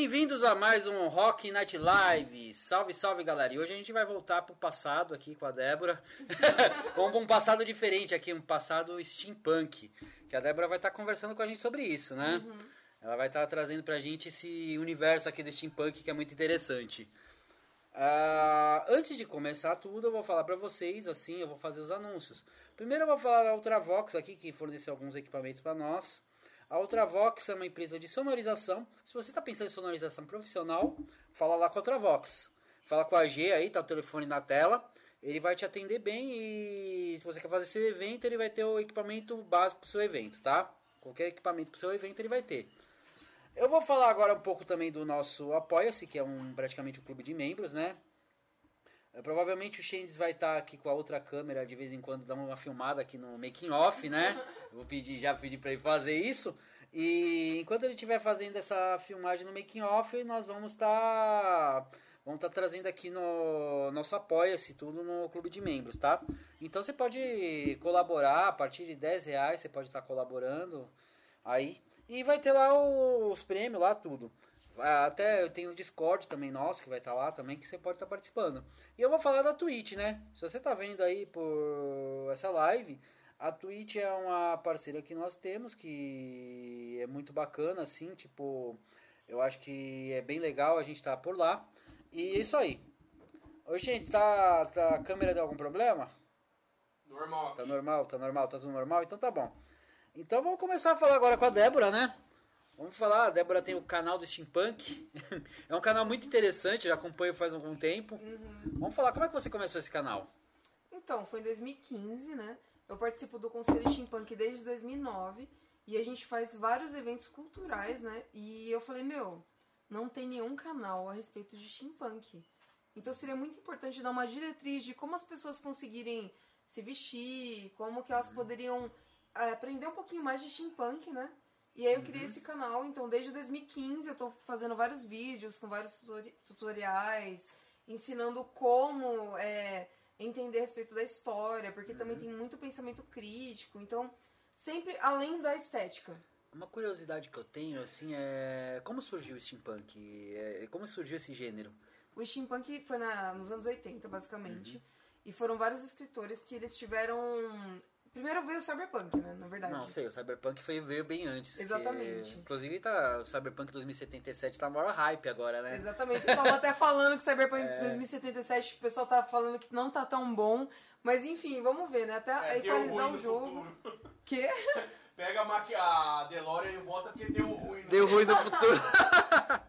Bem-vindos a mais um Rock Night Live. Salve, salve, galera. E hoje a gente vai voltar pro passado aqui com a Débora. Vamos pra um passado diferente aqui, um passado steampunk. Que a Débora vai estar conversando com a gente sobre isso, né? Uhum. Ela vai estar trazendo pra gente esse universo aqui do steampunk que é muito interessante. Uh, antes de começar tudo, eu vou falar para vocês, assim, eu vou fazer os anúncios. Primeiro eu vou falar da Ultravox aqui, que forneceu alguns equipamentos para nós. A Ultravox é uma empresa de sonorização. Se você está pensando em sonorização profissional, fala lá com a Ultravox. Fala com a G aí, tá o telefone na tela. Ele vai te atender bem e se você quer fazer seu evento, ele vai ter o equipamento básico para o seu evento, tá? Qualquer equipamento para o seu evento ele vai ter. Eu vou falar agora um pouco também do nosso Apoia-se, que é um praticamente um clube de membros, né? É, provavelmente o Shendes vai estar tá aqui com a outra câmera de vez em quando, dando uma filmada aqui no making off, né? vou pedir, já pedi para ele fazer isso. E enquanto ele estiver fazendo essa filmagem no making off, nós vamos estar tá, vamos estar tá trazendo aqui no nosso apoia-se tudo no clube de membros, tá? Então você pode colaborar a partir de 10 reais, você pode estar tá colaborando aí e vai ter lá os prêmios lá tudo. Até eu tenho o Discord também nosso, que vai estar tá lá também, que você pode estar tá participando. E eu vou falar da Twitch, né? Se você está vendo aí por essa live, a Twitch é uma parceira que nós temos, que é muito bacana, assim, tipo, eu acho que é bem legal a gente estar tá por lá. E é isso aí. Oi, gente, tá, tá, a câmera deu algum problema? Normal. Tá normal, tá normal, tá tudo normal? Então tá bom. Então vamos começar a falar agora com a Débora, né? Vamos falar, a Débora tem o canal do Steampunk. é um canal muito interessante, já acompanho faz algum tempo. Uhum. Vamos falar, como é que você começou esse canal? Então, foi em 2015, né? Eu participo do Conselho Steampunk desde 2009 e a gente faz vários eventos culturais, né? E eu falei, meu, não tem nenhum canal a respeito de steampunk. Então seria muito importante dar uma diretriz de como as pessoas conseguirem se vestir, como que elas poderiam é, aprender um pouquinho mais de steampunk, né? E aí eu criei uhum. esse canal, então desde 2015 eu tô fazendo vários vídeos com vários tutoriais, ensinando como é, entender a respeito da história, porque uhum. também tem muito pensamento crítico, então sempre além da estética. Uma curiosidade que eu tenho, assim, é como surgiu o steampunk? É, como surgiu esse gênero? O steampunk foi na, nos anos 80, basicamente. Uhum. E foram vários escritores que eles tiveram Primeiro veio o Cyberpunk, né? Na verdade. Não, sei, o Cyberpunk foi, veio bem antes. Exatamente. Que, inclusive, tá, o Cyberpunk 2077 tá maior hype agora, né? Exatamente. Vocês estavam até falando que o Cyberpunk é... 2077 o pessoal tá falando que não tá tão bom. Mas enfim, vamos ver, né? Até é, equalizar o jogo. Futuro. Que? Pega a, maqui... a DeLorean e volta porque deu ruim. Deu ruim no futuro.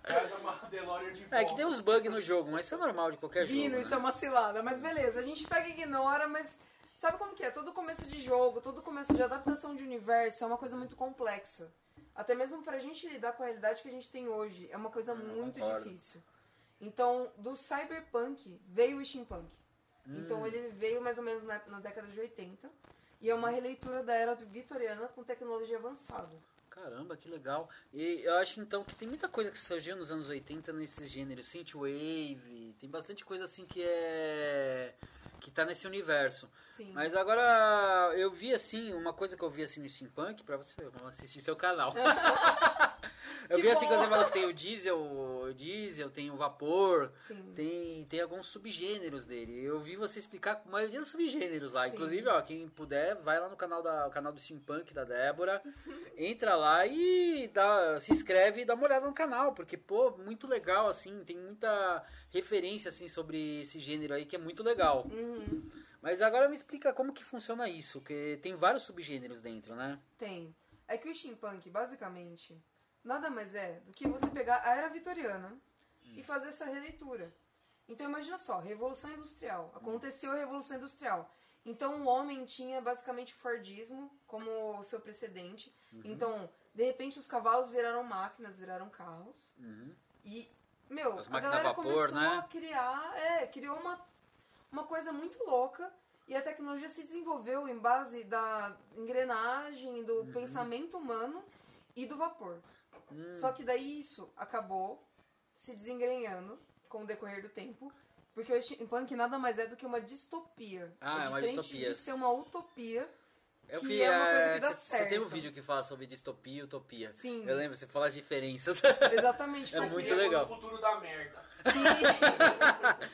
Traz a DeLorean de volta. É que tem uns bugs no jogo, mas isso é normal de qualquer Bino, jogo. Bino, isso né? é uma cilada. Mas beleza, a gente pega e ignora, mas Sabe como que é? Todo começo de jogo, todo começo de adaptação de universo é uma coisa muito complexa. Até mesmo pra gente lidar com a realidade que a gente tem hoje, é uma coisa muito difícil. Então, do cyberpunk veio o steampunk. Hum. Então, ele veio mais ou menos na, na década de 80. E é uma releitura da era vitoriana com tecnologia avançada. Caramba, que legal. E eu acho então que tem muita coisa que surgiu nos anos 80 nesses gêneros, synthwave, tem bastante coisa assim que é que tá nesse universo. Sim. Mas agora eu vi assim, uma coisa que eu vi assim no Steampunk, pra você ver, vamos assistir seu canal. eu vi assim que você falou que tem o diesel, o diesel, tem o vapor, Sim. tem tem alguns subgêneros dele. Eu vi você explicar a maioria dos subgêneros lá. Sim. Inclusive, ó, quem puder, vai lá no canal da canal do Steampunk da Débora, entra lá e dá, se inscreve e dá uma olhada no canal, porque pô, muito legal assim, tem muita referência assim sobre esse gênero aí que é muito legal. Uhum. Mas agora me explica como que funciona isso, que tem vários subgêneros dentro, né? Tem. É que o steampunk, basicamente, nada mais é do que você pegar a era vitoriana hum. e fazer essa releitura. Então imagina só, Revolução Industrial. Aconteceu a Revolução Industrial. Então o homem tinha basicamente o Fordismo como seu precedente. Uhum. Então, de repente, os cavalos viraram máquinas, viraram carros. Uhum. E, meu, As a galera vapor, começou né? a criar, é, criou uma uma coisa muito louca e a tecnologia se desenvolveu em base da engrenagem, do uhum. pensamento humano e do vapor. Uhum. Só que daí isso acabou se desengrenhando com o decorrer do tempo, porque o steampunk nada mais é do que uma distopia. Ah, é, é uma distopia. de ser uma utopia, Eu que vi, é uma coisa que dá você certo. tem um vídeo que fala sobre distopia e utopia. Sim. Eu lembro, você fala as diferenças. Exatamente. É muito legal. o futuro da merda. Sim.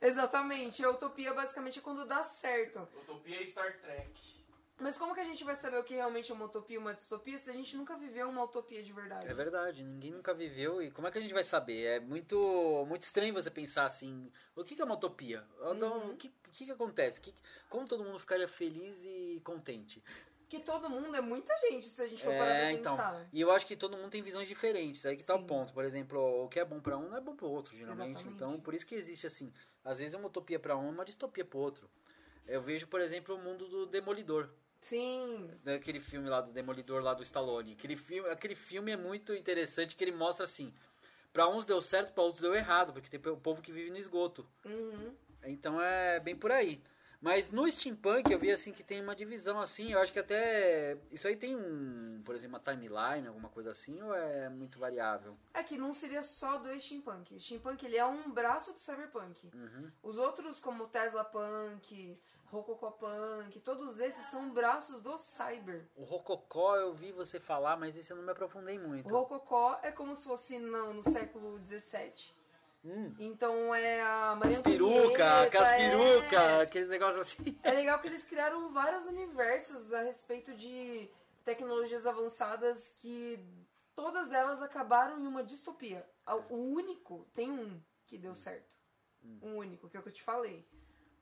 Exatamente. A utopia basicamente é quando dá certo. Utopia e Star Trek. Mas como que a gente vai saber o que realmente é uma utopia e uma distopia se a gente nunca viveu uma utopia de verdade? É verdade, ninguém nunca viveu e como é que a gente vai saber? É muito, muito estranho você pensar assim, o que é uma utopia? Então, Uhum. O que, o que que acontece? O que- como todo mundo ficaria feliz e contente? Que todo mundo é muita gente, se a gente for parar É, pra então. pensar. E eu acho que todo mundo tem visões diferentes, aí que tá o Sim. ponto. Por exemplo, o que é bom pra um não é bom pro outro, geralmente. Exatamente. Então, por isso que existe assim, às vezes é uma utopia pra um e uma distopia pro outro. Eu vejo, por exemplo, o mundo do Demolidor. Sim. daquele filme lá do Demolidor lá do Stallone. Aquele filme, aquele filme é muito interessante que ele mostra assim, Pra uns deu certo, pra outros deu errado, porque tem o povo que vive no esgoto. Uhum. Então é bem por aí. Mas no steampunk eu vi assim que tem uma divisão assim, eu acho que até isso aí tem um, por exemplo, uma timeline, alguma coisa assim, ou é muito variável? É que não seria só do steampunk. O steampunk ele é um braço do cyberpunk. Uhum. Os outros, como Tesla Punk, Rococo Punk, todos esses são braços do cyber. O rococó eu vi você falar, mas esse eu não me aprofundei muito. O Rococó é como se fosse não, no século XVII. Hum. Então é a Maria peruca, aquelas é- aqueles negócios assim. É legal que eles criaram vários universos a respeito de tecnologias avançadas que todas elas acabaram em uma distopia. O único, tem um que deu certo. Um único, que é o que eu te falei.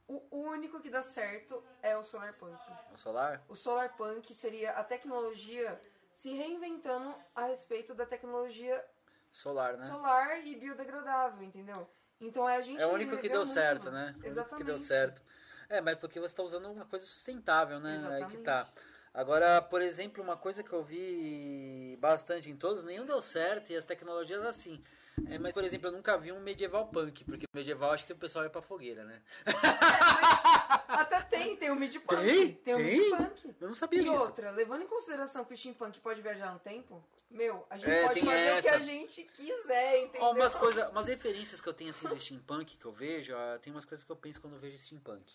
O único que dá certo é o Solarpunk. O solar? O Solarpunk seria a tecnologia se reinventando a respeito da tecnologia Solar, né? solar e biodegradável, entendeu? Então é a gente É o único que deu muito, certo, né? O único Exatamente. que deu certo. É, mas porque você está usando uma coisa sustentável, né? Aí que Exatamente. tá. Agora, por exemplo, uma coisa que eu vi bastante em todos, nenhum deu certo e as tecnologias assim. É, mas, por exemplo, eu nunca vi um medieval punk, porque medieval acho que o pessoal ia pra fogueira, né? Até tem, tem o mid-punk. Tem? o Tem? mid-punk. Eu não sabia E disso. outra, levando em consideração que o steampunk pode viajar no tempo, meu, a gente É, pode tem fazer o que essa. a gente quiser, entendeu? Ó, umas coisas, umas referências que eu tenho assim do steampunk que eu vejo, ah, tem umas coisas que eu penso quando eu vejo steampunk.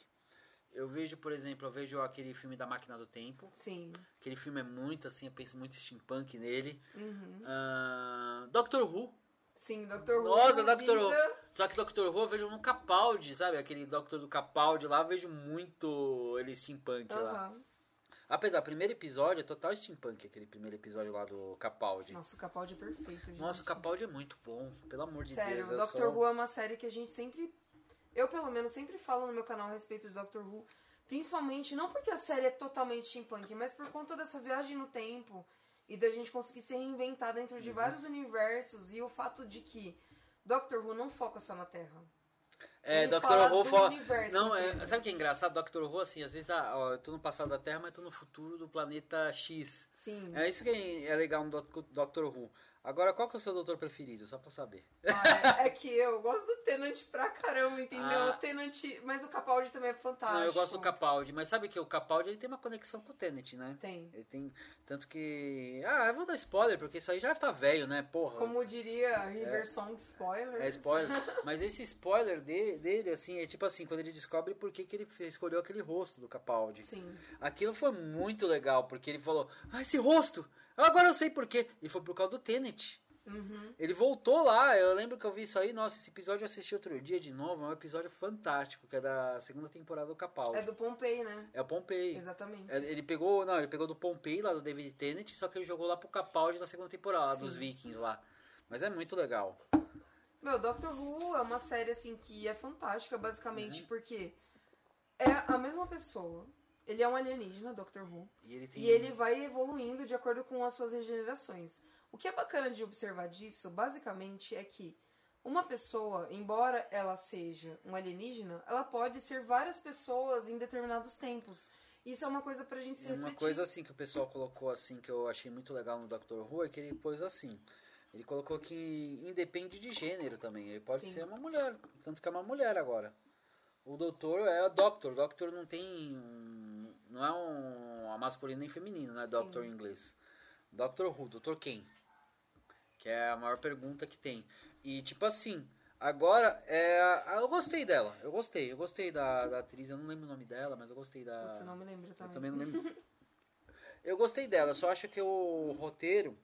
Eu vejo, por exemplo, eu vejo aquele filme da Máquina do Tempo. Sim. Aquele filme é muito assim, eu penso muito steampunk nele. Uhum. Ah, Doctor Who. Sim, Dr. Who. Nossa, Dr. Who. Só que Doctor Who eu vejo no Capaldi, sabe? Aquele Doctor do Capaldi lá, eu vejo muito ele steampunk lá. Aham. Apesar, primeiro episódio é total steampunk, aquele primeiro episódio lá do Capaldi. Nossa, o Capaldi é perfeito, gente. Nossa, o Capaldi é muito bom, pelo amor de Sério, Deus. é Dr. só- Who é uma série que a gente sempre. Eu, pelo menos, sempre falo no meu canal a respeito do Dr. Who. Principalmente, não porque a série é totalmente steampunk, mas por conta dessa viagem no tempo e da gente conseguir se reinventar dentro Uhum. de vários universos e o fato de que Dr. Who não foca só na Terra. É, Ele fala Who fala. universo Não, é, sabe o que é engraçado? Dr. Who, assim, às vezes, ah, ó, eu tô no passado da Terra, mas tô no futuro do planeta X. Sim. É isso que é é legal no Doc- Dr. Who. Agora, qual que é o seu doutor preferido? Só pra saber. Ah, é, é que eu gosto do Tenant pra caramba, entendeu? Ah. O Tenant. Mas o Capaldi também é fantástico. Não, eu gosto do Capaldi, mas sabe que o Capaldi ele tem uma conexão com o Tenet, né? Tem. Ele tem. Tanto que. Ah, eu vou dar spoiler, porque isso aí já tá velho, né? Porra. Como diria River Song Spoiler. É spoiler. Mas esse spoiler de- dele, assim, é tipo assim, quando ele descobre por que, que ele escolheu aquele rosto do Capaldi. Sim. Aquilo foi muito legal, porque ele falou, ah, esse rosto! Agora eu sei por quê. E foi por causa do Tenet. Uhum. Ele voltou lá, eu lembro que eu vi isso aí, nossa, esse episódio eu assisti outro dia de novo, é um episódio fantástico, que é da segunda temporada do Capaldi. É do Pompei, né? É o Pompei. Exatamente. É, Ele pegou, não, ele pegou do Pompei lá do David Tennant, só que ele jogou lá pro Capaldi na segunda temporada, lá dos Sim. Vikings lá. Mas é muito legal. Meu, Doctor Who é uma série assim que é fantástica, Uhum. basicamente, porque é a mesma pessoa. Ele é um alienígena, Doctor Who. E ele tem E ele vai evoluindo de acordo com as suas regenerações. O que é bacana de observar disso, basicamente, é que uma pessoa, embora ela seja um alienígena, ela pode ser várias pessoas em determinados tempos. Isso é uma coisa pra gente se Uma refletir. coisa assim que o pessoal colocou assim que eu achei muito legal no Doctor Who é que ele pôs assim. Ele colocou que independe de gênero também. Ele pode Sim. ser uma mulher, tanto que é uma mulher agora. O doutor é o Doctor. Doctor não tem. um- Não é um a masculino nem feminino, né? Doctor em inglês. Doctor Who, Doutor quem? Que é a maior pergunta que tem. E tipo assim, agora é. Eu gostei dela. Eu gostei. Eu gostei da, da atriz. Eu não lembro o nome dela, mas eu gostei da. Putz, eu não me lembro também. Eu também não lembro. Eu gostei dela, só acho que o roteiro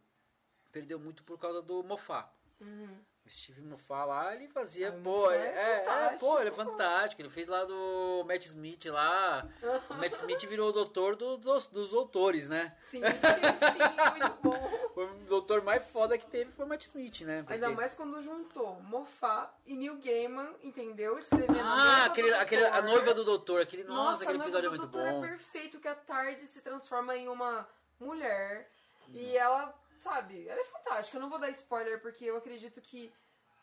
perdeu muito por causa do Mofá. Uhum. O Steve Moffat lá, ele fazia, Ah, o pô, é, é é, pô, ele é fantástico. Ele fez lá do Matt Smith lá. O Matt Smith virou o doutor do- dos, dos doutores, né? Sim, sim, muito bom. O doutor mais foda que teve foi o Matt Smith, né? Ainda Porque- mais quando juntou Mofá e Neil Gaiman, entendeu? Escrevendo Ah, aquele, aquele, a doutor. noiva do doutor, aquele, nossa, Nossa, aquele episódio é muito doutor bom. é perfeito, que a tarde se transforma em uma mulher. E ela, sabe, ela é fantástica. Eu não vou dar spoiler, porque eu acredito que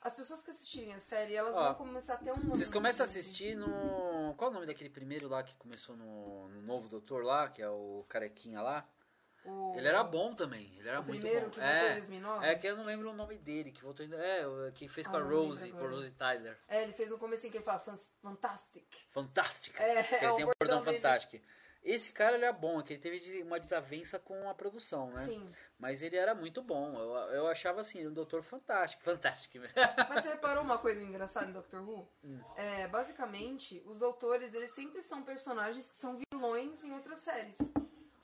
as pessoas que assistirem a série, elas Ó, vão começar a ter um... Vocês começam a assistir no. Qual é o nome daquele primeiro lá que começou no, no Novo Doutor lá, que é o Carequinha lá? O- Ele era bom também, ele era O muito primeiro bom. que voltou em é, 2009? é que eu não lembro o nome dele, que voltou É, que fez com Ah, a Rose, com a. Rose Tyler. É, ele fez no começo que ele fala "Fan- Fantastic. Fantástica. É, é ele o tem um bordão dele. Esse cara ele é bom, é que ele teve uma desavença com a produção, né? Sim. Mas ele era muito bom. Eu, eu achava assim, ele um doutor fantástico. Fantástico. Mas você reparou uma coisa engraçada em Doctor Who? Hum. É, basicamente, os doutores, eles sempre são personagens que são vilões em outras séries.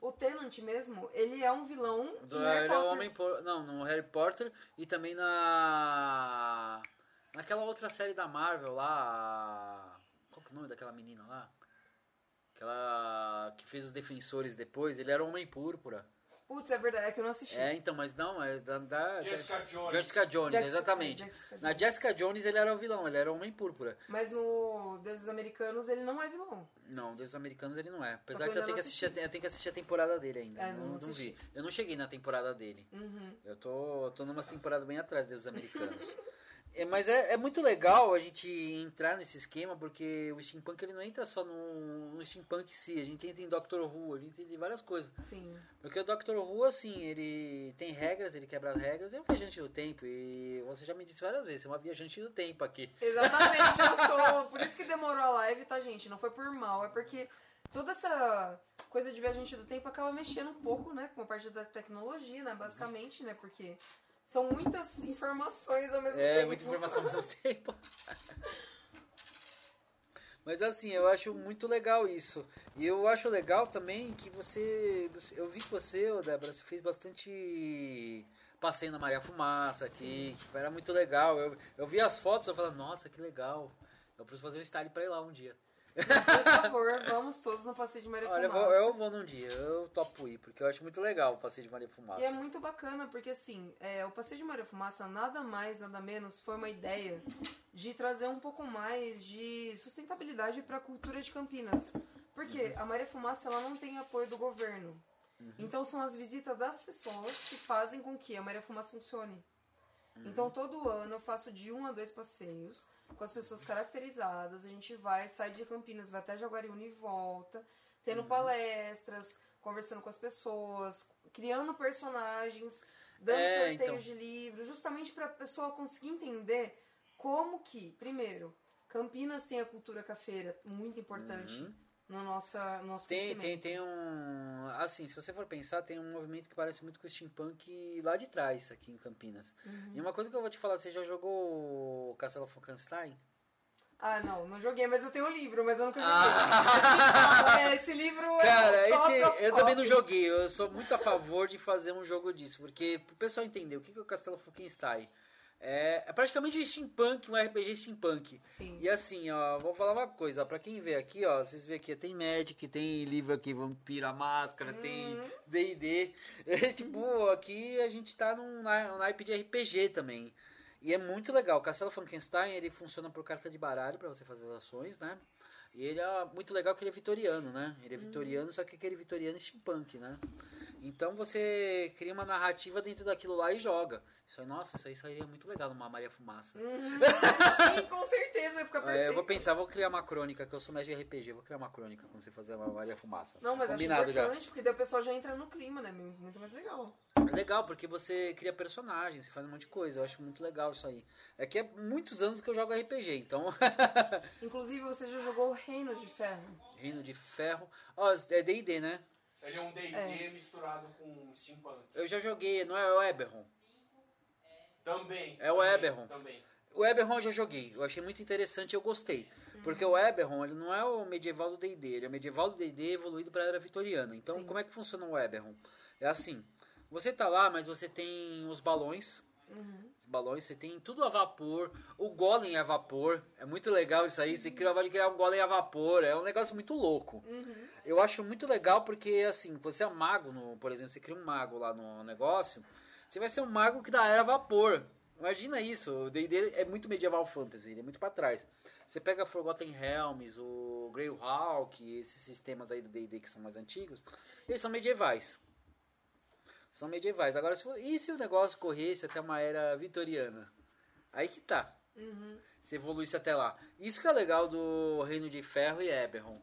O Tennant mesmo, ele é um vilão Do- ele é o. Homem Por- Não, no Harry Potter e também na. Naquela outra série da Marvel lá. Qual que é o nome daquela menina lá? Aquela que fez os defensores depois, ele era o Homem Púrpura. Putz, é verdade, é que eu não assisti. É, então, mas não, é da. da Jessica Jones. Jessica Jones, Jessica- exatamente. é, Jessica Jones. Na Jessica Jones ele era o vilão, ele era o Homem Púrpura. Mas no Deuses Americanos ele não é vilão. Não, dos americanos ele não é. Apesar que eu que eu tenho que, assistir, a- eu tenho que assistir a temporada dele ainda. É, não, não não vi. Eu não cheguei na temporada dele. Uhum. Eu tô, tô numas temporadas bem atrás dos americanos. É, mas é, é muito legal a gente entrar nesse esquema, porque o steampunk ele não entra só no, no steampunk em si, a gente entra em Doctor Who, a gente entra em várias coisas. Sim. Porque o Doctor Who, assim, ele tem regras, ele quebra as regras, é um viajante do tempo, e você já me disse várias vezes, você é uma viajante do tempo aqui. Exatamente, eu sou. Por isso que demorou a live, tá, gente? Não foi por mal, é porque toda essa coisa de viajante do tempo acaba mexendo um pouco, né? Com a parte da tecnologia, né? Basicamente, né? Porque são muitas informações ao mesmo É, tempo. muita informação ao mesmo tempo. Mas assim, eu acho muito legal isso. E eu acho legal também que você. Eu vi que você, Débora, você fez bastante passeio na Maria Fumaça aqui, que era muito legal. Eu, eu vi as fotos e falei, nossa, que legal. Eu preciso fazer um style pra ir lá um dia. Por favor, vamos todos no passeio de Maria Olha, eu Fumaça. vou, eu vou num dia, eu topo ir, porque eu acho muito legal o passeio de Maria Fumaça. E é muito bacana, porque assim, é, o Passeio de Maria Fumaça nada mais, nada menos foi uma ideia de trazer um pouco mais de sustentabilidade para a cultura de Campinas. Porque a Maria Fumaça ela não tem apoio do governo. Então são as visitas das pessoas que fazem com que a Maria Fumaça funcione. Então todo ano eu faço de um a dois passeios com as pessoas caracterizadas. A gente vai, sai de Campinas, vai até Jaguariúna e volta, tendo palestras, conversando com as pessoas, criando personagens, dando É, sorteios então. de livros, justamente para a pessoa conseguir entender como que, primeiro, Campinas tem a cultura cafeira muito importante no nossa, no nosso. Tem, tem, tem um. Assim, se você for pensar, tem um movimento que parece muito com o steampunk lá de trás, aqui em Campinas. Uhum. E uma coisa que eu vou te falar, você já jogou Castelo Frankenstein? Ah, não, não joguei, mas eu tenho o livro, mas eu nunca joguei. Ah! Mas, é, esse livro é Cara, esse, eu também não joguei. Eu sou muito a favor de fazer um jogo disso, porque pro pessoal entender o que que é o Castelo Frankenstein. É, é praticamente um steampunk, um RPG steampunk. Sim. E assim, ó, vou falar uma coisa, ó, pra quem vê aqui, ó, vocês vê aqui, tem Magic, tem livro aqui, Vampira Máscara, tem Uhum. D&D. É, tipo, aqui a gente tá num, na- num naipe de RPG também. E é muito legal. O Castelo Frankenstein, ele funciona por carta de baralho pra você fazer as ações, né? E ele é muito legal que ele é vitoriano, né? Ele é vitoriano, só que aquele vitoriano steampunk, né? Então você cria uma narrativa dentro daquilo lá e joga. Isso aí, nossa, isso aí sairia muito legal numa Maria Fumaça. Uhum. Sim, com certeza vai ficar É, perfeito. eu vou pensar, vou criar uma crônica, que eu sou mestre de RPG, vou criar uma crônica quando você fazer uma Maria Fumaça. Não, mas Combinado acho já. importante, porque daí o pessoal já entra no clima, né? Muito mais legal. É legal, porque você cria personagens, você faz um monte de coisa. Eu acho muito legal isso aí. É que é muitos anos que eu jogo RPG, então. Inclusive, você já jogou Reino de Ferro? Reino de Ferro. Ó, é DD, né? Ele é um D&D É. misturado com steampunk. Eu já joguei, não é o Eberron. Também. É o Eberron. Também. O Eberron eu já joguei, eu achei muito interessante eu gostei. Porque o Eberron, ele não é o medieval do D&D, ele é o medieval do D&D evoluído para a era vitoriana. Então, Sim. como é que funciona o Eberron? É assim, você tá lá, mas você tem os balões, Uhum. os balões, você tem tudo a vapor, o golem a vapor, é muito legal isso aí, você cria- pode criar um golem a vapor, é um negócio muito louco. Uhum. Eu acho muito legal porque, assim, você é mago, no, por exemplo, você cria um mago lá no negócio, você vai ser um mago que da era vapor. Imagina isso, o D&D é muito medieval fantasy, ele é muito pra trás. Você pega Forgotten Realms, o Greyhawk, esses sistemas aí do D&D que são mais antigos, eles são medievais. São medievais. Agora, se for- e se o negócio corresse até uma era vitoriana? Aí que tá. Uhum. Se evoluísse até lá. Isso que é legal do Reino de Ferro e Eberron.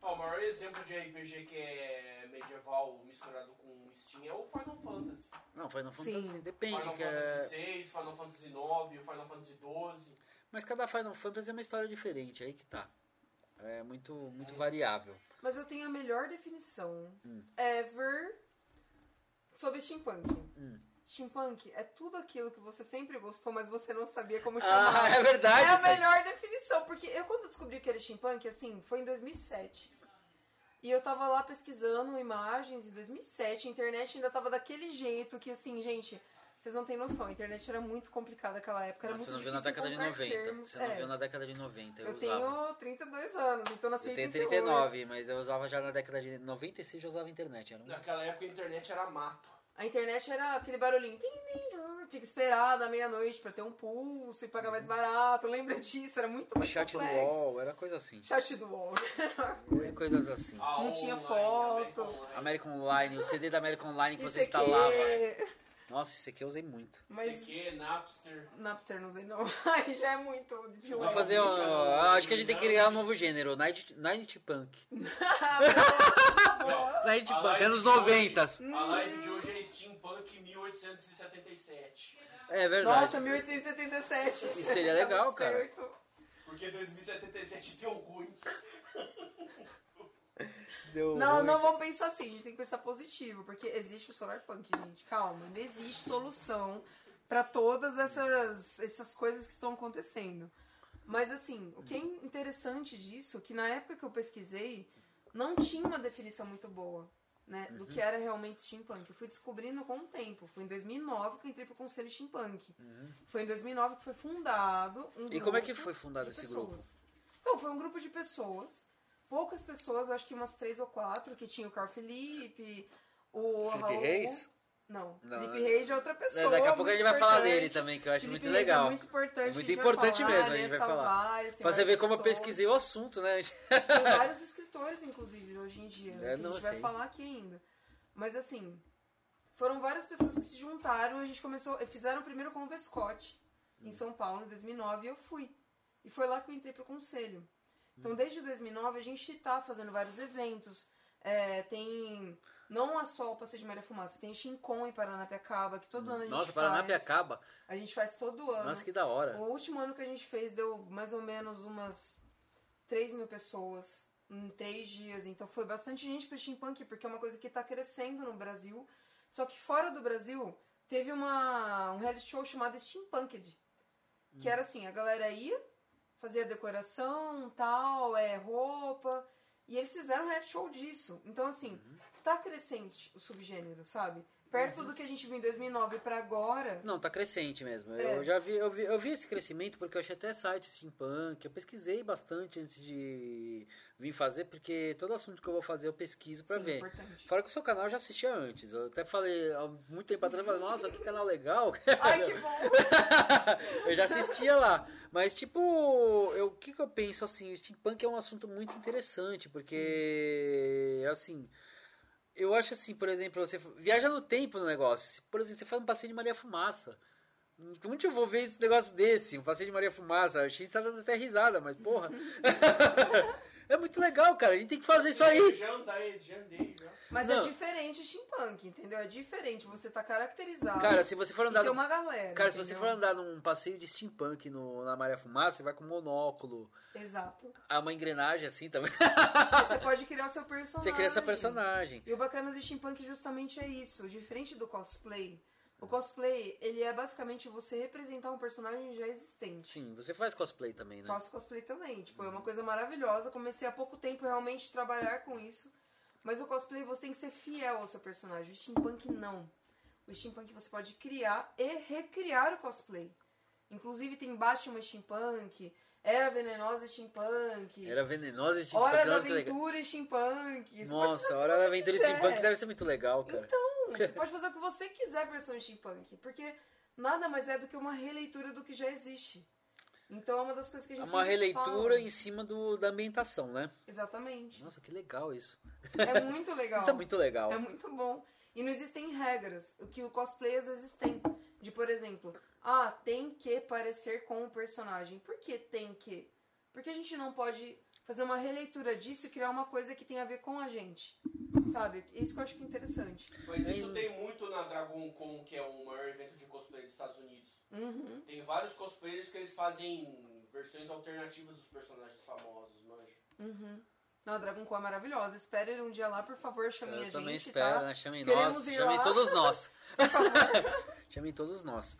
Ó, o maior exemplo de RPG que é medieval misturado com Steam é o Final Fantasy. Não, Final Sim. Fantasy depende. Final que é- Fantasy VI, Final Fantasy IX, o Final Fantasy XII. Mas cada Final Fantasy é uma história diferente, aí que tá. É muito, muito variável. Mas eu tenho a melhor definição Hum. ever sobre steampunk. Hum. Steampunk é tudo aquilo que você sempre gostou, mas você não sabia como chamar. Ah, é verdade. É a melhor definição, porque eu quando descobri que era steampunk, assim, foi em 2007. E eu tava lá pesquisando imagens em 2007, a internet ainda tava daquele jeito que, assim, gente, vocês não têm noção, a internet era muito complicada naquela época, era Mas você muito não viu na década de encontrar 90. termos. Você não É, viu na década de 90. Eu, Eu usava. tenho 32 anos, então nasci Eu em tenho 88. 39, mas eu usava já na década de 96 já usava internet. Era um... Naquela época a internet era mato. A internet era aquele barulhinho. Tinha que esperar da meia-noite pra ter um pulso e pagar mais barato. Lembra disso? Era muito mais Chat do complexo. UOL, era coisa assim. Chat do UOL. Coisas assim. A Não tinha online, foto. American Online. American Online, o CD da American Online que você instalava. Nossa, isso aqui eu usei muito. Mas CQ, Napster. Napster não usei não. Aí já é muito de fazer um. Acho que a gente tem que criar um novo gênero, Night, Night Punk. Boa. Night Punk, anos de hoje- 90. A live de hoje é Steampunk 1877. É verdade. Nossa, 1877. Isso seria Tá legal, muito cara. certo. Porque 2077 deu ruim. Deu Não, ruim. não vamos pensar assim, a gente tem que pensar positivo, porque existe o Solar Punk, gente. Calma, ainda existe solução pra todas essas, essas coisas que estão acontecendo. Mas assim, o que é interessante disso, que na época que eu pesquisei, não tinha uma definição muito boa, né, do que era realmente steampunk. Eu fui descobrindo com o tempo. Foi em 2009 que eu entrei pro Conselho Steampunk. Foi em 2009 que foi fundado um E como é que grupo foi fundado esse grupo? pessoas. Então, foi um grupo de pessoas, poucas pessoas, acho que umas três ou quatro, que tinha o Carl Felipe, o Felipe Raul. Reis? Não, Não, Felipe é- Reis é outra pessoa. Daqui a pouco a gente vai falar dele também, que eu acho Felipe muito Reis legal. É muito importante. Muito importante falar, mesmo, a gente vai falar. Pra você ver como eu pesquisei o assunto, né? Tem vários escritores, inclusive, hoje em dia. É, não, a gente vai falar aqui ainda. Mas assim, foram várias pessoas que se juntaram. A gente começou. Fizeram primeiro com o Vescote, Hum. em São Paulo, em 2009, e eu fui. E foi lá que eu entrei pro conselho. Hum. Então, desde 2009, a gente tá fazendo vários eventos. É, tem. Não é só o Passeio de Maria Fumaça, tem Shincon em Paranapiacaba, que todo ano a gente Nossa, faz. Paranapiacaba. A gente faz todo ano. Nossa, que da hora. O último ano que a gente fez deu mais ou menos umas 3 mil pessoas em três dias. Então foi bastante gente pro steampunk, porque é uma coisa que tá crescendo no Brasil. Só que fora do Brasil, teve uma, um reality show chamado Steampunked. Que era assim, a galera ia, fazia decoração, tal, é, roupa. E eles fizeram um reality show disso. Então, assim, tá crescente o subgênero, sabe? Perto do que a gente viu em 2009 pra agora, Não, tá crescente mesmo. É. Eu já vi eu, vi, eu vi esse crescimento porque eu achei até site steampunk. Eu pesquisei bastante antes de vir fazer, porque todo assunto que eu vou fazer eu pesquiso pra sim, ver. importante. Fora que o seu canal eu já assistia antes. Eu até falei há muito tempo atrás, eu falei, nossa, que canal legal. Ai, que bom! eu já assistia lá. Mas, tipo, eu- o que, que eu penso assim? O steampunk é um assunto muito interessante, porque, assim, eu acho assim, por exemplo, você viaja no tempo no negócio. Por exemplo, você faz um passeio de Maria Fumaça. Onde eu vou ver esse negócio desse? Um passeio de Maria Fumaça. A gente tá dando até risada, mas porra. é muito legal, cara. A gente tem que fazer isso aí. Já andei, já andei, já. Mas Não. é diferente steampunk, entendeu? É diferente. Você tá caracterizado. Cara, se você for andar tem no uma galera. Cara, se você entendeu? for andar num passeio de steampunk no, na Maria Fumaça, você vai com monóculo, Exato. há uma engrenagem assim também. Você pode criar o seu personagem. Você cria essa personagem. E o bacana do steampunk justamente é isso. Diferente do cosplay, O cosplay, ele é basicamente você representar um personagem já existente. Sim, você faz cosplay também, né? Faço cosplay também. Tipo, é uma coisa maravilhosa. Comecei há pouco tempo realmente trabalhar com isso. Mas o cosplay você tem que ser fiel ao seu personagem. O steampunk não. O steampunk você pode criar e recriar o cosplay. Inclusive tem Batman steampunk, Era Venenosa steampunk, Era venenosa e steampunk. Hora da nossa, que legal. Aventura steampunk. Você Nossa, Hora da Aventura e quiser. steampunk deve ser muito legal, cara. Então, você pode fazer o que você quiser versão steampunk, porque nada mais é do que uma releitura do que já existe. Então é uma das coisas que a É gente uma sempre releitura fala. em cima do, da ambientação, né? Exatamente. Nossa, que legal isso. É muito legal. Isso é muito legal. É muito bom. E não existem regras. O que o cosplay às vezes tem. De, por exemplo, ah, tem que parecer com o personagem. Por que tem que? Porque a gente não pode fazer uma releitura disso e criar uma coisa que tem a ver com a gente. Sabe? Isso que eu acho que é interessante. Mas isso tem muito na Dragon Con, que é o maior evento de cosplay dos Estados Unidos. Uhum. Tem vários cosplayers que eles fazem versões alternativas dos personagens famosos, manja. Uhum. Não, a Dragon Con é maravilhosa. Espere um dia lá, por favor, chamem a Eu gente, também espero, tá? né? Chamem Queremos nós. Chamem todos nós. Chamem todos nós.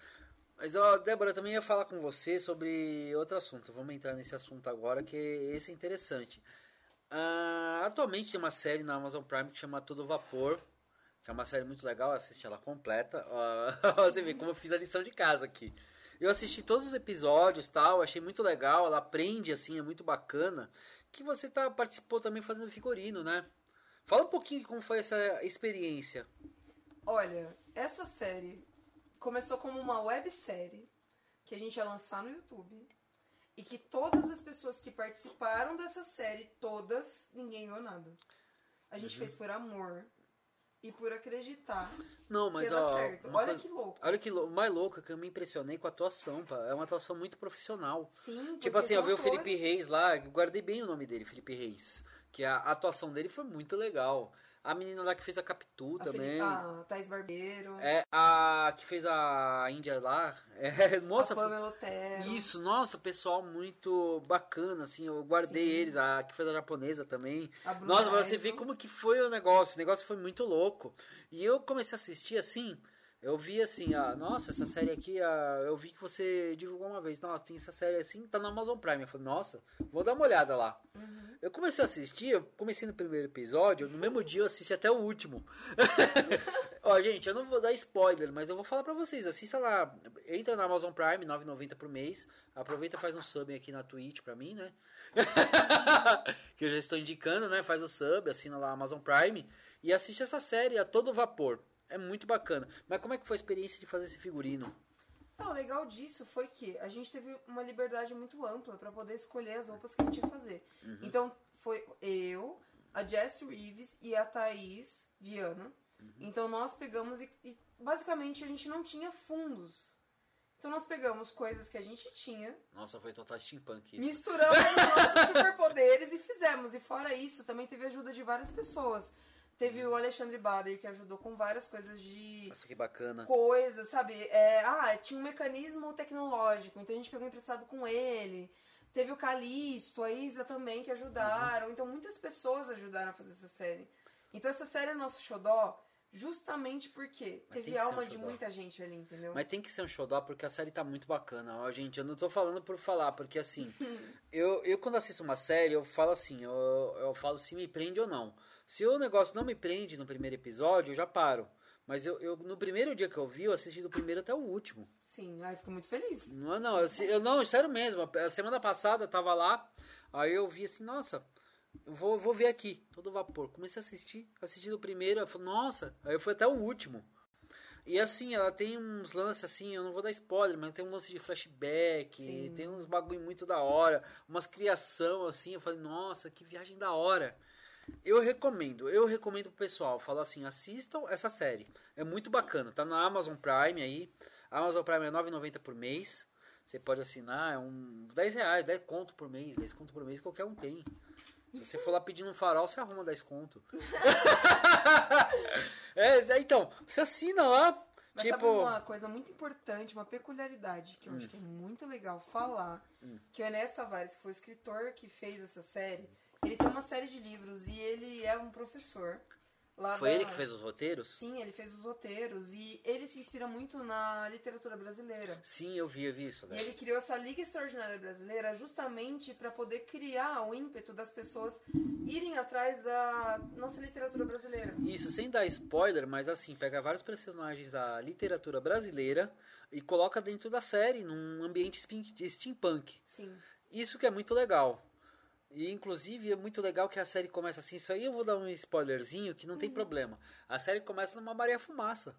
Mas, ó, Débora, eu também ia falar com você sobre outro assunto. Vamos entrar nesse assunto agora, que esse é interessante. Ah, atualmente tem uma série na Amazon Prime que chama Todo Vapor, que é uma série muito legal, assiste ela completa. Ah, você vê como eu fiz a lição de casa aqui. Eu assisti todos os episódios tal, achei muito legal, ela aprende assim, é muito bacana. Que você tá, participou também fazendo figurino, né? Fala um pouquinho como foi essa experiência. Olha, essa série começou como uma websérie que a gente ia lançar no YouTube. E que todas as pessoas que participaram dessa série, todas, ninguém ganhou nada. A gente Uhum. fez por amor e por acreditar Não, que mas dar ó, certo. Olha coisa- que louco. olha que lou- mais louco é que eu me impressionei com a atuação, pá. É uma atuação muito profissional. Sim, Tipo assim, eu vi o Felipe. Reis lá, guardei bem o nome dele, Felipe Reis. Que a atuação dele foi muito legal. A menina lá que fez a Capitu A, também. A Thaís Barbeiro, É, a que fez a Índia lá. É, nossa, a Pamela Otero. Isso, nossa, pessoal muito bacana, assim, eu guardei Sim. eles, a que fez a japonesa também. A Bruna Nossa, pra você ver como que foi o negócio, o negócio foi muito louco. E eu comecei a assistir assim, eu vi assim, ah, nossa, essa série aqui, ah, eu vi que você divulgou uma vez, nossa, tem essa série assim, tá na Amazon Prime. Eu falei, nossa, vou dar uma olhada lá. Uhum. Eu comecei a assistir, eu comecei no primeiro episódio, no mesmo dia eu assisti até o último. Ó, gente, eu não vou dar spoiler, mas eu vou falar pra vocês, assista lá, entra na Amazon Prime, 9,90 por mês, aproveita e faz um sub aqui na Twitch pra mim, né? que eu já estou indicando, né? Faz o sub, assina lá a Amazon Prime e assiste essa série a todo vapor. É muito bacana. Mas como é que foi a experiência de fazer esse figurino? Ah, o legal disso foi que a gente teve uma liberdade muito ampla pra poder escolher as roupas que a gente ia fazer. Uhum. Então, foi eu, a Jess Reeves e a Thaís Viana. Uhum. Então, nós pegamos e, e basicamente a gente não tinha fundos. Então, nós pegamos coisas que a gente tinha, Nossa, foi total steampunk isso. misturamos os nossos superpoderes e fizemos. E fora isso, também teve ajuda de várias pessoas. Teve o Alexandre Bader, que ajudou com várias coisas de Nossa, que bacana. coisas, sabe? É, ah, tinha um mecanismo tecnológico, então a gente pegou emprestado com ele. Teve o Calisto, a Isa também que ajudaram. Então muitas pessoas ajudaram a fazer essa série. Então essa série é nosso xodó justamente porque Mas teve ser um alma de muita gente ali, entendeu? Mas tem que ser um xodó porque a série tá muito bacana. Ó, gente, eu não tô falando por falar, porque assim, eu, eu quando assisto uma série, eu falo assim, eu, eu falo se me prende ou não. Se o negócio não me prende no primeiro episódio, eu já paro. Mas eu, eu no primeiro dia que eu vi, eu assisti do primeiro até o último. Sim, aí fico muito feliz. Não, é não, eu, eu não, sério mesmo. A semana passada eu tava lá, aí eu vi assim, nossa, eu vou, vou ver aqui, todo vapor. Comecei a assistir, assisti do primeiro, eu falei, nossa, aí eu fui até o último. E assim, ela tem uns lances assim, eu não vou dar spoiler, mas tem um lance de flashback, Sim. tem uns bagulho muito da hora, umas criação assim, eu falei, nossa, que viagem da hora. Eu recomendo, eu recomendo pro pessoal, falo assim, assistam essa série. É muito bacana, tá na Amazon Prime aí. A Amazon Prime é R$ 9,90 por mês. Você pode assinar, é um 10 reais, 10 conto por mês, 10 conto por mês, qualquer um tem. Se você for lá pedindo um farol, você arruma 10 conto. é, então, você assina lá, Mas tipo... sabe uma coisa muito importante, uma peculiaridade que eu Hum. acho que é muito legal falar, que o Enéas Tavares, que foi o escritor que fez essa série, ele tem uma série de livros e ele é um professor Lá Foi da- ele que fez os roteiros? Sim, ele fez os roteiros e ele se inspira muito na literatura brasileira. Sim, eu vi, eu vi isso. E Né? ele criou essa Liga Extraordinária Brasileira justamente para poder criar o ímpeto das pessoas irem atrás da nossa literatura brasileira. Isso, sem dar spoiler, mas assim, pega vários personagens da literatura brasileira e coloca dentro da série, num ambiente steampunk. Sim. Isso que é muito legal. E inclusive é muito legal que a série começa assim. Isso aí eu vou dar um spoilerzinho que não tem problema. A série começa numa Maria Fumaça.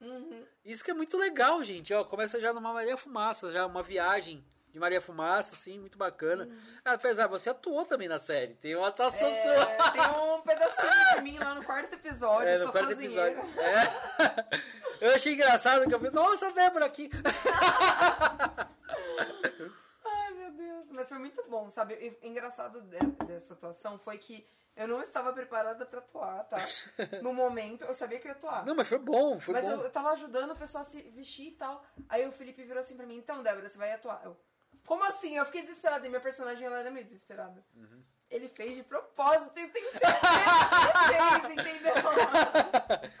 Uhum. Isso que é muito legal, gente. Ó, começa já numa Maria Fumaça, já uma viagem de Maria Fumaça, assim, muito bacana. Apesar, você atuou também na série. Tem uma atuação sua. É, tem um pedacinho de mim lá no quarto episódio, É, no quarto cozinheira. episódio. É. Eu achei engraçado que eu falei, nossa, a Débora aqui. Mas foi muito bom, sabe? E engraçado de- dessa atuação foi que eu não estava preparada pra atuar, tá? No momento, eu sabia que eu ia atuar. Não, mas foi bom, foi mas bom. eu, eu tava ajudando a pessoa a se vestir e tal. Aí o Felipe virou assim pra mim, então, Débora, você vai atuar. Eu, como assim? Eu fiquei desesperada. E minha personagem, ela era meio desesperada. Uhum. Ele fez de propósito, eu tenho certeza que ele fez, entendeu?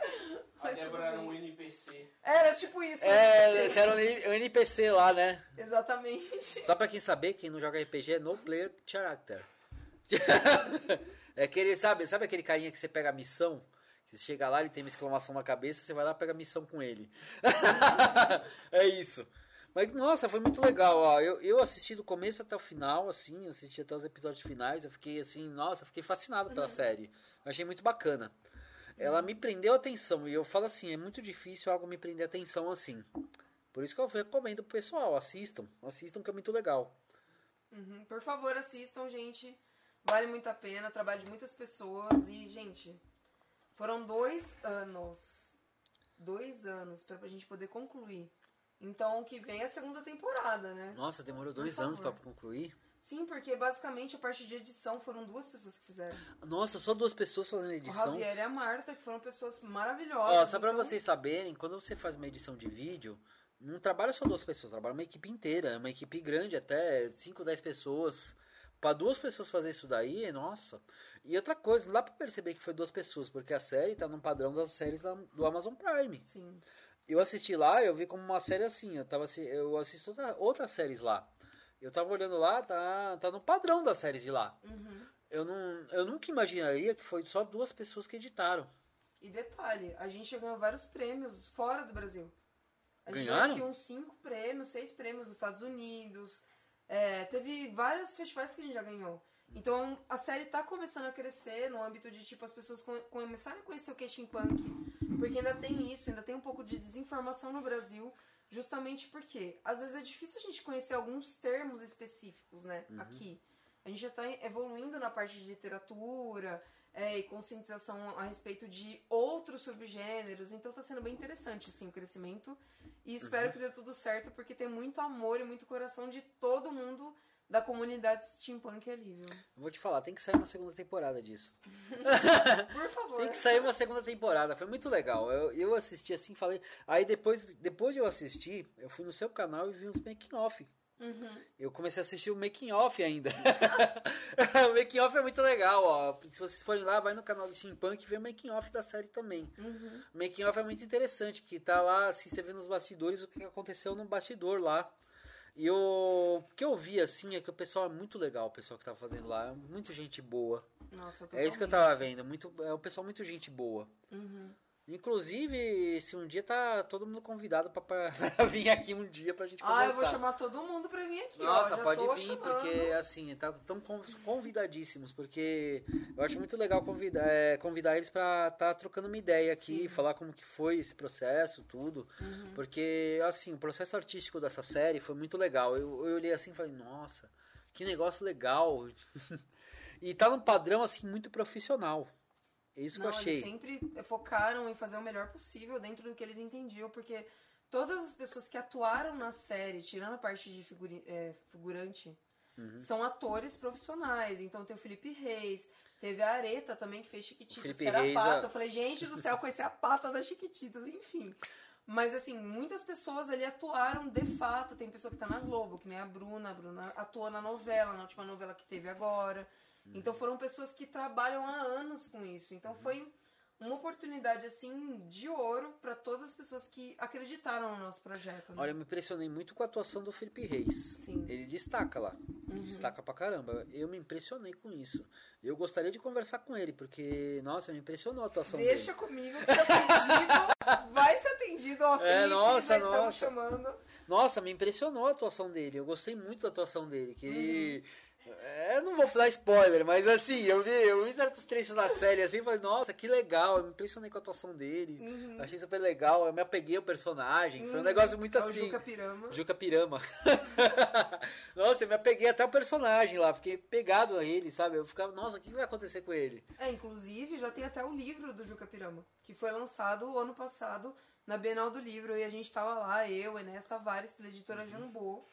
Mas Débora era um. NPC. Era tipo isso. É, você era um NPC lá, né? Exatamente. Só pra quem saber, quem não joga RPG é no player character. é aquele, sabe, sabe aquele carinha que você pega a missão? Que você chega lá, ele tem uma exclamação na cabeça, você vai lá e pega a missão com ele. é isso. Mas, nossa, foi muito legal, ó. Eu, eu assisti do começo até o final, assim, assisti até os episódios finais, eu fiquei assim, nossa, fiquei fascinado pela série. Eu achei muito bacana. Ela me prendeu a atenção, e eu falo assim, é muito difícil algo me prender a atenção assim. Por isso que eu recomendo pro pessoal, assistam. Assistam que é muito legal. Uhum. Por favor, assistam, gente. Vale muito a pena. Trabalho de muitas pessoas. E, gente, foram dois anos. Dois anos pra a gente poder concluir. Então, o que vem é a segunda temporada, né? Nossa, demorou dois anos pra favor. concluir. Sim, porque basicamente a parte de edição foram duas pessoas que fizeram. Nossa, só duas pessoas fazendo O edição. Javier e a Marta, que foram pessoas maravilhosas. Ó, só pra então- vocês saberem, quando você faz uma edição de vídeo, não trabalha só duas pessoas, trabalha uma equipe inteira, é uma equipe grande, até 5, 10 pessoas. Pra duas pessoas fazer isso daí, nossa. E outra coisa, não dá pra perceber que foi duas pessoas, porque a série tá num padrão das séries do Amazon Prime. Sim. Eu assisti lá, eu vi como uma série assim, eu tava eu assisto outra, outras séries lá. Eu tava olhando lá, tá, tá no padrão das séries de lá. Uhum. Eu, não, eu nunca imaginaria que foi só duas pessoas que editaram. E detalhe, a gente já ganhou vários prêmios fora do Brasil. A gente Ganharam? ganhou acho que uns cinco prêmios, seis prêmios nos Estados Unidos. É, teve vários festivais que a gente já ganhou. Então a série tá começando a crescer no âmbito de tipo as pessoas co- começarem a conhecer o é steampunk. Porque ainda tem isso, ainda tem um pouco de desinformação no Brasil. Justamente porque às vezes é difícil a gente conhecer alguns termos específicos, né? Aqui. A gente já está evoluindo na parte de literatura é, e conscientização a respeito de outros subgêneros. Então tá sendo bem interessante, sim, o crescimento. E espero que dê tudo certo, porque tem muito amor e muito coração de todo mundo da comunidade steampunk ali, viu? Vou te falar, tem que sair uma segunda temporada disso. Por favor. Tem que sair uma segunda temporada. Foi muito legal. Eu, eu assisti assim, falei. Aí depois, depois de eu assistir, eu fui no seu canal e vi uns making off. Uhum. Eu comecei a assistir o making off ainda. o making off é muito legal, ó. Se vocês forem lá, vai no canal do Steampunk e vê o making off da série também. Uhum. O making off é muito interessante, que tá lá, assim, você vê nos bastidores o que aconteceu no bastidor lá. E o que eu vi, assim, é que o pessoal é muito legal, o pessoal que tá fazendo lá. É muito gente boa. Nossa, É isso que eu totalmente. tava vendo. Muito, é um pessoal muito gente boa. Uhum. Inclusive, se um dia tá todo mundo convidado pra vir aqui um dia pra gente conversar. Ah, eu vou chamar todo mundo pra vir aqui, ó. Nossa, Já pode vir, chamando. porque assim, tá, tão con- convidadíssimos, porque eu acho muito legal convidar, é, convidar eles pra estar trocando uma ideia aqui, Sim. falar como que foi esse processo, tudo. Uhum. Porque, assim, o processo artístico dessa série foi muito legal. Eu, eu olhei assim e falei, nossa, que negócio legal. e tá num padrão, assim, muito profissional. É isso Não, que eu achei. eles sempre focaram em fazer o melhor possível dentro do que eles entendiam, porque todas as pessoas que atuaram na série, tirando a parte de figuri- é, figurante, Uhum. são atores profissionais. Então tem o Felipe Reis, teve a Areta também, que fez Chiquititas, que era Reis, a pata. a- Eu falei, gente do céu, conhecer a pata das Chiquititas, enfim. Mas assim, muitas pessoas ali atuaram de fato. Tem pessoa que tá na Globo, que nem a Bruna. A Bruna atuou na novela, na última novela que teve agora. Então foram pessoas que trabalham há anos com isso. Então foi uma oportunidade assim de ouro para todas as pessoas que acreditaram no nosso projeto. Né? Olha, eu me impressionei muito com a atuação do Felipe Reis. Sim. Ele destaca lá. Uhum. Destaca pra caramba. Eu me impressionei com isso. Eu gostaria de conversar com ele, porque, nossa, me impressionou a atuação Deixa dele. comigo que atendido. vai ser atendido, ó, É, Felipe, nossa, já estamos nossa. chamando. Nossa, me impressionou a atuação dele. Eu gostei muito da atuação dele. Que ele. Uhum. É, não vou dar spoiler, mas assim, eu vi, eu vi certos trechos da série assim e falei, nossa, que legal. Eu me impressionei com a atuação dele. Uhum. Achei super legal. Eu me apeguei ao personagem. Foi um Uhum. negócio muito É o assim. Juca Pirama. Juca Pirama. nossa, eu me apeguei até ao personagem lá. Fiquei pegado a ele, sabe? Eu ficava, nossa, o que vai acontecer com ele? É, inclusive já tem até o livro do Juca Pirama, que foi lançado ano passado na Bienal do Livro, e a gente tava lá, eu, Enéas Tavares, pela editora Uhum. Jambô.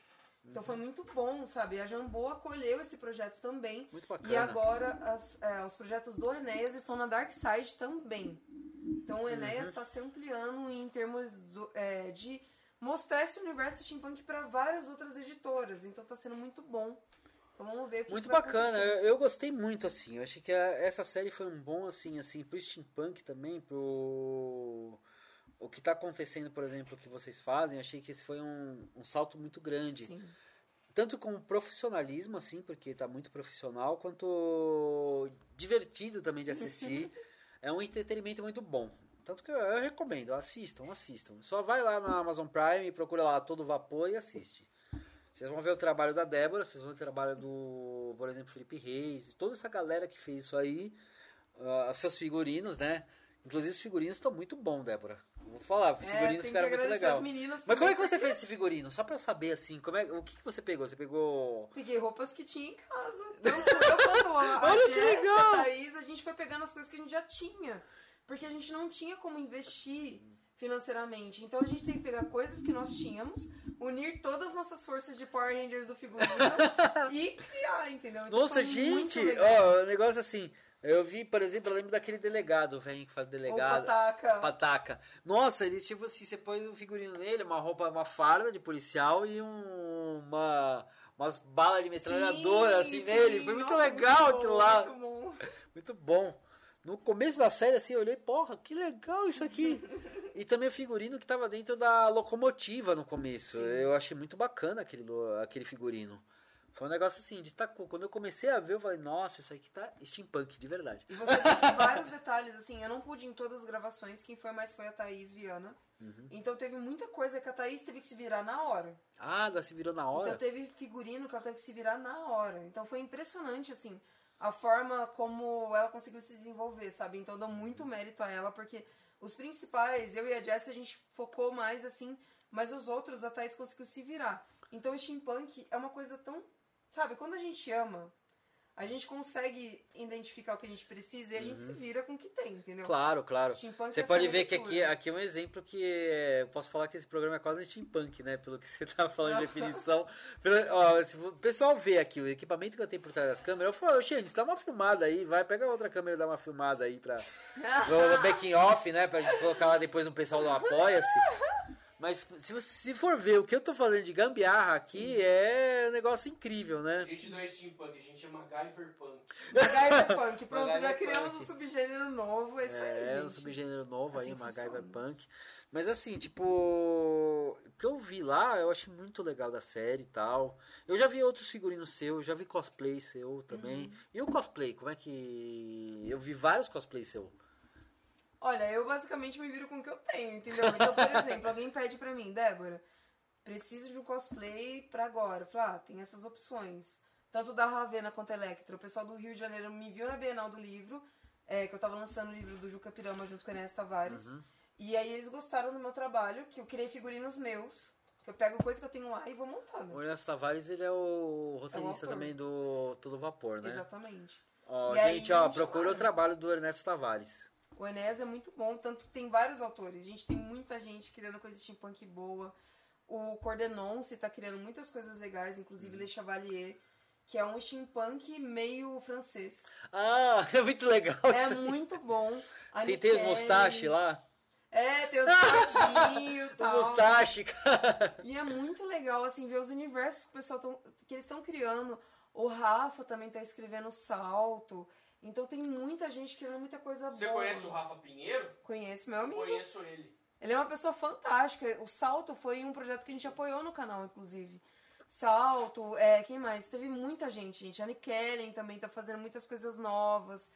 Então foi muito bom, sabe? A Jambô acolheu esse projeto também. Muito bacana. E agora as- é, os projetos do Enéas estão na Dark Side também. Então o Enéas Uhum. está se ampliando em termos do- é, de mostrar esse universo steampunk para várias outras editoras. Então tá sendo muito bom. Então vamos ver o que Muito que bacana, eu, eu gostei muito, assim. Eu achei que a- essa série foi um bom, assim, assim, pro steampunk também, pro. O que tá acontecendo, por exemplo, que vocês fazem, achei que esse foi um, um salto muito grande. Sim. Tanto com profissionalismo, assim, porque tá muito profissional, quanto divertido também de assistir. é um entretenimento muito bom. Tanto que eu, eu recomendo, assistam, assistam. Só vai lá na Amazon Prime, procura lá todo vapor e assiste. Vocês vão ver o trabalho da Débora, vocês vão ver o trabalho do, por exemplo, Felipe Reis, toda essa galera que fez isso aí, ah, seus figurinos, né? Inclusive os figurinos estão muito bons, Débora. Vou falar, os É, figurinos que ficaram muito legal. meninas Mas como é que você fez esse figurino? Só pra eu saber, assim, como é, o que, que você pegou? Você pegou... Peguei roupas que tinha em casa. Então, eu quanto a, a Olha que Jess, legal! a Thaís, a gente foi pegando as coisas que a gente já tinha. Porque a gente não tinha como investir financeiramente. Então a gente tem que pegar coisas que nós tínhamos, unir todas as nossas forças de Power Rangers do figurino e criar, entendeu? Então Nossa, gente! Ó, o negócio assim, eu vi, por exemplo, eu lembro daquele delegado, o velho que faz delegado. pataca. Pataca. Nossa, ele tipo assim, você põe um figurino nele, uma roupa, uma farda de policial e um, uma umas balas de metralhadora Sim, assim sim. nele. Foi muito Nossa, legal muito aquilo bom, lá. Muito bom. Muito bom. No começo da série, assim, eu olhei, porra, que legal isso aqui. e também o figurino que tava dentro da locomotiva no começo. Sim. Eu achei muito bacana aquele, aquele figurino. Foi um negócio assim, destacou. Quando eu comecei a ver, eu falei, nossa, isso aqui tá steampunk, de verdade. E você tem vários detalhes, assim, eu não pude em todas as gravações, quem foi mais foi a Thaís Viana. Uhum. Então teve muita coisa que a Thaís teve que se virar na hora. Ah, ela se virou na hora. Então teve figurino que ela teve que se virar na hora. Então foi impressionante, assim, a forma como ela conseguiu se desenvolver, sabe? Então eu dou muito mérito a ela, porque os principais, eu e a Jess, a gente focou mais, assim, mas os outros, a Thaís conseguiu se virar. Então o steampunk é uma coisa tão. Sabe, quando a gente ama, a gente consegue identificar o que a gente precisa e a gente se vira com o que tem, entendeu? Uhum. Claro, claro. Você é pode ver que aqui, aqui é um exemplo que é, posso falar que esse programa é quase steampunk, né? Pelo que você tá falando de definição. Pelo- ó, se o pessoal vê aqui o equipamento que eu tenho por trás das câmeras, eu falo, gente, dá uma filmada aí, vai, pega outra câmera e dá uma filmada aí pra. No, no backing off, né? Pra gente colocar lá depois no pessoal do Apoia-se. Mas se, você, se for ver o que eu tô fazendo de gambiarra aqui, é um negócio incrível, A né? gente não é steampunk, a gente é MacGyver Punk. MacGyver Punk. Pronto, MacGyver já criamos Punk. um subgênero novo. É isso aí, É, um gente. subgênero novo aí, Assim uma MacGyver funciona. Punk. Mas assim, tipo, o que eu vi lá, eu achei muito legal da série e tal. Eu já vi outros figurinos seus, já vi cosplay seu também. Uhum. E o cosplay, como é que. Eu vi vários cosplays seu. Olha, eu basicamente me viro com o que eu tenho, entendeu? Então, por exemplo, alguém pede pra mim, Débora, preciso de um cosplay pra agora. Eu falo, ah, tem essas opções. Tanto da Ravena quanto Electra. O pessoal do Rio de Janeiro me viu na Bienal do livro, é, que eu tava lançando o livro do Juca Pirama junto com a Enéas Tavares. Uhum. E aí eles gostaram do meu trabalho, que eu criei figurinos meus, que eu pego coisa que eu tenho lá e vou montando. O Ernesto Tavares, ele é o roteirista autor. também do Todo Vapor, né? Exatamente. Ó, E aí, gente, ó, gente, procura o trabalho do Ernesto Tavares. O Enéas é muito bom, tanto tem vários autores. A gente tem muita gente criando coisa steampunk boa. O Cordenonce tá criando muitas coisas legais, inclusive Le Chevalier, que é um steampunk meio francês. Ah, é muito legal É muito bom. A Tem, tem os mustache lá? É, tem os mustachinhos e O tal. mustache, cara. E é muito legal, assim, ver os universos que o pessoal tão, que eles estão criando. O Rafa também tá escrevendo Salto. Então tem muita gente querendo muita coisa Você boa. conhece o Rafa Pinheiro? Conheço meu amigo. Conheço ele. Ele é uma pessoa fantástica. O Salto foi um projeto que a gente apoiou no canal, inclusive. Salto, é, quem mais? Teve muita gente, gente. A Annie Kellen também tá fazendo muitas coisas novas.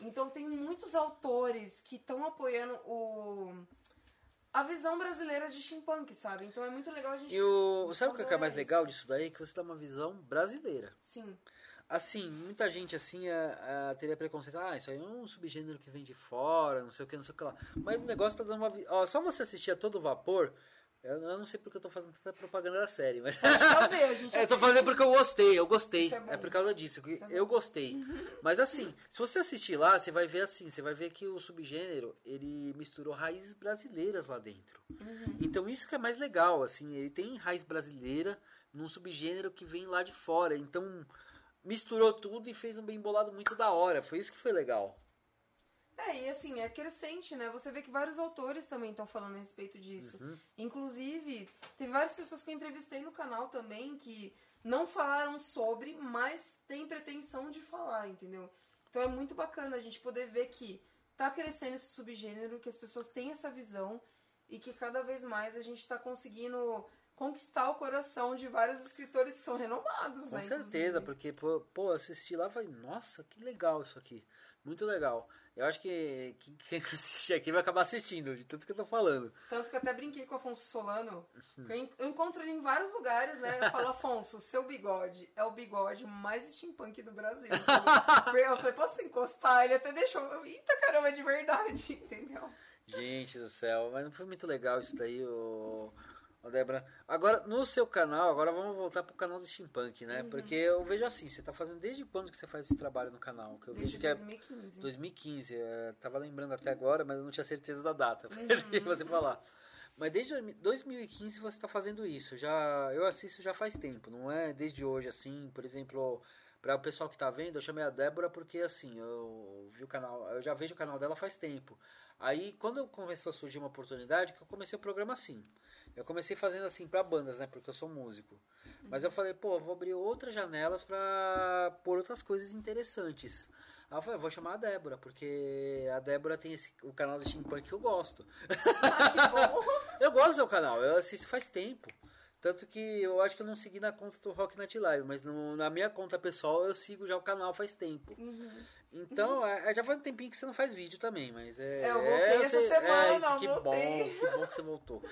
Então tem muitos autores que estão apoiando o a visão brasileira de steampunk, sabe? Então é muito legal a gente E o. Sabe o que é mais apoiar legal isso. disso daí? Que você dá uma visão brasileira. Sim. Assim, muita gente assim a, a, teria preconceito. Ah, isso aí é um subgênero que vem de fora, não sei o que, não sei o que lá. Mas o negócio tá dando uma. Ó, só você assistir a todo vapor. Eu, eu não sei porque eu tô fazendo tanta propaganda da série, mas. Fazer, a gente É, tô fazendo porque eu gostei, eu gostei. É. É, por causa disso, é bom. eu gostei. Mas assim, se você assistir lá, você vai ver assim, você vai ver que o subgênero, ele misturou raízes brasileiras lá dentro. Uhum. Então isso que é mais legal, assim, ele tem raiz brasileira num subgênero que vem lá de fora. Então misturou tudo e fez um bem bolado muito da hora. Foi isso que foi legal. É, e assim, é crescente, né? Você vê que vários autores também estão falando a respeito disso. Uhum. Inclusive, teve várias pessoas que eu entrevistei no canal também que não falaram sobre, mas têm pretensão de falar, entendeu? Então é muito bacana a gente poder ver que tá crescendo esse subgênero, que as pessoas têm essa visão e que cada vez mais a gente tá conseguindo conquistar o coração de vários escritores que são renomados, Com né? certeza, inclusive. porque, pô, assisti lá e falei, nossa, que legal isso aqui. Muito legal. Eu acho que que- quem assistir aqui vai acabar assistindo, de tanto que eu tô falando. Tanto que eu até brinquei com o Afonso Solano. que eu, en- eu encontro ele em vários lugares, né? Eu falo, Afonso, seu bigode é o bigode mais steampunk do Brasil. eu falei, posso encostar? Ele até deixou. eu, Eita caramba, é de verdade, entendeu? Gente do céu, mas não foi muito legal isso daí, ô Débora. Agora, no seu canal, agora vamos voltar pro canal do Steampunk, né? Uhum. Porque eu vejo assim, você tá fazendo desde quando que você faz esse trabalho no canal? Que eu Desde vejo que é 2015. 2015, é, tava lembrando até agora, mas eu não tinha certeza da data, Uhum. você falar. Mas desde 2015 você está fazendo isso. Já eu assisto já faz tempo, não é desde hoje assim. Por exemplo, para o pessoal que tá vendo, eu chamei a Débora porque assim, eu vi o canal, eu já vejo o canal dela faz tempo. Aí quando começou a surgir uma oportunidade, que eu comecei o programa assim. Eu comecei fazendo assim para bandas, né, porque eu sou músico. Mas eu falei, pô, eu vou abrir outras janelas para pôr outras coisas interessantes. Aí eu falei, eu vou chamar a Débora, porque a Débora tem esse, o canal do Steampunk que eu gosto. Ah, que. Eu gosto do seu canal, eu assisto faz tempo. Tanto que eu acho que eu não segui na conta do Rock Night Live, mas no- na minha conta pessoal eu sigo já o canal faz tempo. Uhum. Então, é, já faz um tempinho que você não faz vídeo também, mas é. É, eu voltei é, essa semana, que voltei. bom, que bom que você voltou.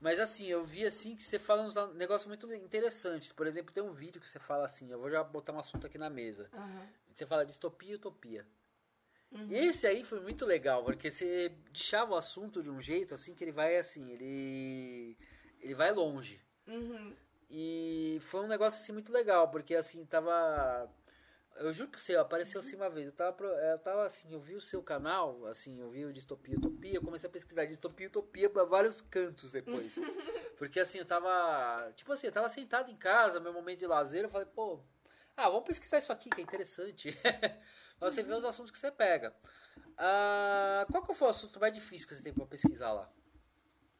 Mas assim, eu vi assim que você fala uns negócios muito interessantes. Por exemplo, tem um vídeo que você fala assim, eu vou já botar um assunto aqui na mesa. Aham. Você fala distopia e utopia. Uhum. Esse aí foi muito legal, porque você deixava o assunto de um jeito assim que ele vai assim, ele ele vai longe. Uhum. E foi um negócio assim muito legal, porque assim, tava. Eu juro pra você, apareceu assim uma vez. Eu tava, pro- eu tava assim, eu vi o seu canal, assim, eu vi o Distopia e Utopia, eu comecei a pesquisar Distopia e Utopia pra vários cantos depois. porque assim, eu tava. Tipo assim, eu tava sentado em casa, meu momento de lazer, eu falei, pô, ah, vamos pesquisar isso aqui, que é interessante. você ver os assuntos que você pega. Ah, qual que foi o assunto mais difícil que você tem pra pesquisar lá?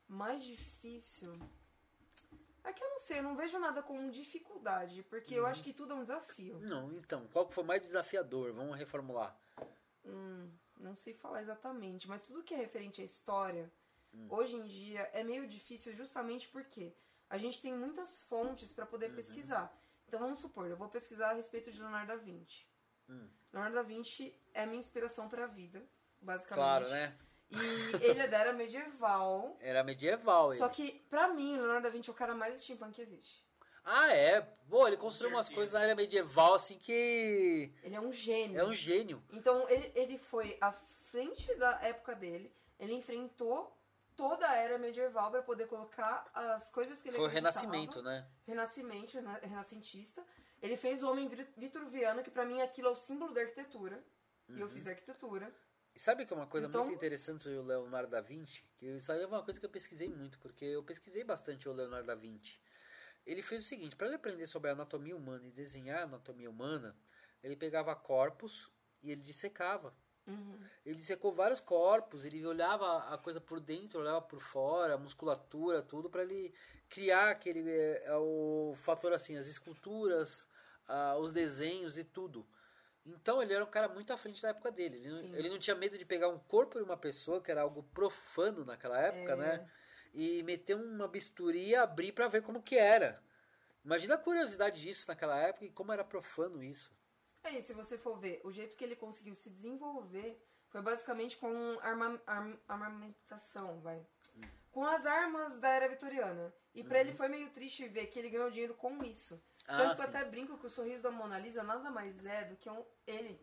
Mais difícil. É que eu não sei, eu não vejo nada com dificuldade, porque eu acho que tudo é um desafio. Não, então, qual que foi mais desafiador? Vamos reformular. Hum, não sei falar exatamente, mas tudo que é referente à história, Hum. hoje em dia é meio difícil justamente porque a gente tem muitas fontes para poder Uhum. pesquisar. Então vamos supor, eu vou pesquisar a respeito de Leonardo da Vinci. Hum. Leonardo da Vinci é minha inspiração para a vida, basicamente. Claro, né? E ele é da era medieval. Era medieval. Só ele. que, pra mim, Leonardo da Vinci é o cara mais steampunk que existe. Ah, é? Pô, ele construiu umas coisas na era medieval assim que. Ele é um gênio. É um gênio. Então, ele, ele foi à frente da época dele, ele enfrentou toda a era medieval para poder colocar as coisas que ele Foi o renascimento, né? Renascimento, rena- renascentista. Ele fez o homem vit- vitruviano, que pra mim aquilo é o símbolo da arquitetura. E eu fiz arquitetura. E sabe que é uma coisa Então- muito interessante sobre o Leonardo da Vinci? Que isso aí é uma coisa que eu pesquisei muito, porque eu pesquisei bastante o Leonardo da Vinci. Ele fez o seguinte, para ele aprender sobre a anatomia humana e desenhar a anatomia humana, ele pegava corpos e ele dissecava. Uhum. Ele dissecou vários corpos, ele olhava a coisa por dentro, olhava por fora, a musculatura, tudo, para ele criar aquele é, o fator assim, as esculturas, ah, os desenhos e tudo. Então ele era um cara muito à frente da época dele. Ele, não, ele não tinha medo de pegar um corpo de uma pessoa, que era algo profano naquela época, É. né? E meter uma bisturi e abrir pra ver como que era. Imagina a curiosidade disso naquela época e como era profano isso. É, e se você for ver, o jeito que ele conseguiu se desenvolver foi basicamente com arma, arm- armamentação, vai. Com as armas da era vitoriana. E pra ele foi meio triste ver que ele ganhou dinheiro com isso. Ah, Tanto que eu até brinco que o sorriso da Mona Lisa nada mais é do que um, ele.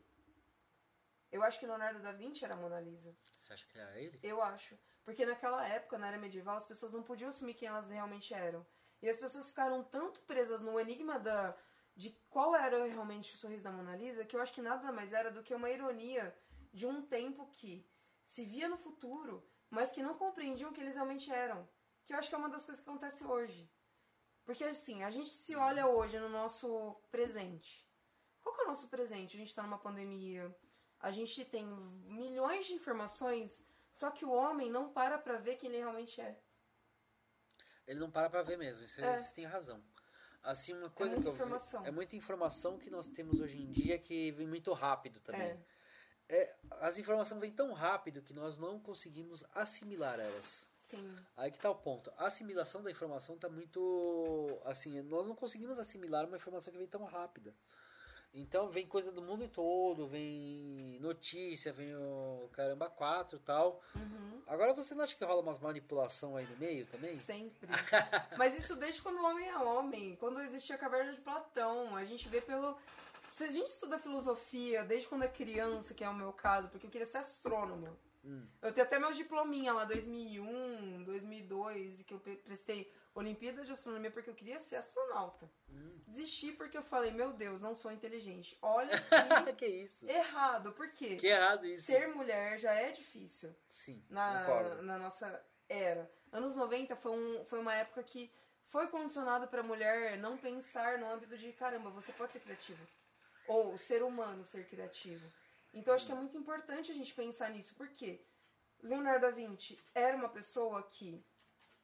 Eu acho que Leonardo da Vinci era a Mona Lisa. Você acha que era ele? Eu acho. Porque naquela época, na era medieval, as pessoas não podiam assumir quem elas realmente eram. E as pessoas ficaram tanto presas no enigma da, de qual era realmente o sorriso da Mona Lisa, que eu acho que nada mais era do que uma ironia de um tempo que se via no futuro, mas que não compreendiam o que eles realmente eram. Que eu acho que é uma das coisas que acontece hoje. Porque assim, a gente se olha hoje no nosso presente. Qual que é o nosso presente? A gente tá numa pandemia, a gente tem milhões de informações, só que o homem não para pra ver quem ele realmente é. Ele não para pra ver mesmo, isso É. você tem razão. Assim, uma coisa muita que eu vi- informação. é muita informação que nós temos hoje em dia que vem muito rápido também. É. É, as informações vêm tão rápido que nós não conseguimos assimilar elas. Sim. Aí que tá o ponto. A assimilação da informação tá muito. Assim, nós não conseguimos assimilar uma informação que vem tão rápida. Então vem coisa do mundo todo, vem notícia, vem o caramba 4 e tal. Uhum. Agora você não acha que rola umas manipulação aí no meio também? Sempre. Mas isso desde quando o homem é homem. Quando existia a caverna de Platão. A gente vê pelo. Se a gente estuda filosofia desde quando é criança, que é o meu caso, porque eu queria ser astrônomo. Hum. Eu tenho até meu diplominha lá, 2001, 2002, e que eu pre- prestei Olimpíada de Astronomia porque eu queria ser astronauta. Hum. Desisti porque eu falei, meu Deus, não sou inteligente. Olha que que isso? errado. Por quê? Que errado isso. Ser mulher já é difícil Sim, na, concordo. na nossa era. Anos 90 foi, um, foi uma época que foi condicionado pra mulher não pensar no âmbito de caramba, você pode ser criativo. Ou o ser humano ser criativo. Então acho que é muito importante a gente pensar nisso, porque Leonardo da Vinci era uma pessoa que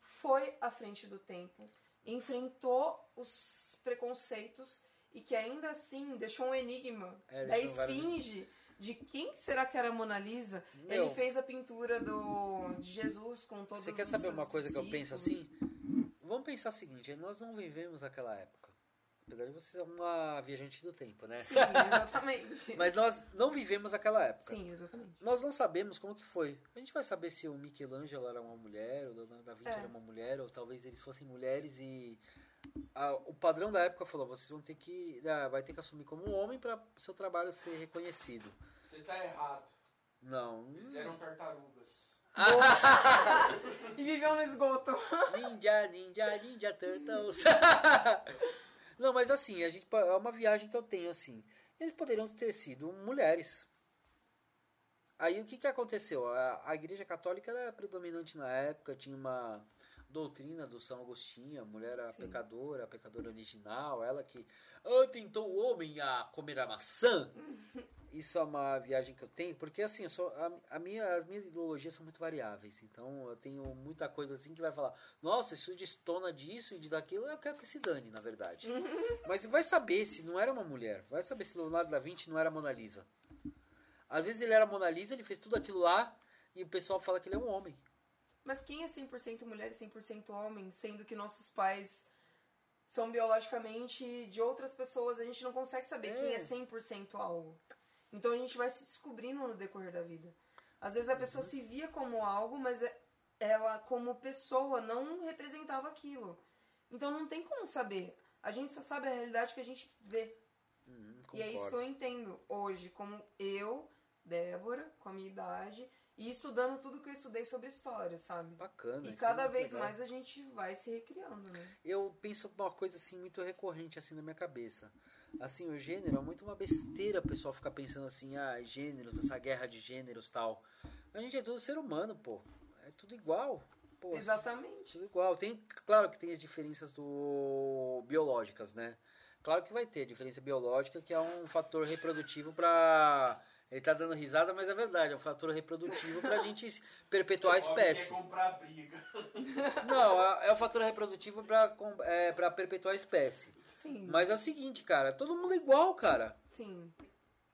foi à frente do tempo, enfrentou os preconceitos e que ainda assim deixou um enigma É, da deixou vários- esfinge de quem será que era a Mona Lisa. Meu. Ele fez a pintura do de Jesus com todos Você quer saber uma coisa que eu penso assim? Vamos pensar o seguinte, nós não vivemos aquela época. Apesar de você ser uma viajante do tempo, né? Sim, exatamente. Mas nós não vivemos aquela época. Sim, exatamente. Nós não sabemos como que foi. A gente vai saber se o Michelangelo era uma mulher, o Leonardo da Vinci É. era uma mulher, ou talvez eles fossem mulheres e a- o padrão da época falou, vocês vão ter que, ah, vai ter que assumir como um homem para seu trabalho ser reconhecido. Você tá errado. Não. Eles eram tartarugas. E viveu no esgoto. Ninja, ninja, ninja turtles. Não, mas assim, a gente é uma viagem que eu tenho assim. Eles poderiam ter sido mulheres. Aí o que que aconteceu? A, a Igreja Católica era predominante na época, tinha uma doutrina do São Agostinho, a mulher era Sim. pecadora, a pecadora original, ela que tentou o homem a comer a maçã. Isso é uma viagem que eu tenho, porque assim, eu sou, a, a minha, as minhas ideologias são muito variáveis, então eu tenho muita coisa assim que vai falar, nossa, isso destona disso e de daquilo, eu quero que se dane, na verdade. Mas vai saber se não era uma mulher, vai saber se Leonardo da Vinci não era Mona Lisa. Às vezes ele era Mona Lisa, ele fez tudo aquilo lá e o pessoal fala que ele é um homem. Mas quem é 100% mulher e 100% homem, sendo que nossos pais são biologicamente de outras pessoas, a gente não consegue saber É. quem é 100% algo. Então a gente vai se descobrindo no decorrer da vida. Às vezes a pessoa Uhum. se via como algo, mas é- ela, como pessoa, não representava aquilo. Então não tem como saber. A gente só sabe a realidade que a gente vê. Hum, E é isso que eu entendo hoje, como eu, Débora, com a minha idade, e estudando tudo que eu estudei sobre história, sabe? Bacana. E é cada muito vez legal. mais a gente vai se recriando, né? eu penso uma coisa assim muito recorrente assim na minha cabeça. Assim, o gênero é muito uma besteira o pessoal ficar pensando assim, ah, gêneros, essa guerra de gêneros tal. A gente é tudo ser humano, pô. É tudo igual. Pô, Exatamente. tudo igual. Tem, claro que tem as diferenças do biológicas, né? Claro que vai ter diferença biológica, que é um fator reprodutivo pra. Ele tá dando risada, mas é verdade, é um fator reprodutivo pra gente perpetuar a espécie. quer comprar briga. Não, é, é o fator reprodutivo pra, é, pra perpetuar a espécie. Sim. Mas é o seguinte, cara, todo mundo é igual, cara. Sim.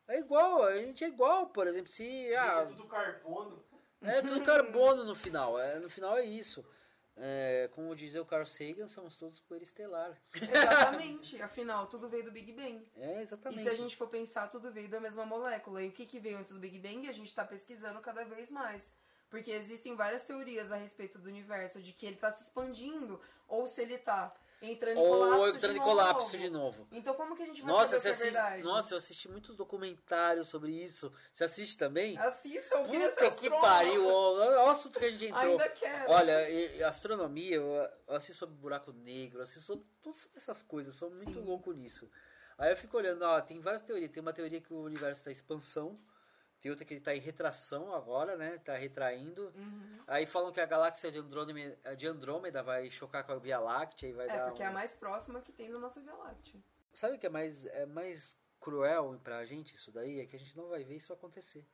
É igual, a gente é igual, por exemplo, se. Ah, é tudo carbono. é tudo carbono no final. É, no final é isso. É, como dizia o Carl Sagan, somos todos poeira estelar. Exatamente. Afinal, tudo veio do Big Bang. É, E exatamente. se a gente for pensar, tudo veio da mesma molécula. E o que, que veio antes do Big Bang, a gente está pesquisando cada vez mais. Porque existem várias teorias a respeito do universo, de que ele está se expandindo, ou se ele está entrando em colapso. Ou entrando de em colapso novo. de novo. Então como que a gente vai Nossa, saber é verdade? nossa, eu assisti muitos documentários sobre isso. Você assiste também? Assistam, Puta que pariu! Olha o assunto que a gente entrou. Ainda quero. Olha, astronomia, eu assisto sobre buraco negro, eu assisto sobre todas essas coisas, sou muito Sim. louco nisso. Aí eu fico olhando, ó, tem várias teorias. Tem uma teoria que o universo está em expansão, tem outra que ele está em retração agora, né? Está retraindo. Uhum. Aí falam que a galáxia de Andrômeda, de Andrômeda vai chocar com a Via Láctea e vai É, dar. porque é um- a mais próxima que tem da nossa Via Láctea. Sabe o que é mais, é mais cruel pra gente isso daí? É que a gente não vai ver isso acontecer.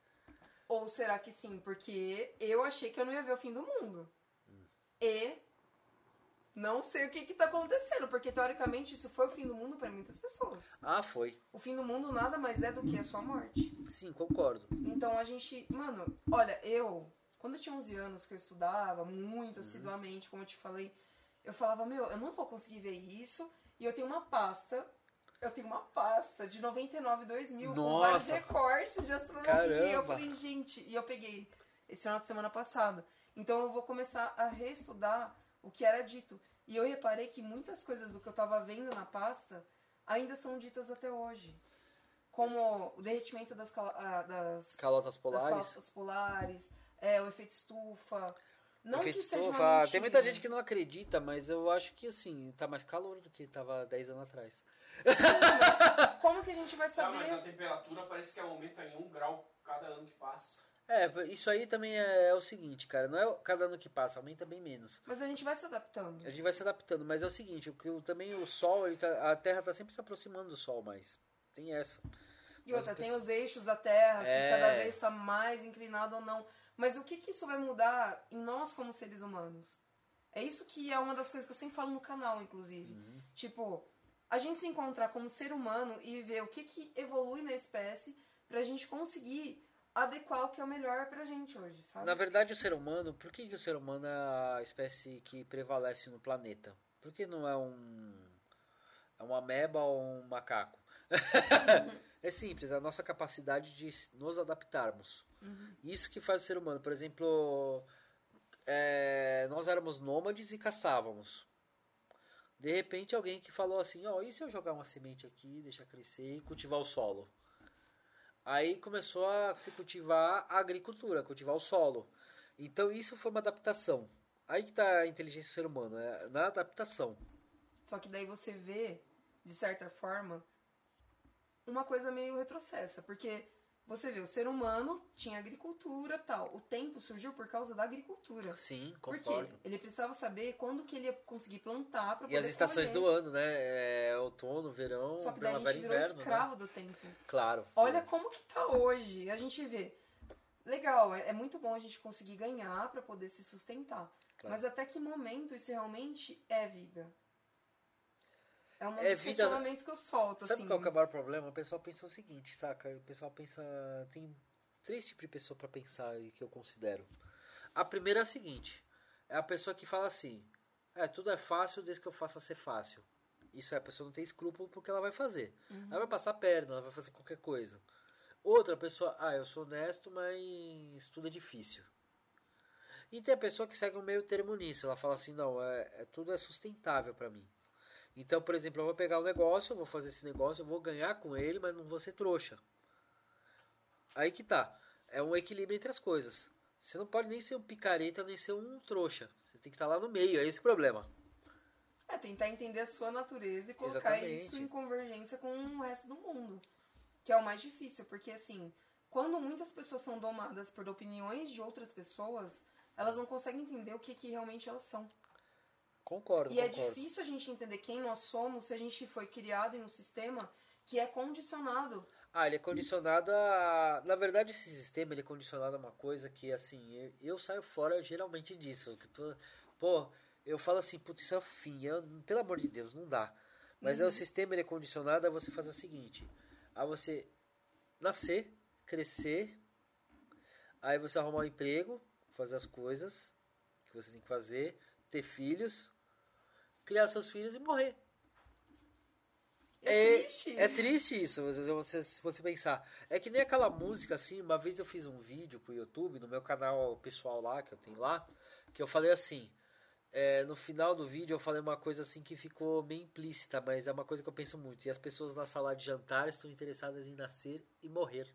Ou será que sim? Porque eu achei que eu não ia ver o fim do mundo. E não sei o que que tá acontecendo, porque teoricamente isso foi o fim do mundo pra muitas pessoas. Ah, foi. O fim do mundo nada mais é do que a sua morte. Sim, concordo. Então a gente, mano, olha, eu, quando eu tinha 11 anos que eu estudava muito assiduamente, como eu te falei, eu falava, meu, eu não vou conseguir ver isso, e eu tenho uma pasta, eu tenho uma pasta de 99 2000 com vários Nossa. recortes de astronomia. E eu Caramba. falei, gente, e eu peguei esse final de semana passado. Então eu vou começar a reestudar o que era dito. E eu reparei que muitas coisas do que eu tava vendo na pasta ainda são ditas até hoje. Como o derretimento das, cala- ah, das Calotas das polares. calotas polares, é, o efeito estufa. Não Efeito que seja estufa, uma mentira. Tem muita gente que não acredita, mas eu acho que assim, tá mais calor do que tava 10 anos atrás. Como que a gente vai Tá, saber? mas a temperatura parece que aumenta em um grau cada ano que passa. É, isso aí também é, é o seguinte, cara, não é cada ano que passa, aumenta bem menos. Mas a gente vai se adaptando. A gente vai se adaptando, mas é o seguinte, o que também o Sol, tá- a Terra tá sempre se aproximando do Sol mais. Tem essa. E Mas outra, tem os eixos da Terra, que É. cada vez está mais inclinado ou não. Mas o que, que isso vai mudar em nós como seres humanos? É isso que é uma das coisas que eu sempre falo no canal, inclusive. Uhum. Tipo, a gente se encontrar como ser humano e ver o que, que evolui na espécie pra gente conseguir adequar o que é o melhor pra gente hoje, sabe? Na verdade, o ser humano, por que, que o ser humano é a espécie que prevalece no planeta? Por que não é um. É uma ameba ou um macaco? é simples, a nossa capacidade de nos adaptarmos. Uhum. Isso que faz o ser humano. Por exemplo, é, nós éramos nômades e caçávamos. De repente, alguém que falou assim: Ó, e se eu jogar uma semente aqui, deixar crescer e cultivar o solo? Aí começou a se cultivar a agricultura, cultivar o solo. Então, isso foi uma adaptação. Aí que está a inteligência do ser humano, é na adaptação. Só que daí você vê, de certa forma, uma coisa meio retrocessa. Porque você vê, o ser humano tinha agricultura tal. O tempo surgiu por causa da agricultura. Sim, Por quê? concordo. Ele precisava saber quando que ele ia conseguir plantar pra E as poder estações colher. do ano, né? É outono, verão, Só que daí a gente virou inverno. Né? escravo do tempo. Claro. Olha como que tá hoje. A gente vê. Legal, é, é muito bom a gente conseguir ganhar pra poder se sustentar. Claro. Mas até que momento isso realmente é vida? É um É dos vida- questionamentos que eu solto, Sabe assim. qual que é o maior problema? O pessoal pensa o seguinte, saca? O pessoal pensa. Tem três tipos de pessoa pra pensar e que eu considero. A primeira é a seguinte: é a pessoa que fala assim: é, tudo é fácil desde que eu faça ser fácil. Isso é, a pessoa não tem escrúpulo porque ela vai fazer. Uhum. Ela vai passar a perna, ela vai fazer qualquer coisa. Outra pessoa, ah, eu sou honesto, mas tudo é difícil. E tem a pessoa que segue um meio termo nisso. Ela fala assim, não, é, é- tudo é sustentável pra mim. Então, por exemplo, eu vou pegar um negócio, eu vou fazer esse negócio, eu vou ganhar com ele, mas não vou ser trouxa. Aí que tá. É um equilíbrio entre as coisas. Você não pode nem ser um picareta, nem ser um trouxa. Você tem que estar lá no meio, é esse o problema. É tentar entender a sua natureza e colocar Exatamente. isso em convergência com o resto do mundo. Que é o mais difícil, porque assim, quando muitas pessoas são domadas por opiniões de outras pessoas, elas não conseguem entender o que, que realmente elas são. Concordo, E é concordo. difícil a gente entender quem nós somos se a gente foi criado em um sistema que é condicionado. Ah, ele é condicionado a. Na verdade, esse sistema ele é condicionado a uma coisa que, assim, eu, eu saio fora geralmente disso. Que tô... Pô, eu falo assim, putz, isso é o fim. eu- pelo amor de Deus, não dá. Mas é o sistema ele é condicionado a você fazer o seguinte: a você nascer, crescer, aí você arrumar um emprego, fazer as coisas que você tem que fazer, ter filhos, criar seus filhos e morrer. É, triste. É triste isso, você, você, se você pensar. É que nem aquela música assim, uma vez eu fiz um vídeo pro YouTube, no meu canal pessoal lá, que eu tenho lá, que eu falei assim, é, no final do vídeo eu falei uma coisa assim que ficou meio implícita, mas é uma coisa que eu penso muito. E as pessoas na sala de jantar estão interessadas em nascer e morrer.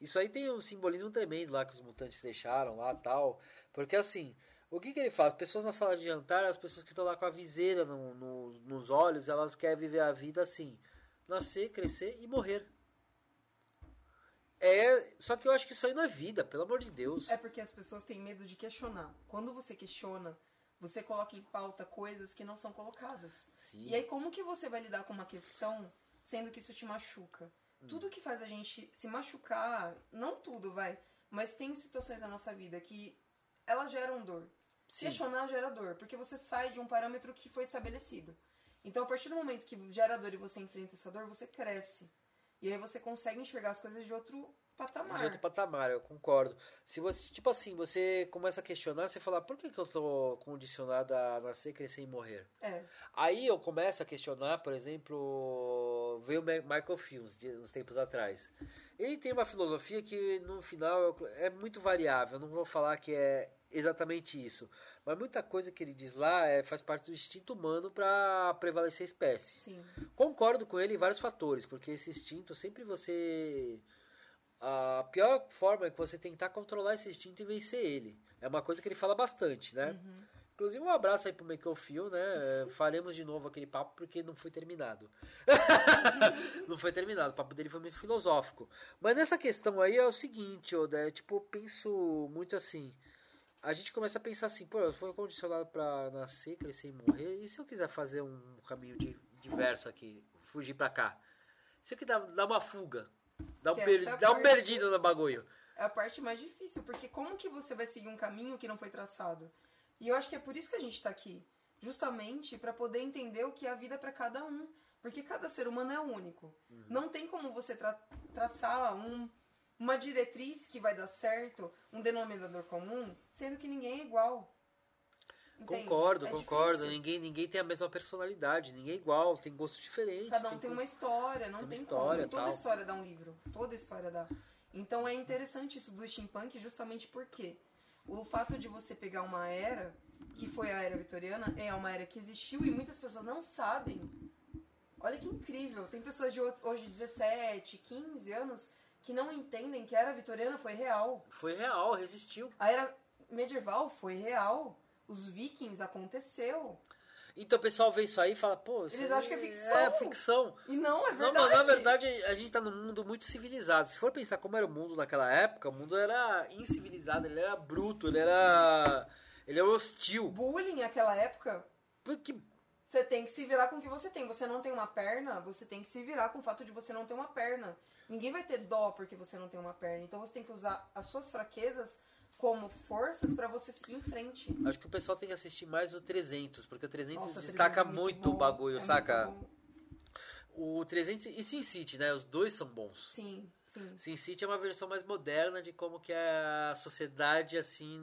Isso aí tem um simbolismo tremendo lá que os mutantes deixaram lá tal. Porque assim, o que, que ele faz? Pessoas na sala de jantar, as pessoas que estão lá com a viseira no, no, nos olhos, elas querem viver a vida assim: nascer, crescer e morrer. É, só que eu acho que isso aí não é vida, pelo amor de Deus. É porque as pessoas têm medo de questionar. Quando você questiona, você coloca em pauta coisas que não são colocadas. Sim. E aí, como que você vai lidar com uma questão sendo que isso te machuca? Hum. Tudo que faz a gente se machucar, não tudo, vai, mas tem situações na nossa vida que elas geram dor. Sim. Questionar gera dor, porque você sai de um parâmetro que foi estabelecido. Então, a partir do momento que gera dor e você enfrenta essa dor, você cresce. E aí você consegue enxergar as coisas de outro patamar. De outro patamar, eu concordo. Se você, tipo assim, você começa a questionar, você fala, por que, que eu tô condicionado a nascer, crescer e morrer? É. Aí eu começo a questionar, por exemplo, veio Michael Fields, de- uns tempos atrás. Ele tem uma filosofia que no final é muito variável, eu não vou falar que é exatamente isso. Mas muita coisa que ele diz lá é, faz parte do instinto humano para prevalecer a espécie. Sim. Concordo com ele em vários fatores, porque esse instinto sempre você. A pior forma é que você tentar controlar esse instinto e vencer ele. É uma coisa que ele fala bastante, né? Inclusive, um abraço aí pro Michael Phil, né? Faremos de novo aquele papo porque não foi terminado. não foi terminado. O papo dele foi muito filosófico. Mas nessa questão aí é o seguinte, Oda, é, tipo, eu penso muito assim. A gente começa a pensar assim, pô, eu fui condicionado pra nascer, crescer e morrer. E se eu quiser fazer um caminho di- diverso aqui, fugir pra cá? Eu quiser dar, dar uma fuga, dar um, per, é a dar um perdido no bagulho. É a parte mais difícil, porque como que você vai seguir um caminho que não foi traçado? E eu acho que é por isso que a gente tá aqui. Justamente para poder entender o que é a vida para cada um. Porque cada ser humano é único. Não tem como você tra- traçar um, uma diretriz que vai dar certo, um denominador comum, sendo que ninguém é igual. Entende? Concordo, É concordo. difícil. Ninguém, ninguém tem a mesma personalidade, ninguém é igual, tem gosto diferente. Cada um tem coisa- uma história, não tem tem, uma história, como. Toda história dá um livro. Toda história dá. Então é interessante isso do steampunk justamente porque o fato de você pegar uma era, que foi a era vitoriana, é uma era que existiu e muitas pessoas não sabem. Olha que incrível. Tem pessoas de ho- hoje 17, 15 anos que não entendem que a era vitoriana foi real. Foi real, resistiu. A era medieval foi real. Os vikings aconteceu. Então o pessoal vê isso aí e fala, pô, isso Eles acham que é ficção. É ficção. E não, é Não, verdade. mas na verdade a gente tá num mundo muito civilizado. Se for pensar como era o mundo naquela época, o mundo era incivilizado, ele era bruto, ele era. Ele era hostil. Bullying naquela época Porque Você tem que se virar com o que você tem. Você não tem uma perna, você tem que se virar com o fato de você não ter uma perna. Ninguém vai ter dó porque você não tem uma perna. Então você tem que usar as suas fraquezas como forças pra você seguir em frente. acho que o pessoal tem que assistir mais o 300, porque o 300 Nossa, destaca 300 é muito, o bom, bagulho, é saca? muito. O 300 e Sin City, né? Os dois são bons. Sim, sim. Sin City é uma versão mais moderna de como que é a sociedade assim.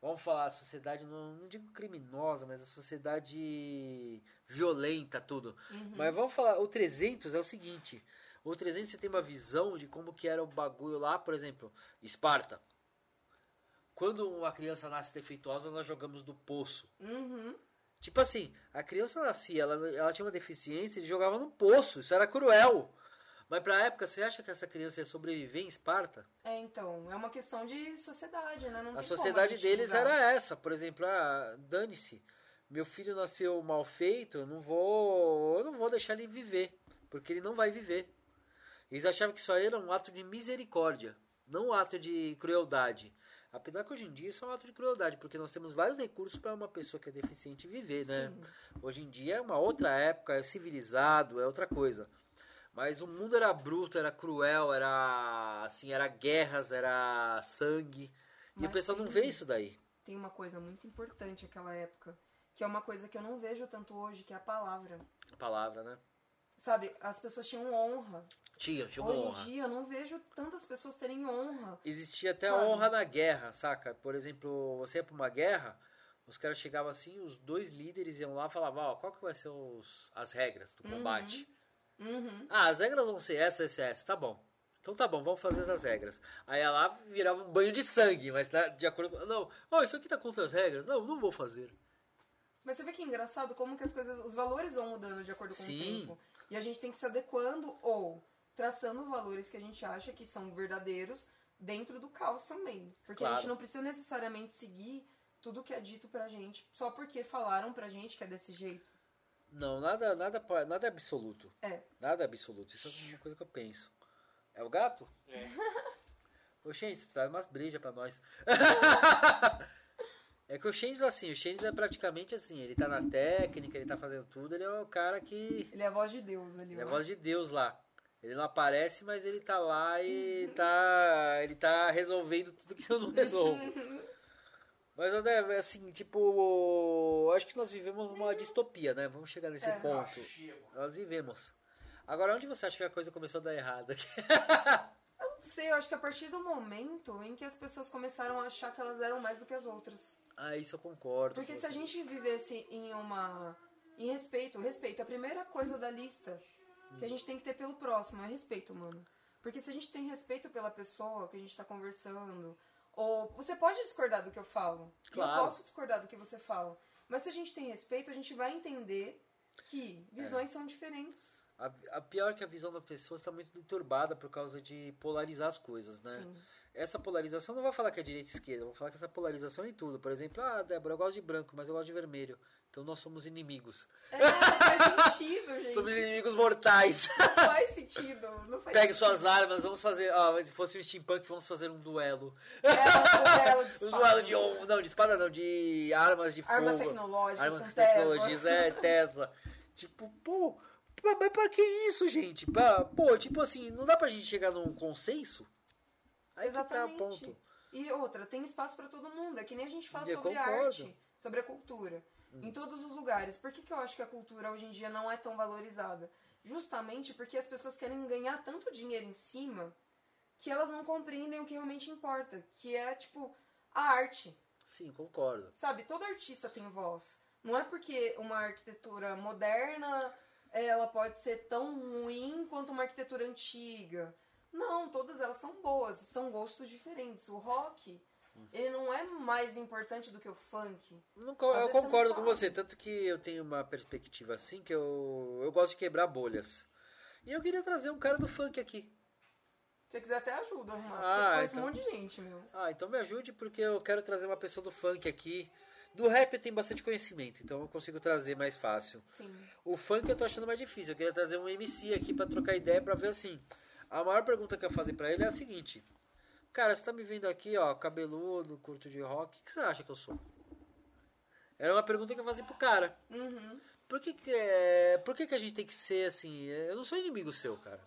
Vamos falar, a sociedade, não, não digo criminosa, mas a sociedade violenta, tudo. Uhum. Mas vamos falar, o 300 é o seguinte: o 300 você tem uma visão de como que era o bagulho lá, por exemplo, Esparta. Quando uma criança nasce defeituosa, nós jogamos do poço. Uhum. Tipo assim, a criança nascia, ela, ela tinha uma deficiência e jogava no poço. Isso era cruel. Mas pra época, você acha que essa criança ia sobreviver em Esparta? É, então, é uma questão de sociedade, né? Não a sociedade gente deles julgar. era essa. Por exemplo, ah, dane-se. Meu filho nasceu mal feito, eu não vou. Eu não vou deixar ele viver. Porque ele não vai viver. Eles achavam que isso aí era um ato de misericórdia, não um ato de crueldade. Apesar que hoje em dia isso é um ato de crueldade, porque nós temos vários recursos para uma pessoa que é deficiente viver, né? Sim. Hoje em dia é uma outra época, é civilizado, é outra coisa. Mas o mundo era bruto, era cruel, era assim, era guerras, era sangue. E o Mas pessoal não vê isso daí. Tem uma coisa muito importante naquela época, que é uma coisa que eu não vejo tanto hoje, que é a palavra. A palavra, né? Sabe, as pessoas tinham honra. Tinha, tinha Hoje honra. em dia eu não vejo tantas pessoas terem honra. Existia até Sabe? honra na guerra, saca? Por exemplo, você ia pra uma guerra, os caras chegavam assim, os dois líderes iam lá e falavam, ó, qual que vai ser os, as regras do combate? Uhum. Ah, as regras vão ser essa, essa, essa, tá bom. Então tá bom, vamos fazer essas regras. Aí ela virava um banho de sangue, mas tá de acordo com. Não, ó, isso aqui tá contra as regras. Não, não vou fazer. Mas você vê que é engraçado como que as coisas, os valores vão mudando de acordo com Sim. o tempo. E a gente tem que se adequando ou traçando valores que a gente acha que são verdadeiros dentro do caos também. Porque a Claro. gente não precisa necessariamente seguir tudo que é dito pra gente só porque falaram pra gente que é desse jeito. Não, nada, nada, nada é absoluto. É. Nada é absoluto. Isso é uma coisa que eu penso. É o gato? É. Ô, Shades, traz umas brejas pra nós. é que o Shades, assim, o Shades é praticamente assim, ele tá na técnica, ele tá fazendo tudo, ele é o cara que. Ele é a voz de Deus ali. Ele é a voz de Deus lá. Ele não aparece, mas ele tá lá e tá. Ele tá resolvendo tudo que eu não resolvo. Mas, André, assim, tipo. Acho que nós vivemos uma distopia, né? Vamos chegar nesse É. Ah, ponto. chego. Nós vivemos. Agora, onde você acha que a coisa começou a dar errado? Eu não sei, eu acho que a partir do momento em que as pessoas começaram a achar que elas eram mais do que as outras. Ah, isso eu concordo. Porque se a você. gente vivesse em uma. em respeito, respeito, a primeira coisa da lista que a gente tem que ter pelo próximo é respeito, mano. Porque se a gente tem respeito pela pessoa que a gente tá conversando, ou você pode discordar do que eu falo. Claro. Eu posso discordar do que você fala. Mas se a gente tem respeito, a gente vai entender que visões são diferentes. A, a pior é que a visão da pessoa está muito enturbada por causa de polarizar as coisas, né? Sim. Essa polarização não vou falar que é direita e esquerda, vou falar que essa polarização é em tudo. Por exemplo, ah, Débora, eu gosto de branco, mas eu gosto de vermelho. Então nós somos inimigos. É, faz sentido, gente. Somos inimigos mortais. Não faz sentido. Não faz Pegue sentido. suas armas, vamos fazer. Ó, se fosse um steampunk, vamos fazer um duelo. É, um duelo de Um espada. duelo de. Não, de espada não, de armas de Armas fogo. tecnológicas, Armas com tecnologias, Tesla. é, Tesla. Tipo, pô, mas pra que isso, gente? Pra- pô, tipo assim, não dá pra gente chegar num consenso? Aí tá Exatamente. ponto. E outra, tem espaço pra todo mundo. É que nem a gente fala Eu sobre concordo. Arte, sobre a cultura. Em todos os lugares. Por que, que eu acho que a cultura hoje em dia não é tão valorizada? Justamente porque as pessoas querem ganhar tanto dinheiro em cima que elas não compreendem o que realmente importa. Que é, tipo, a arte. Sim, concordo. Sabe, todo artista tem voz. Não é porque uma arquitetura moderna ela pode ser tão ruim quanto uma arquitetura antiga. Não, todas elas são boas, são gostos diferentes. O rock, ele não é mais importante do que o funk. Não eu concordo com você, tanto que eu tenho uma perspectiva assim que eu, eu gosto de quebrar bolhas. E eu queria trazer um cara do funk aqui. Se você quiser até ajuda, arrumar. Ah, conheço então- um monte de gente, meu. Ah, então me ajude porque eu quero trazer uma pessoa do funk aqui. Do rap eu tenho bastante conhecimento, então eu consigo trazer mais fácil. Sim. O funk eu tô achando mais difícil. Eu queria trazer um MC aqui pra trocar ideia pra ver assim. A maior pergunta que eu fazer pra ele é a seguinte: Cara, você tá me vendo aqui, ó, cabeludo, curto de rock, o que você acha que eu sou? Era uma pergunta que eu ia fazer pro cara. Uhum. Por que que, é, por que que a gente tem que ser assim? Eu não sou inimigo seu, cara.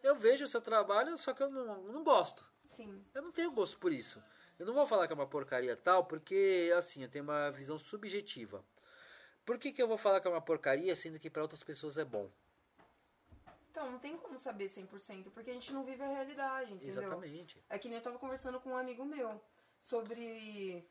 Eu vejo o seu trabalho, só que eu não, não gosto. Sim. Eu não tenho gosto por isso. Eu não vou falar que é uma porcaria tal, porque assim, eu tenho uma visão subjetiva. Por que, que eu vou falar que é uma porcaria, sendo que para outras pessoas é bom? Então, não tem como saber 100%, porque a gente não vive a realidade, entendeu? Exatamente. É que nem eu tava conversando com um amigo meu sobre.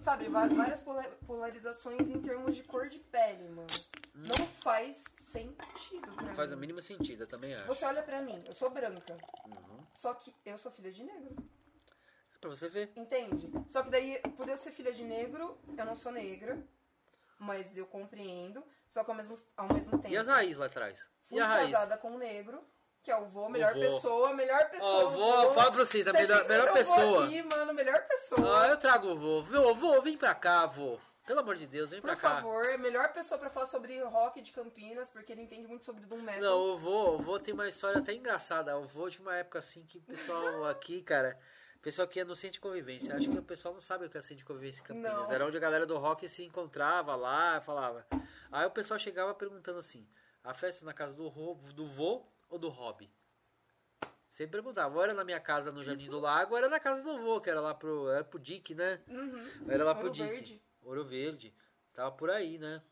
Sabe, várias pola- polarizações em termos de cor de pele, mano. Não faz sentido pra Não faz mim. o mínimo sentido, eu também acho. Você olha pra mim, eu sou branca. Uhum. Só que eu sou filha de negro. É pra você ver. Entende? Só que daí, por eu ser filha de negro, eu não sou negra. Mas eu compreendo. Só que ao mesmo, ao mesmo tempo. E as raízes lá atrás? Fui E a raiz? casada com um negro, que é o vô, melhor vô. pessoa, melhor pessoa. Ó, vou, fala pra vocês, a Você melhor, melhor vô pessoa. Aqui, mano, melhor pessoa. Ah, eu trago o vô. Vô, vô, vem pra cá, vô. Pelo amor de Deus, vem Por pra cá. favor, melhor pessoa pra falar sobre rock de Campinas, porque ele entende muito sobre Doom Metal. Não, o vô, o vô tem uma história até engraçada. O vô de uma época assim que o pessoal aqui, cara, pessoal que é no centro de convivência. Acho que o pessoal não sabe o que é centro de convivência em Campinas. Não. Era onde a galera do rock se encontrava lá, falava. Aí o pessoal chegava perguntando assim: a festa na casa do, do vô ou do hobby? Sempre perguntava, ou era na minha casa no Jardim do Lago, ou era na casa do vô, que era lá pro. Era pro Dick, né? Uhum. Era lá pro Ouro Dick. Verde. Ouro Verde. Tava por aí, né?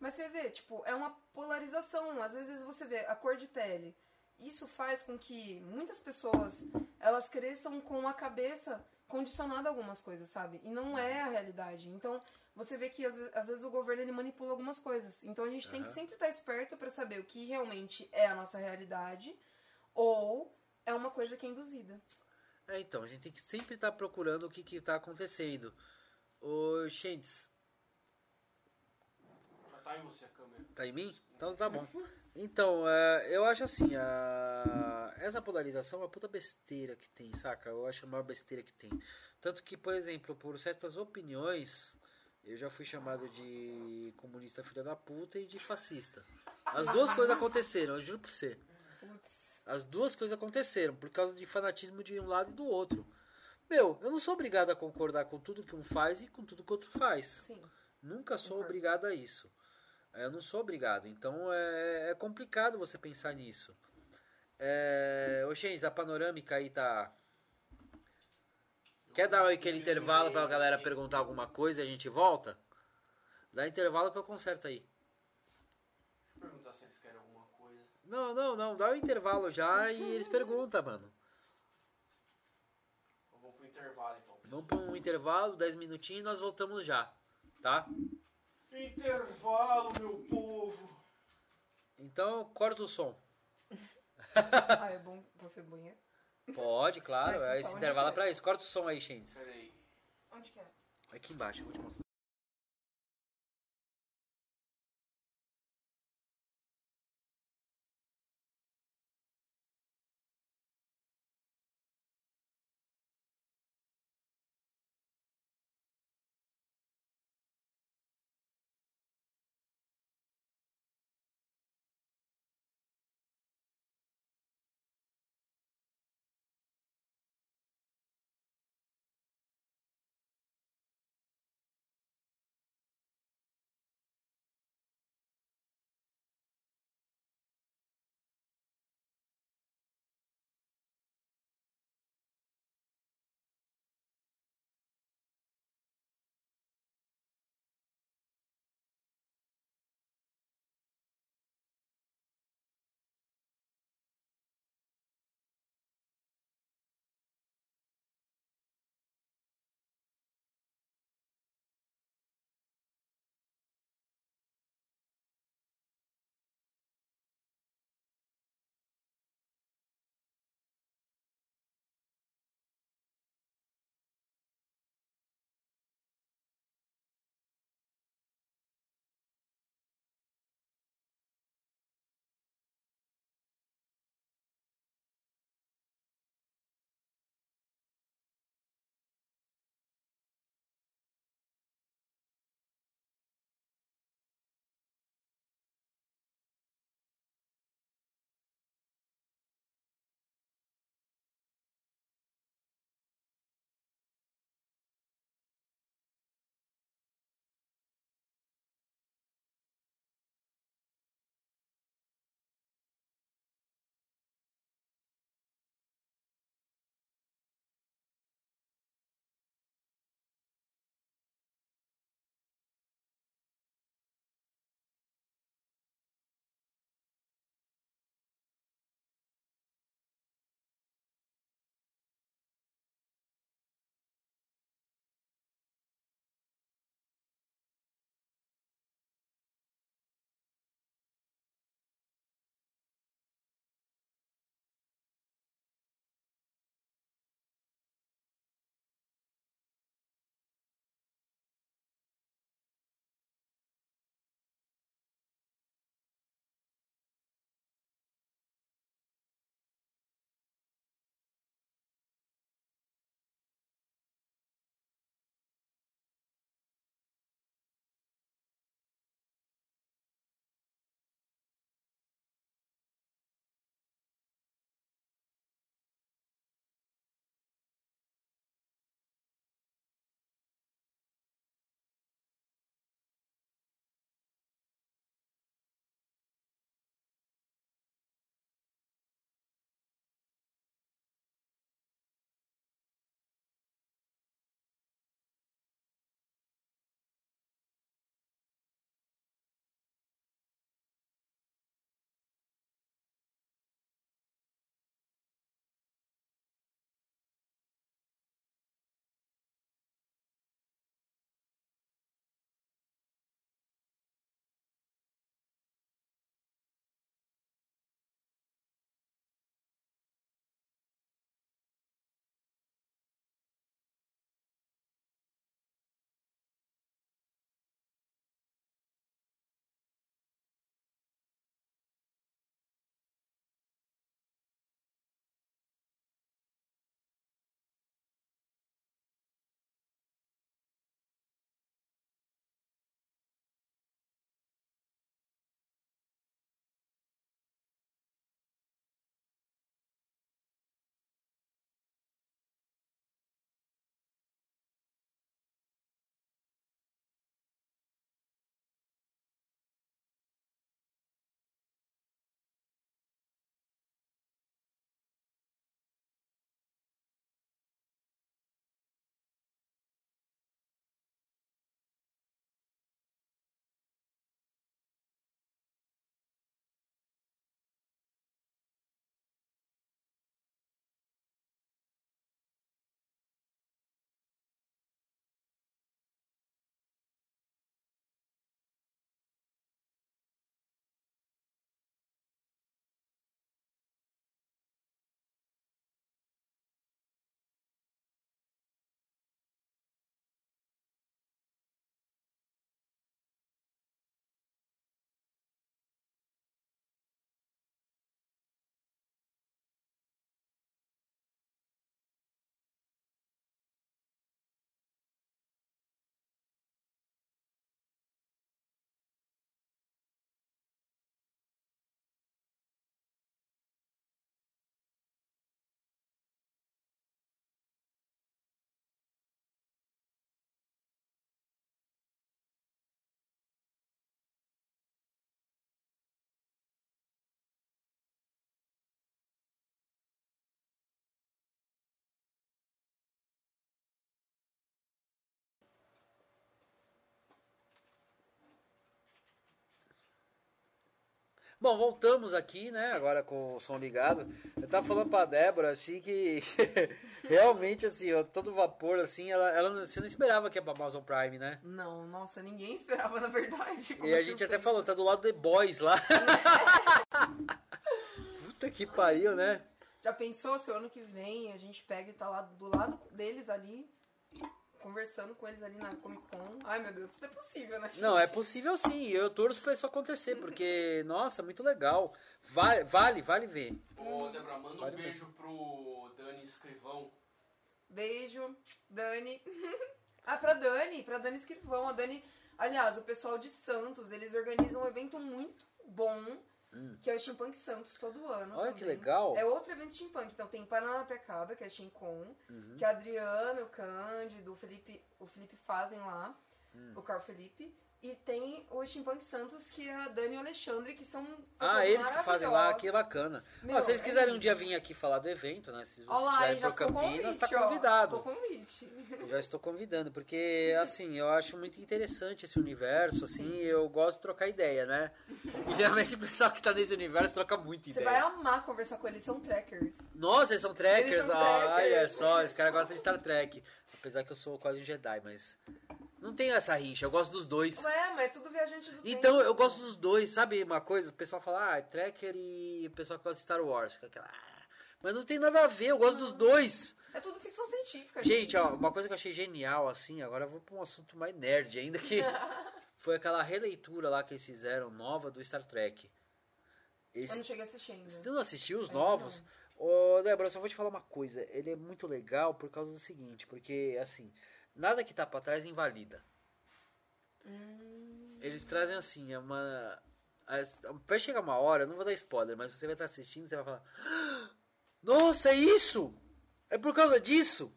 Mas você vê, tipo, é uma polarização. Às vezes você vê a cor de pele. Isso faz com que muitas pessoas elas cresçam com a cabeça condicionada a algumas coisas, sabe? E não é a realidade. Então, você vê que às, às vezes o governo ele manipula algumas coisas. Então a gente tem que sempre estar esperto pra saber o que realmente é a nossa realidade ou é uma coisa que é induzida. É, então, a gente tem que sempre estar procurando o que que tá acontecendo. Ô, Shades, Já tá em você a câmera. tá em mim? Então tá bom. Então, é, eu acho assim, essa polarização é uma puta besteira que tem, saca? Eu acho a maior besteira que tem. Tanto que, por exemplo, por certas opiniões, eu já fui chamado de comunista filha da puta e de fascista. As duas coisas aconteceram, eu juro pra você. As duas coisas aconteceram por causa de fanatismo de um lado e do outro. Meu, eu não sou obrigado a concordar com tudo que um faz e com tudo que o outro faz. Sim. Nunca sou Concordo. obrigado a isso. Eu não sou obrigado. Então é, é complicado você pensar nisso. É... Ô, a panorâmica aí tá. Quer dar aquele intervalo pra galera perguntar alguma coisa e a gente volta? Dá intervalo que eu conserto aí. Deixa eu perguntar se eles querem alguma coisa. Não, não, não. Dá o intervalo já e eles perguntam, mano. Vou pro intervalo então. Vamos para um intervalo, 10 minutinhos e nós voltamos já, tá? Intervalo, meu povo. Então corta o som. Ah, é bom você banheiro? Pode, claro. Vai, Esse intervalo é onde pra isso. Corta o som aí, Shens. Peraí. Onde que é? Aqui embaixo, eu vou te mostrar. Bom, voltamos aqui, né? Agora com o som ligado. Eu tava falando pra Débora, assim, que realmente, assim, ó, todo vapor, assim, ela, ela não- você não esperava que ia pra Amazon Prime, né? Não, nossa, ninguém esperava, na verdade. E a gente até falou, tá do lado do The Boys lá. Puta que pariu, né? Já pensou se o ano que vem a gente pega e tá lá do lado deles ali, conversando com eles ali na Comic Con? Ai, meu Deus, isso não é possível, né? Não, é gente? possível sim. Eu torço pra isso acontecer, porque, nossa, muito legal. Vale, vale, vale ver. Ô, Débora, manda um Vale beijo pro Dani Escrivão. Beijo, Dani. ah, pra Dani, pra Dani Escrivão. A Dani, aliás, o pessoal de Santos, eles organizam um evento muito bom, que é o Steampunk Santos todo ano. Hum. Olha que também. legal. É outro evento steampunk. Então tem Paranapiacaba, que é Steamcon, Uhum. que a Adriana, o Cândido, o Felipe, o Felipe fazem lá, Hum. o Carl Felipe. E tem o Steampunk Santos, que é a Dani e o Alexandre, que são Ah, eles que fazem lá, que maravilhosas. bacana. Meu, Ah, se vocês é quiserem um lindo. dia vir aqui falar do evento, né? Se vocês Olha lá, estiverem aí já por ficou Campinas, convite, tá ó. convidado. Eu já estou convidando, porque assim, eu acho muito interessante esse universo, assim, eu gosto de trocar ideia, né? E geralmente o pessoal que tá nesse universo troca muita Você ideia. vai amar conversar com eles, são trackers. Nossa, eles são trackers, Eles são ah, olha só, esse cara gosta de Star Trek. Apesar que eu sou quase um Jedi, mas não tenho essa rixa, eu gosto dos dois. Ué, mas é tudo viajante do Então, tempo. eu gosto dos dois, sabe uma coisa? O pessoal fala, ah, Tracker e o pessoal que gosta de Star Wars. Fica aquela... "Ah", Mas não tem nada a ver, eu gosto dos dois. É tudo ficção científica, Gente, ó, uma coisa que eu achei genial, assim, agora eu vou pra um assunto mais nerd ainda, que foi aquela releitura lá que eles fizeram, nova, do Star Trek. Eu Esse, não cheguei a assistir ainda. você não assistiu os Ainda novos? Ô, Débora, só vou te falar uma coisa. Ele é muito legal por causa do seguinte, porque, assim, nada que tá pra trás invalida. Hum, Eles trazem, assim, é uma... Vai chegar uma hora, eu não vou dar spoiler, mas você vai estar assistindo, você vai falar... "Ah, Nossa, é isso? É por causa disso?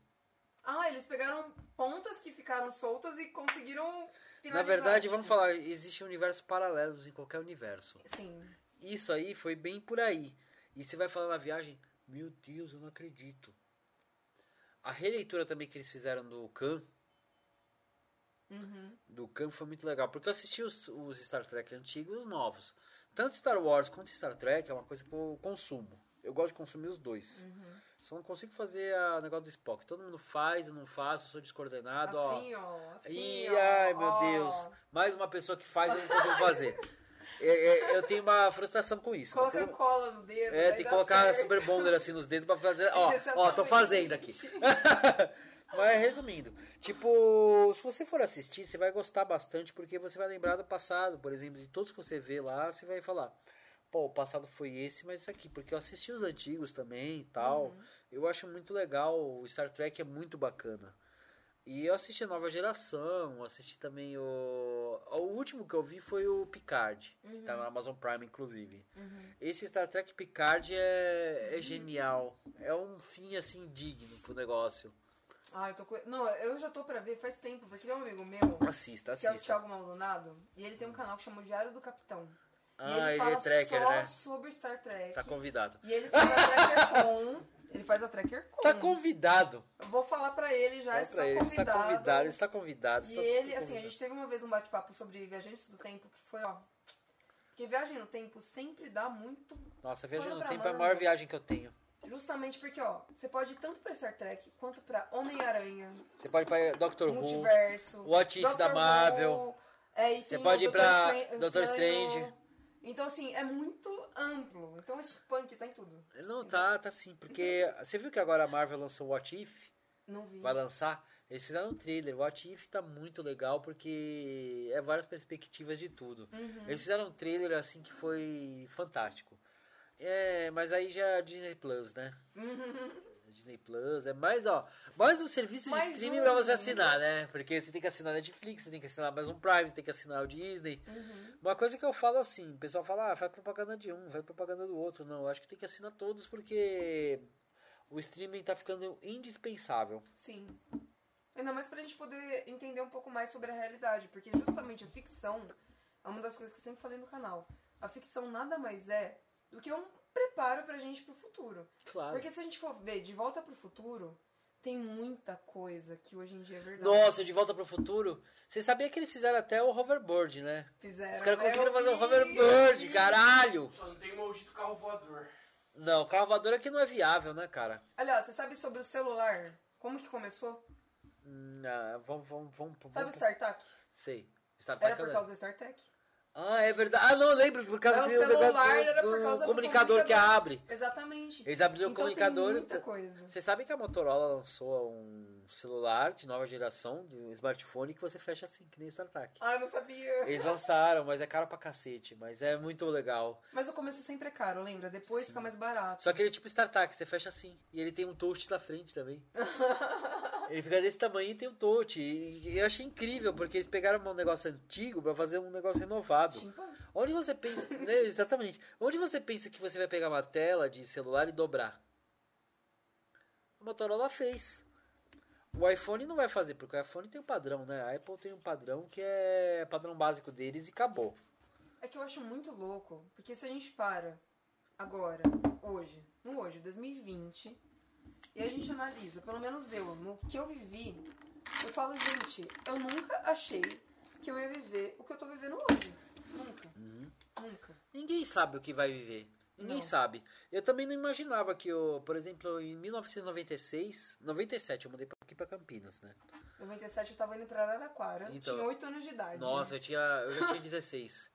Ah, eles pegaram pontas que ficaram soltas e conseguiram Na verdade, tipo. vamos falar, existem universos paralelos em qualquer universo. Sim. Isso aí foi bem por aí. E você vai falar na viagem, meu Deus, eu não acredito. A releitura também que eles fizeram do Khan, Uhum. do Khan foi muito legal, porque eu assisti os, os Star Trek antigos e os novos. Tanto Star Wars quanto Star Trek é uma coisa que eu consumo. Eu gosto de consumir os dois. Uhum. Só não consigo fazer o negócio do Spock. Todo mundo faz, eu não faço, eu sou descoordenado. ó. Assim, ó. Assim, Ih, ó. ai meu ó. Deus. Mais uma pessoa que faz, eu não consigo fazer. É, é, eu tenho uma frustração com isso. Coloca tudo- cola no dedo. É, tem que colocar certo. super bonder assim nos dedos pra fazer. Ó, ó, tô fazendo aqui. Mas resumindo, tipo, se você for assistir, você vai gostar bastante porque você vai lembrar do passado, por exemplo, de todos que você vê lá, você vai falar, pô, o passado foi esse, mas isso aqui, porque eu assisti os antigos também e tal. Uhum. Eu acho muito legal, o Star Trek é muito bacana. E eu assisti a nova geração, assisti também o. O último que eu vi foi o Picard, que tá na Amazon Prime, inclusive. Uhum. Esse Star Trek Picard é, é genial. É um fim assim digno pro negócio. Ah, eu tô com... Não, eu já tô pra ver faz tempo, porque tem um amigo meu, Assista, que é o assista. Thiago Maldonado, e ele tem um canal que chama Diário do Capitão. e Ah, ele ele fala é tracker, só né? sobre Star Trek. Tá convidado. E ele faz a Tracker Com. Ele faz a Tracker Com. Tá convidado. Eu vou falar pra ele já, está ele, está convidado. convidado, está convidado. E está ele, assim, a convidado. gente teve uma vez um bate-papo sobre Viajantes do Tempo, que foi, ó... Porque viagem no tempo sempre dá muito... Nossa, viagem no tempo é a maior viagem que eu tenho. Justamente porque, ó, você pode ir tanto pra Star Trek, quanto pra Homem-Aranha, Você pode ir pra Doctor Who. Multiverso... What If da Doctor Marvel. Who, é, Você pode o ir pra Doutor Strange. Então, assim, é muito amplo. Então, esse punk tá em tudo. Não, tá, tá sim. Porque você viu que agora a Marvel lançou o What If? Não vi. Vai lançar? Eles fizeram um trailer. O What If tá muito legal porque é várias perspectivas de tudo. Uhum. Eles fizeram um trailer assim que foi fantástico. É, mas aí já é Disney Plus, né? Uhum. Disney Plus é mais, ó, mais um serviço de Mais streaming um. pra você assinar, né? Porque você tem que assinar Netflix, você tem que assinar Amazon Prime, você tem que assinar o Disney. Uhum. Uma coisa que eu falo assim, o pessoal fala, ah, faz propaganda de um, faz propaganda do outro. Não, eu acho que tem que assinar todos porque o streaming tá ficando indispensável. Sim. Ainda mais pra gente poder entender um pouco mais sobre a realidade. Porque justamente a ficção é uma das coisas que eu sempre falei no canal. A ficção nada mais é do que um preparo pra gente pro futuro. Claro. Porque se a gente for ver De Volta pro Futuro, tem muita coisa que hoje em dia é verdade. Nossa, De Volta pro Futuro. Você sabia que eles fizeram até o hoverboard, né? Fizeram. Os caras né? conseguiram fazer o vi, hoverboard, caralho! Só não tem o maldito carro voador. Não, carro voador aqui não é viável, né, cara? Aliás, você sabe sobre o celular? Como que começou? Hum, ah, vamos, vamos, vamos. Sabe o vamos- StarTAC? Sei. Star Era Trek por causa do Star Trek. Ah, é verdade. Ah, não, eu lembro, por causa o do, celular do- era por do causa do comunicador que comunicador. abre. Exatamente. Eles abriram o então comunicador. Tem muita coisa. Você sabe que a Motorola lançou um celular de nova geração, de um smartphone, que você fecha assim, que nem StarTAC. Ah, eu não sabia. Eles lançaram, mas é caro pra cacete, mas é muito legal. Mas o começo sempre é caro, lembra? Depois fica mais barato. Só que ele é tipo StarTAC, você fecha assim. E ele tem um touch na frente também. ele fica desse tamanho e tem um touch. E eu achei incrível, porque eles pegaram um negócio antigo pra fazer um negócio renovado. Steampunk. Onde você pensa. né, exatamente. Onde você pensa que você vai pegar uma tela de celular e dobrar? A Motorola fez. O iPhone não vai fazer, porque o iPhone tem um padrão, né? A Apple tem um padrão que é padrão básico deles e acabou. É que eu acho muito louco, porque se a gente para agora, hoje, no hoje, 2020, e a gente analisa, pelo menos eu, no que eu vivi, eu falo, gente, eu nunca achei que eu ia viver o que eu tô vivendo hoje. Nunca. Nunca. Ninguém sabe o que vai viver. Ninguém Não. sabe. Eu também não imaginava que eu, por exemplo, em 1996, 97 eu mudei pra- aqui pra Campinas, né? Em 97 eu tava indo pra Araraquara, Então, tinha 8 anos de idade. Nossa, eu tinha, eu já tinha 16.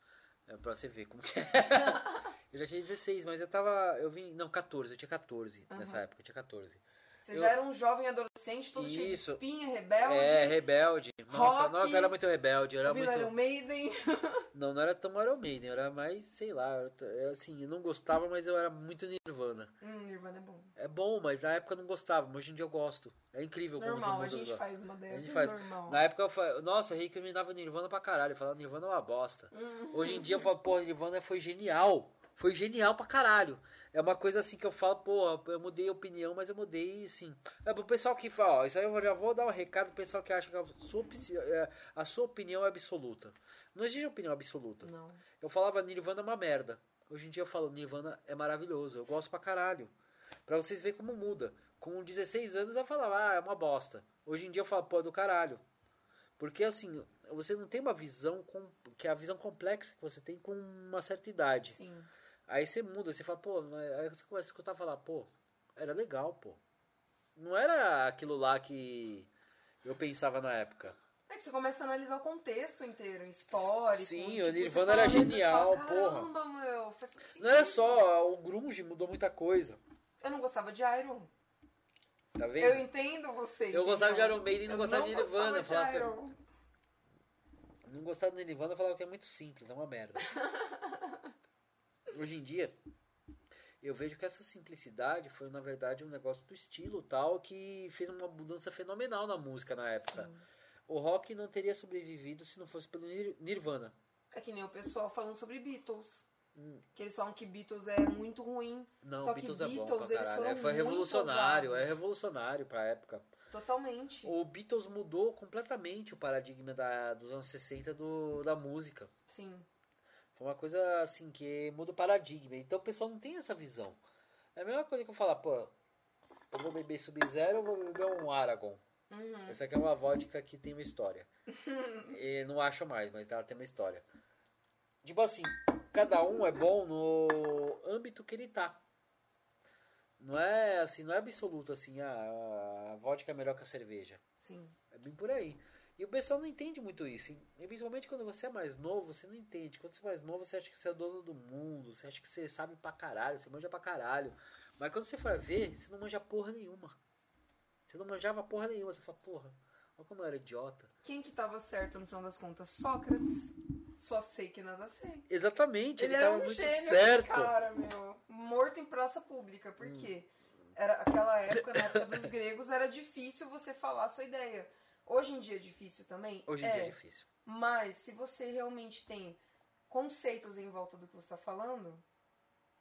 É pra você ver como que é. Eu já tinha 16, mas eu tava, eu vim, não, 14, eu tinha 14 nessa Aham. época, eu tinha 14. Você eu- já era um jovem adolescente, todo cheio de Isso. espinha, rebelde. É, rebelde. Nossa, rock, nossa, era muito rebelde, era ouvindo Iron muito Maiden. Não, não era tão Iron Maiden, era mais, sei lá, eu, assim, eu não gostava, mas eu era muito Nirvana. hum, Nirvana é bom. É bom, mas na época eu não gostava, mas hoje em dia eu gosto. É incrível como Normal, a gente faz uma dessas, gente faz. normal. Na época eu falei, nossa, eu recriminava Nirvana pra caralho. Eu falava, Nirvana é uma bosta. Hum. Hoje em dia eu falo, pô, Nirvana foi genial. Foi genial pra caralho. É uma coisa assim que eu falo, pô, eu mudei a opinião, mas eu mudei, assim. É pro pessoal que fala, ó, isso aí eu já vou dar um recado pro pessoal que acha que a sua, é, a sua opinião é absoluta. Não existe opinião absoluta. Não. Eu falava Nirvana é uma merda. Hoje em dia eu falo Nirvana é maravilhoso. Eu gosto pra caralho. Pra vocês verem como muda. Com 16 anos eu falava, ah, é uma bosta. Hoje em dia eu falo, pô, é do caralho. Porque assim, você não tem uma visão com, que é a visão complexa que você tem com uma certa idade. Sim. Aí você muda, você fala, pô, aí você começa a escutar e falar, pô, era legal, pô. Não era aquilo lá que eu pensava na época. É que você começa a analisar o contexto inteiro, histórico. Sim, tipo, o Nirvana era genial, fala, porra. Caramba, meu, todo Não era sentido." só, o grunge mudou muita coisa. Eu não gostava de Iron. Tá vendo? Eu entendo você. Eu gostava de? Iron Maiden e não gostava de Nirvana, gostava que- Iron. Não gostava do Nirvana, eu falava que é muito simples, é uma merda. Hoje em dia, eu vejo que essa simplicidade foi, na verdade, um negócio do estilo tal que fez uma mudança fenomenal na música na época. Sim. O rock não teria sobrevivido se não fosse pelo Nir- Nirvana. É que nem o pessoal falando sobre Beatles. Hum. Que eles falam que Beatles é muito ruim. Não, Só que Beatles, é bom Beatles, eles foram É, foi revolucionário, é ousados. revolucionário pra época. Totalmente. O Beatles mudou completamente o paradigma da, dos anos 60 do, da música. Sim. Foi uma coisa assim que muda o paradigma. Então o pessoal não tem essa visão. É a mesma coisa que eu falar, pô, eu vou beber Sub-Zero ou vou beber um Aragon. Uhum. Essa aqui é uma vodka que tem uma história. e não acho mais, mas ela tem uma história. Tipo assim, cada um é bom no âmbito que ele tá. Não é assim, não é absoluto assim, ah, a vodka é melhor que a cerveja. Sim. É bem por aí. E o pessoal não entende muito isso. E principalmente quando você é mais novo, você não entende. Quando você é mais novo, você acha que você é dono do mundo. Você acha que você sabe pra caralho, você manja pra caralho. Mas quando você for ver, você não manja porra nenhuma. Você não manjava porra nenhuma. Você fala, porra, olha como eu era idiota. Quem que tava certo no final das contas? Sócrates. Só sei que nada sei. Exatamente, ele, Ele era tava um muito gênio, certo. cara, meu. Morto em praça pública. Por quê? Era aquela época, na época dos gregos, era difícil você falar a sua ideia. Hoje em dia é difícil também? Hoje em é, dia é difícil. Mas se você realmente tem conceitos em volta do que você está falando,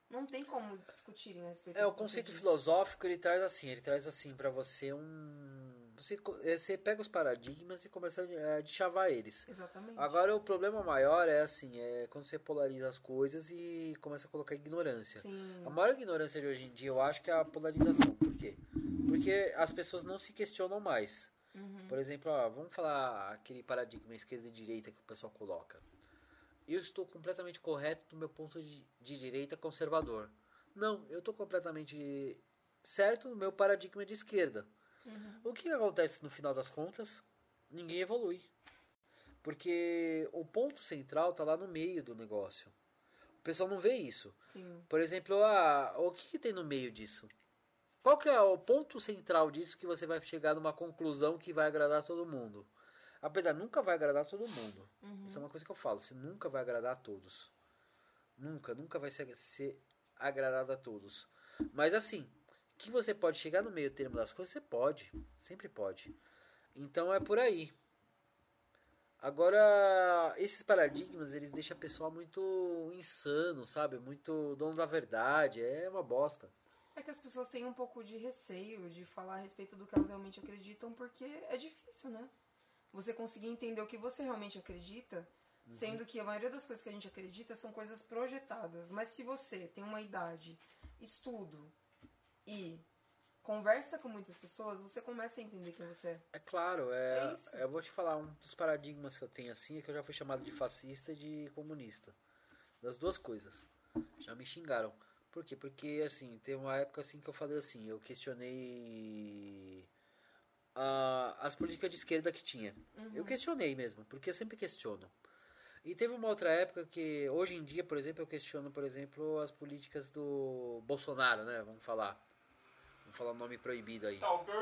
não tem como discutirem a respeito É, o conceito filosófico ele traz assim, ele traz assim pra você um. Você, eh, você pega os paradigmas e começa a deschavar eles. Exatamente. Agora o problema maior é assim, é quando você polariza as coisas e começa a colocar ignorância. Sim. A maior ignorância de hoje em dia eu acho que é a polarização. Por quê? Porque as pessoas não se questionam mais. Uhum. Por exemplo, ó, vamos falar aquele paradigma esquerda e direita que o pessoal coloca. Eu estou completamente correto do meu ponto de, de direita conservador. Não, eu estou completamente certo no meu paradigma de esquerda. O que acontece no final das contas? Ninguém evolui. Porque o ponto central está lá no meio do negócio. O pessoal não vê isso. Sim. Por exemplo, ah, o que, que tem no meio disso? Qual que é o ponto central disso que você vai chegar numa conclusão que vai agradar todo mundo? Apesar, nunca vai agradar todo mundo. Isso é uma coisa que eu falo. Você nunca vai agradar a todos. Nunca, nunca vai ser, ser agradado a todos. Mas assim, que você pode chegar no meio termo das coisas, você pode. Sempre pode. Então é por aí. Agora, esses paradigmas, eles deixam a pessoa muito insano, sabe? Muito dono da verdade. É uma bosta. É que as pessoas têm um pouco de receio de falar a respeito do que elas realmente acreditam, porque é difícil, né? Você conseguir entender o que você realmente acredita, sendo que a maioria das coisas que a gente acredita são coisas projetadas. Mas se você tem uma idade, estudo e conversa com muitas pessoas, você começa a entender quem você é. É claro, é, É eu vou te falar, um dos paradigmas que eu tenho assim é que eu já fui chamado de fascista e de comunista. Das duas coisas. Já me xingaram. Por quê? Porque assim, teve uma época assim que eu falei assim, eu questionei ah, as políticas de esquerda que tinha. Eu questionei mesmo, porque eu sempre questiono. E teve uma outra época que, hoje em dia, por exemplo, eu questiono, por exemplo, as políticas do Bolsonaro, né? Vamos falar. Vamos falar o nome proibido aí. Ok.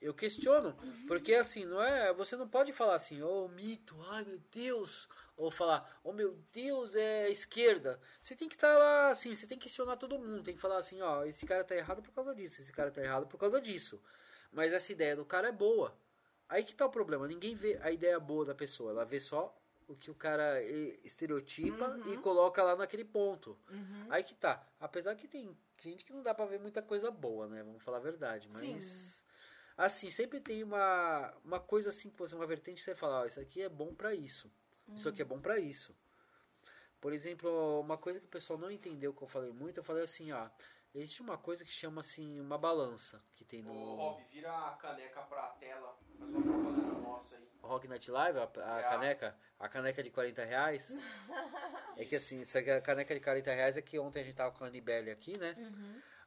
Eu questiono, porque assim, não é, você não pode falar assim, oh, mito, ai meu Deus, ou falar, oh meu Deus, é esquerda. Você tem que estar lá assim, você tem que questionar todo mundo, tem que falar assim, ó, esse cara tá errado por causa disso, esse cara tá errado por causa disso. Mas essa ideia do cara é boa. Aí que tá o problema, ninguém vê a ideia boa da pessoa, ela vê só o que o cara estereotipa e coloca lá naquele ponto. Aí que tá. Apesar que tem gente que não dá pra ver muita coisa boa, né? Vamos falar a verdade. Mas. Sim. Assim, sempre tem uma, uma coisa assim, que você, uma vertente que você fala, ó, isso aqui é bom pra isso. Isso aqui é bom pra isso. Por exemplo, uma coisa que o pessoal não entendeu que eu falei muito, eu falei assim, ó. Existe uma coisa que chama assim, uma balança que tem no Ô, Rob, vira a caneca pra tela. Faz uma propaganda nossa aí. Rock Night Live, a, a É. caneca, a caneca de 40 reais. é que assim, essa caneca de 40 reais é que ontem a gente tava com a Anibele aqui, né?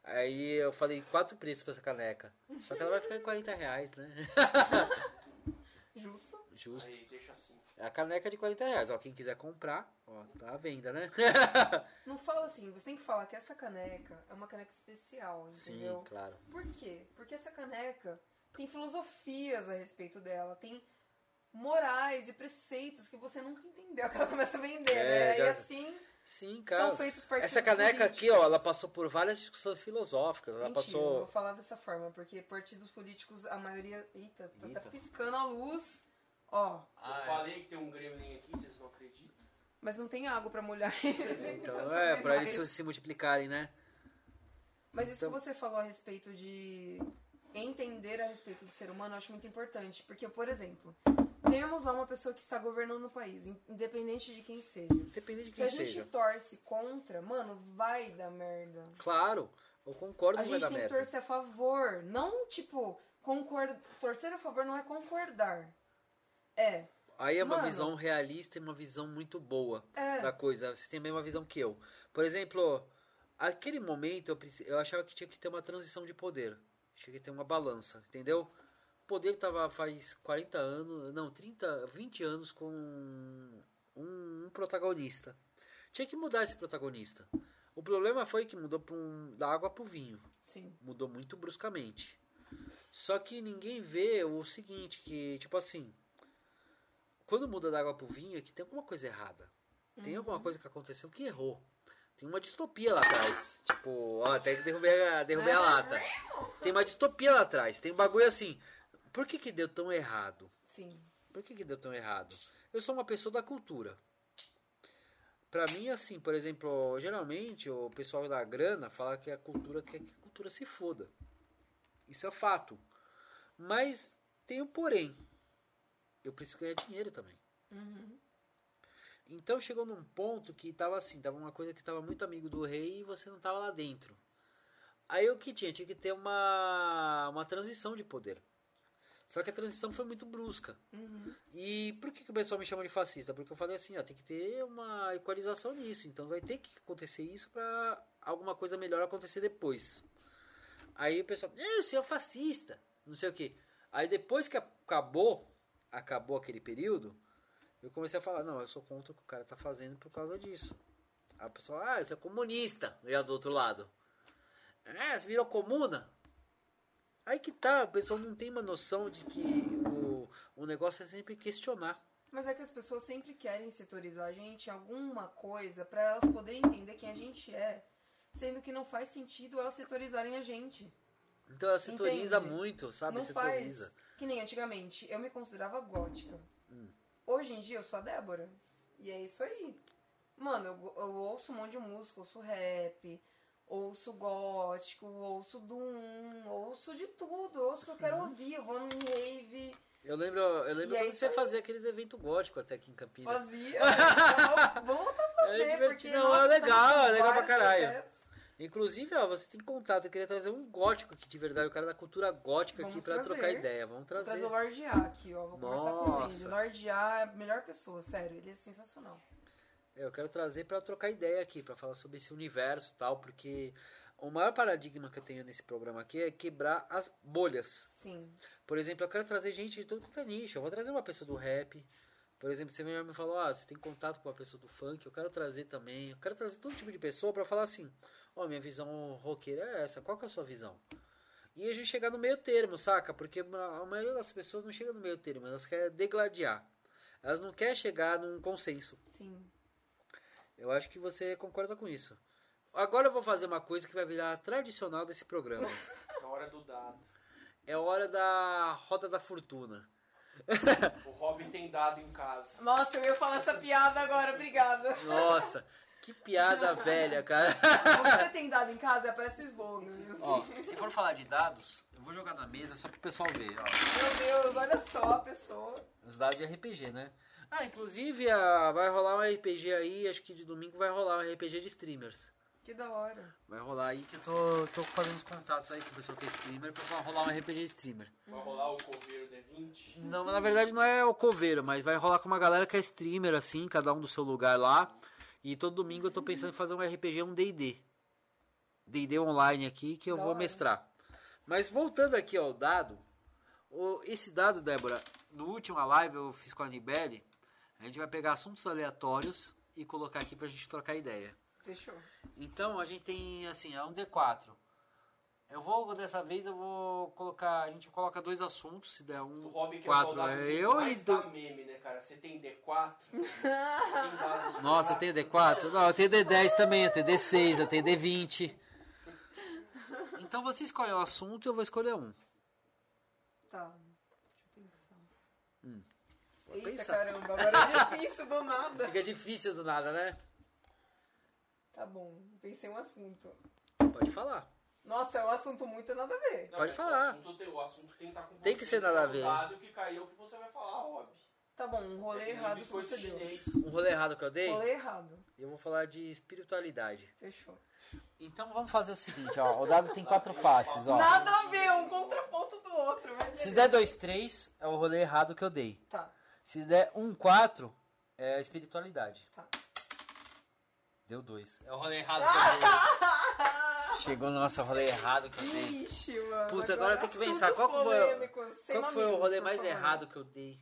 Aí eu falei quatro preços pra essa caneca. Só que ela vai ficar em 40 reais, né? Justo. Justo. Aí, deixa assim. É a caneca de 40 reais. Ó, quem quiser comprar, ó, tá à venda, né? Não fala assim, você tem que falar que essa caneca é uma caneca especial, Sim, entendeu? claro. Por quê? Porque essa caneca tem filosofias a respeito dela, tem morais e preceitos que você nunca entendeu que ela começa a vender, É, né? já- E assim Sim, cara. são feitos partidos Essa caneca aqui, ó, políticos. ela passou por várias discussões filosóficas. Ela Mentira, passou. vou falar dessa forma, porque partidos políticos, a maioria. Eita, tá Eita. até piscando a luz. Ó, Ah, eu falei que tem um gremlin aqui, vocês não acreditam? mas não tem água pra molhar eles. Então, são é, pra demais. eles se multiplicarem, né? Mas isso Então- que você falou a respeito de entender a respeito do ser humano, eu acho muito importante. Porque, por exemplo, temos lá uma pessoa que está governando o país, in- independente de quem seja. Independente de Se a quem gente seja. torce contra, mano, vai dar merda. Claro, eu concordo A que vai gente dar tem que merda. torcer a favor. Não, tipo, concordar. Torcer a favor não é concordar. É. Aí é uma Mano. visão realista e uma visão muito boa É. da coisa. Você tem a mesma visão que eu. Por exemplo, aquele momento eu, eu achava que tinha que ter uma transição de poder. Tinha que ter uma balança, entendeu? O poder tava faz 40 anos, não, 30, 20 anos com um, um protagonista. Tinha que mudar esse protagonista. O problema foi que mudou um, da água pro vinho. Sim. Mudou muito bruscamente. Só que ninguém vê o seguinte, que, tipo assim, quando muda da água pro vinho é que tem alguma coisa errada. Tem alguma coisa que aconteceu que errou. Tem uma distopia lá atrás. Tipo, ó, até que derrubei a, derrubei a lata. Tem uma distopia lá atrás. Tem um bagulho assim. Por que que deu tão errado? Sim. Por que, que deu tão errado? Eu sou uma pessoa da cultura. Pra mim, assim, por exemplo, geralmente o pessoal da grana fala que a cultura quer que a cultura se foda. Isso é fato. Mas tem um porém. Eu preciso ganhar dinheiro também. Uhum. Então chegou num ponto que tava assim, tava uma coisa que tava muito amigo do rei e você não tava lá dentro. Aí o que tinha? Tinha que ter uma, uma transição de poder. Só que a transição foi muito brusca. Uhum. E por que, que o pessoal me chama de fascista? Porque eu falei assim, ó, tem que ter uma equalização nisso. Então vai ter que acontecer isso para alguma coisa melhor acontecer depois. Aí o pessoal, "Eh, você é um fascista, não sei o que. Aí depois que acabou, acabou aquele período, eu comecei a falar, não, eu sou contra o que o cara tá fazendo por causa disso. Aí o pessoal, ah, você é comunista, já do outro lado. Ah, você virou comuna? Aí que tá, o pessoal não tem uma noção de que o, o negócio é sempre questionar. Mas é que as pessoas sempre querem setorizar a gente em alguma coisa pra elas poderem entender quem a gente é. Sendo que não faz sentido elas setorizarem a gente. Então ela setoriza Entende? muito, sabe? não setoriza. faz. Que nem antigamente, eu me considerava gótica. Hum. Hoje em dia eu sou a Débora. E é isso aí. Mano, eu, eu ouço um monte de música, ouço rap, ouço gótico, ouço doom, ouço de tudo, ouço o que eu quero ouvir, eu vou num rave, Eu lembro, eu lembro E é quando você aí. fazia aqueles eventos góticos até aqui em Campinas. fazia. voltar a fazer, É porque divertido, não, nossa, é legal, é legal pra caralho. projetos. Inclusive, ó, você tem contato, eu queria trazer um gótico aqui de verdade, o cara da cultura gótica aqui Vamos pra trazer. trocar ideia. Vamos Vou trazer. trazer o Lorde A aqui, ó. Vou conversar com Nossa. ele. O Lorde A é a melhor pessoa, sério. Ele é sensacional. É, eu quero trazer pra trocar ideia aqui, pra falar sobre esse universo e tal, porque o maior paradigma que eu tenho nesse programa aqui é quebrar as bolhas. Sim. Por exemplo, eu quero trazer gente de todo quanto é nicho. Eu vou trazer uma pessoa do rap. Por exemplo, você me falou, ah, você tem contato com uma pessoa do funk, eu quero trazer também. Eu quero trazer todo tipo de pessoa pra falar assim, ó, minha visão roqueira é essa, qual que é a sua visão? E a gente chegar no meio termo, saca? Porque a maioria das pessoas não chega no meio termo, elas querem degladiar. Elas não querem chegar num consenso. Sim. Eu acho que você concorda com isso. Agora eu vou fazer uma coisa que vai virar tradicional desse programa. Na hora do dado. É hora da roda da fortuna. O Robin tem dado em casa. Nossa, eu ia falar essa piada agora, obrigada. Nossa, que piada velha, cara. Você tem dado em casa? Aparece o slogan. assim. Ó, se for falar de dados, eu vou jogar na mesa só pro pessoal ver, ó. Meu Deus, olha só a pessoa. Os dados de RPG, né? Ah, inclusive ah, vai rolar um RPG aí, acho que de domingo vai rolar um RPG de streamers. Que da hora. Vai rolar aí que eu tô, tô fazendo os contatos aí com o pessoal que é streamer pra rolar um RPG de streamer. Vai rolar o Coveiro D20. Não, na verdade não é o coveiro, mas vai rolar com uma galera que é streamer, assim, cada um do seu lugar lá. E todo domingo eu tô pensando em fazer um RPG, um D&D. D&D online aqui, que eu Da vou hora. mestrar. Mas voltando aqui ao dado, o- esse dado, Débora, no última live eu fiz com a Nibele, a gente vai pegar assuntos aleatórios e colocar aqui pra gente trocar ideia. Fechou. Então a gente tem assim, é um D4. Eu vou, dessa vez eu vou colocar, a gente coloca dois assuntos, se der um, O Robin que é o quatro soldado é que eu e mais do... meme, né, cara? Você tem D4, você tem dado de Nossa, eu tenho D4? Não, eu tenho D10 também, eu tenho D6, eu tenho D20. Então você escolhe um assunto e eu vou escolher um. Tá. Deixa eu pensar. Hum. Vou Eita pensar. caramba, agora é difícil do nada. Fica difícil do nada, né? Tá bom, pensei um assunto. Pode falar. Nossa, é um assunto muito nada a ver. Não, Pode falar. O assunto, tem, o assunto tem que estar com Tem você. que ser nada a joga o ver. dado o que caiu é o que você vai falar, óbvio. Tá bom, um rolê É nem errado que você deu. chinês. Um rolê errado que eu dei, Rolê errado. eu vou falar de espiritualidade. Fechou. Então vamos fazer o seguinte, ó. O dado tem quatro faces, ó. Nada a ver, um contraponto do outro. Mas Se der dois, três, é o rolê errado que eu dei. Tá, Se der um, quatro, é a espiritualidade. tá. Deu dois. É o rolê errado que eu dei. Chegou no nosso rolê errado que eu dei. Ixi, mano. Puta, agora tem que pensar, qual que foi Qual foi o rolê mais errado que eu dei?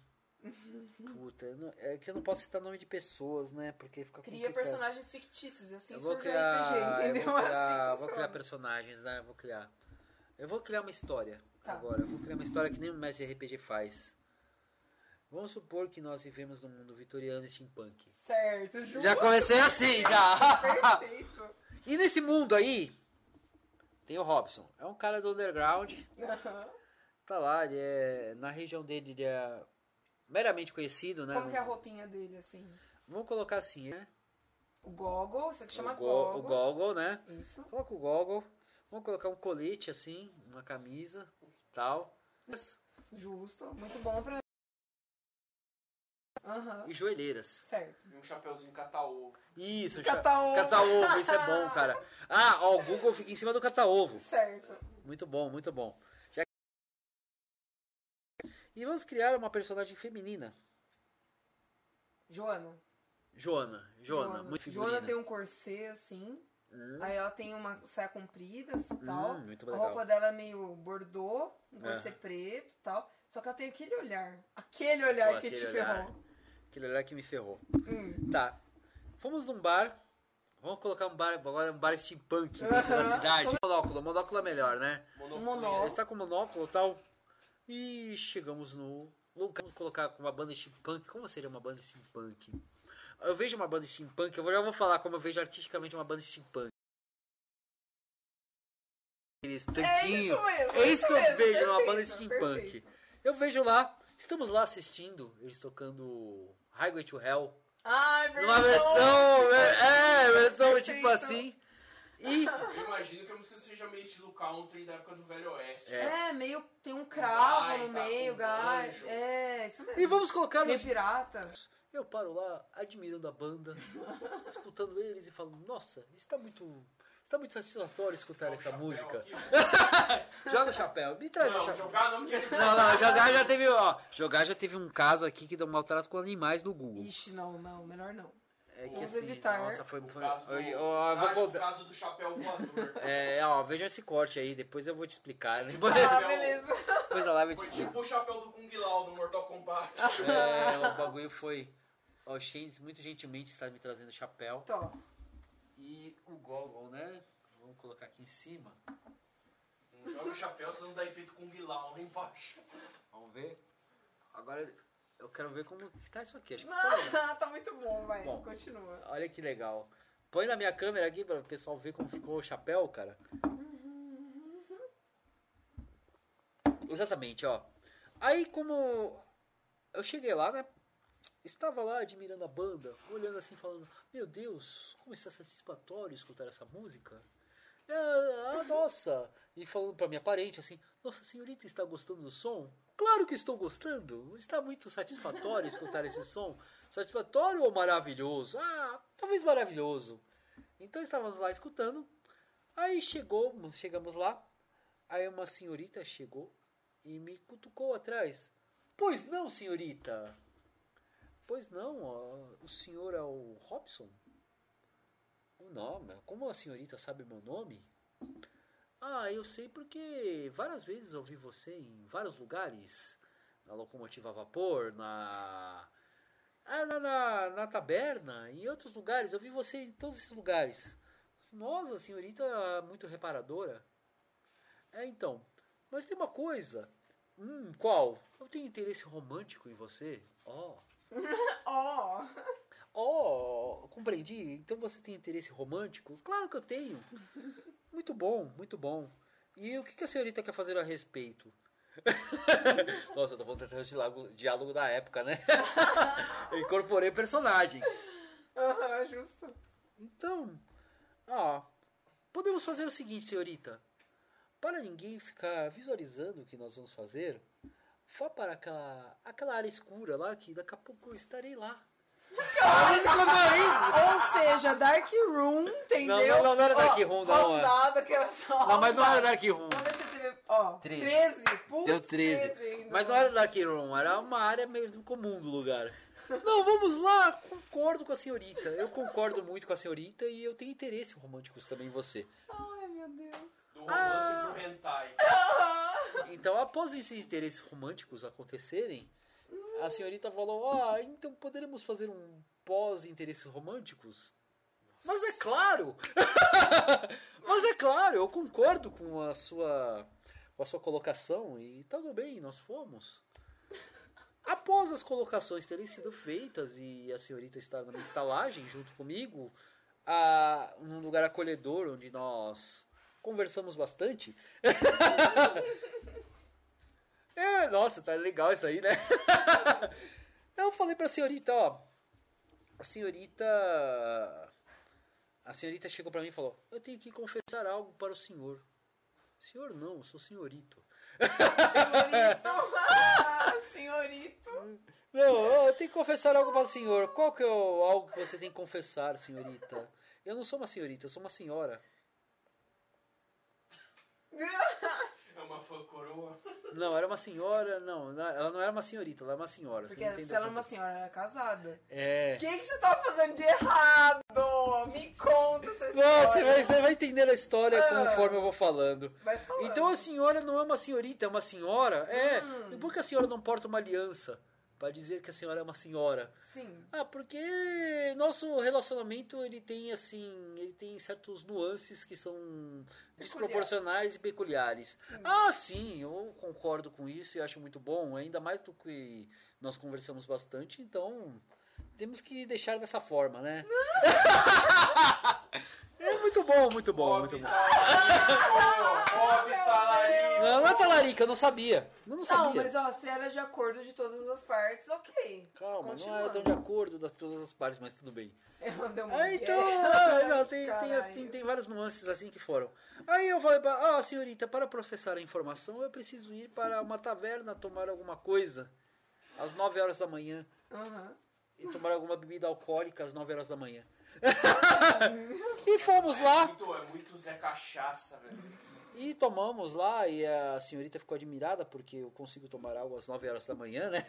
Puta, eu não- é que eu não posso citar nome de pessoas, né? Porque fica Cria complicado. personagens fictícios assim Eu vou surge criar, RPG, eu entendeu? vou criar, assim vou criar personagens, né? Vou criar. Eu vou criar uma história Tá. agora. Eu vou criar uma história que nem o mestre RPG faz. Vamos supor que nós vivemos num mundo vitoriano e steampunk. Certo, justo. Já comecei assim, já. Perfeito. e nesse mundo aí, tem o Robson. É um cara do underground. Aham. Tá lá, ele é. Na região dele ele é meramente conhecido, né? Como que é a roupinha dele, assim? Vamos colocar assim, né? O goggle, isso aqui chama o, go- goggle. o goggle, né? Isso. Coloca o goggle. Vamos colocar um colete assim, uma camisa, tal. Justo. Muito bom pra... Aham. e joelheiras. Certo. E um chapeuzinho cata-ovo. Isso, Cata-ovo. cata-ovo, isso é bom, cara. Ah, ó, o Google fica em cima do cata-ovo. Certo. Muito bom, muito bom. Já- E vamos criar uma personagem feminina. Joana. Joana, Joana, muito figurina. Joana tem um corset assim. Hum, Aí ela tem uma saia comprida e tal. hum, muito A legal. roupa dela é meio bordô, um É. corset preto e tal. Só que ela tem aquele olhar. Aquele olhar Pô, que aquele te olhar. ferrou. Aquele olhar que me ferrou. Hum. Tá. Fomos num bar. Vamos colocar um bar, agora um bar steampunk dentro da cidade. Monóculo, monóculo é melhor, né? Monóculo. Está com monóculo e tal. E chegamos no lugar. Vamos colocar com uma banda steampunk. Como seria uma banda steampunk? Eu vejo uma banda steampunk, eu já vou falar como eu vejo artisticamente uma banda steampunk. Aqueles É tanquinho. isso mesmo. É isso que eu mesmo, vejo numa banda perfeito, steampunk. perfeito. Eu vejo lá, estamos lá assistindo, eles tocando Highway to Hell. Ai, Numa versão, é, é, versão Perfeito. tipo assim. E Eu imagino que a música seja meio estilo country da época do Velho Oeste. É, meio. Tem um cravo Gaita, no meio, banjo. É, isso mesmo. E vamos colocar Meio nos... pirata. Eu paro lá, admirando a banda, escutando eles e falo, nossa, está muito. Está muito satisfatório escutar o essa música. aqui. Joga o chapéu, me traz o Não, chapéu. jogar não quero Não, não, jogar já teve, ó. Jogar já teve um caso aqui que deu um maltrato com animais no Google. Ixi, não, não, melhor não. É que Vamos assim, evitar. nossa, foi. O foi caso do, eu- vou o contar- caso do chapéu voador. É, ó, veja esse corte aí, depois eu vou te explicar. Ah, Depois, beleza. depois da live eu te Foi tipo o chapéu do Kung Lao do Mortal Kombat. É, o bagulho foi. Ó, o Shanes muito gentilmente está me trazendo chapéu. Tó. E o goggle, né? Vamos colocar aqui em cima. Não joga o chapéu, senão dá efeito Kung Lao lá embaixo. Vamos ver. Agora eu quero ver como que tá isso aqui. Acho que. Não, tá muito bom, vai. Bom. Continua. Olha que legal. Põe na minha câmera aqui para o pessoal ver como ficou o chapéu, cara. Exatamente, ó. Aí como eu cheguei lá, né? Estava lá admirando a banda, olhando assim, falando: Meu Deus, como está satisfatório escutar essa música. Ah, nossa! E falando pra minha parente assim: Nossa senhorita está gostando do som? Claro que estou gostando! Está muito satisfatório escutar esse som. Satisfatório ou maravilhoso? Ah, talvez maravilhoso. Então estávamos lá escutando. Aí chegou, chegamos lá. Aí uma senhorita chegou e me cutucou atrás. Pois não, senhorita. Pois não, ó, o senhor é o Robson? O nome? Como a senhorita sabe meu nome? Ah, eu sei porque várias vezes ouvi você em vários lugares. Na locomotiva a vapor, na. Ah, na, na, na taberna, em outros lugares. Eu vi você em todos esses lugares. Nossa, senhorita é muito reparadora. É, então. Mas tem uma coisa. Hum, qual? Eu tenho interesse romântico em você. Oh. Ó. Oh, compreendi. Então você tem interesse romântico? Claro que eu tenho. Muito bom, muito bom. E o que a senhorita quer fazer a respeito? Nossa, eu tô voltando até o diálogo, da época, né? eu incorporei personagem. Aham, justo. Então, ó, podemos fazer o seguinte, senhorita. Para ninguém ficar visualizando o que nós vamos fazer, vá para aquela, aquela área escura lá que daqui a pouco eu estarei lá. Ah, Ou seja, Dark Room, entendeu? Não, não, não, não era Dark Room, não. Rodada, aquelas Não, mas não era Dark Room. Vamos ver se teve. Ó, 13. 13. Putz, Deu 13. ainda. Mas não era Dark Room, era uma área mesmo comum do lugar. Não, vamos lá, concordo com a senhorita. Eu concordo muito com a senhorita e eu tenho interesse românticos também em você. Ai, meu Deus. Do romance Ah. pro hentai. Então, após esses interesses românticos acontecerem, a senhorita falou: Ah, então poderemos fazer um pós-interesses românticos? Mas é claro! Mas é claro, eu concordo com a sua com a sua colocação e tá tudo bem, nós fomos. Após as colocações terem sido feitas e a senhorita estar na minha estalagem junto comigo, a, num lugar acolhedor onde nós conversamos bastante. é, nossa, tá legal isso aí, né? Eu falei pra senhorita, ó. A senhorita. A senhorita chegou pra mim e falou: Eu tenho que confessar algo para o senhor. Senhor, não, eu sou senhorito. Senhorito. Ah, senhorito. Não, eu tenho que confessar algo para o senhor. Qual que é o, algo que você tem que confessar, senhorita? Eu não sou uma senhorita, eu sou uma senhora. É uma fã coroa. Não, era uma senhora, não, não, ela não era uma senhorita, ela era uma senhora. você não Porque se ela é uma senhora, ela é casada. É. O que, que você tava fazendo de errado? Me conta essa história. Não, você vai, você vai entender a história Ah. conforme eu vou falando. Vai falando. Então a senhora não é uma senhorita, é uma senhora? É. Hum. E por que a senhora não porta uma aliança? Pra dizer que a senhora é uma senhora. Sim. Ah, porque nosso relacionamento ele tem assim, ele tem certos nuances que são desproporcionais e peculiares. Ah, sim, eu concordo com isso e acho muito bom, ainda mais do que nós conversamos bastante, então temos que deixar dessa forma, né? muito bom, muito bom, muito Bob bom. Talarico! Bob Talarico! Não, não é talarica, eu não sabia. Eu não Não, sabia. mas ó, se era de acordo de todas as partes, ok. Calma, não era tão de acordo das todas as partes, mas tudo bem. Ela deu um Ah, então, migué. ah, não, tem, tem, as- tem, tem vários nuances assim que foram. Aí eu falei pra, ah, senhorita, para processar a informação, eu preciso ir para uma taverna tomar alguma coisa às 9 horas da manhã Aham. e tomar alguma bebida alcoólica às 9 horas da manhã. e fomos É lá muito, é muito Zé Cachaça, velho. e tomamos lá e a senhorita ficou admirada porque eu consigo tomar algo às 9 horas da manhã, né?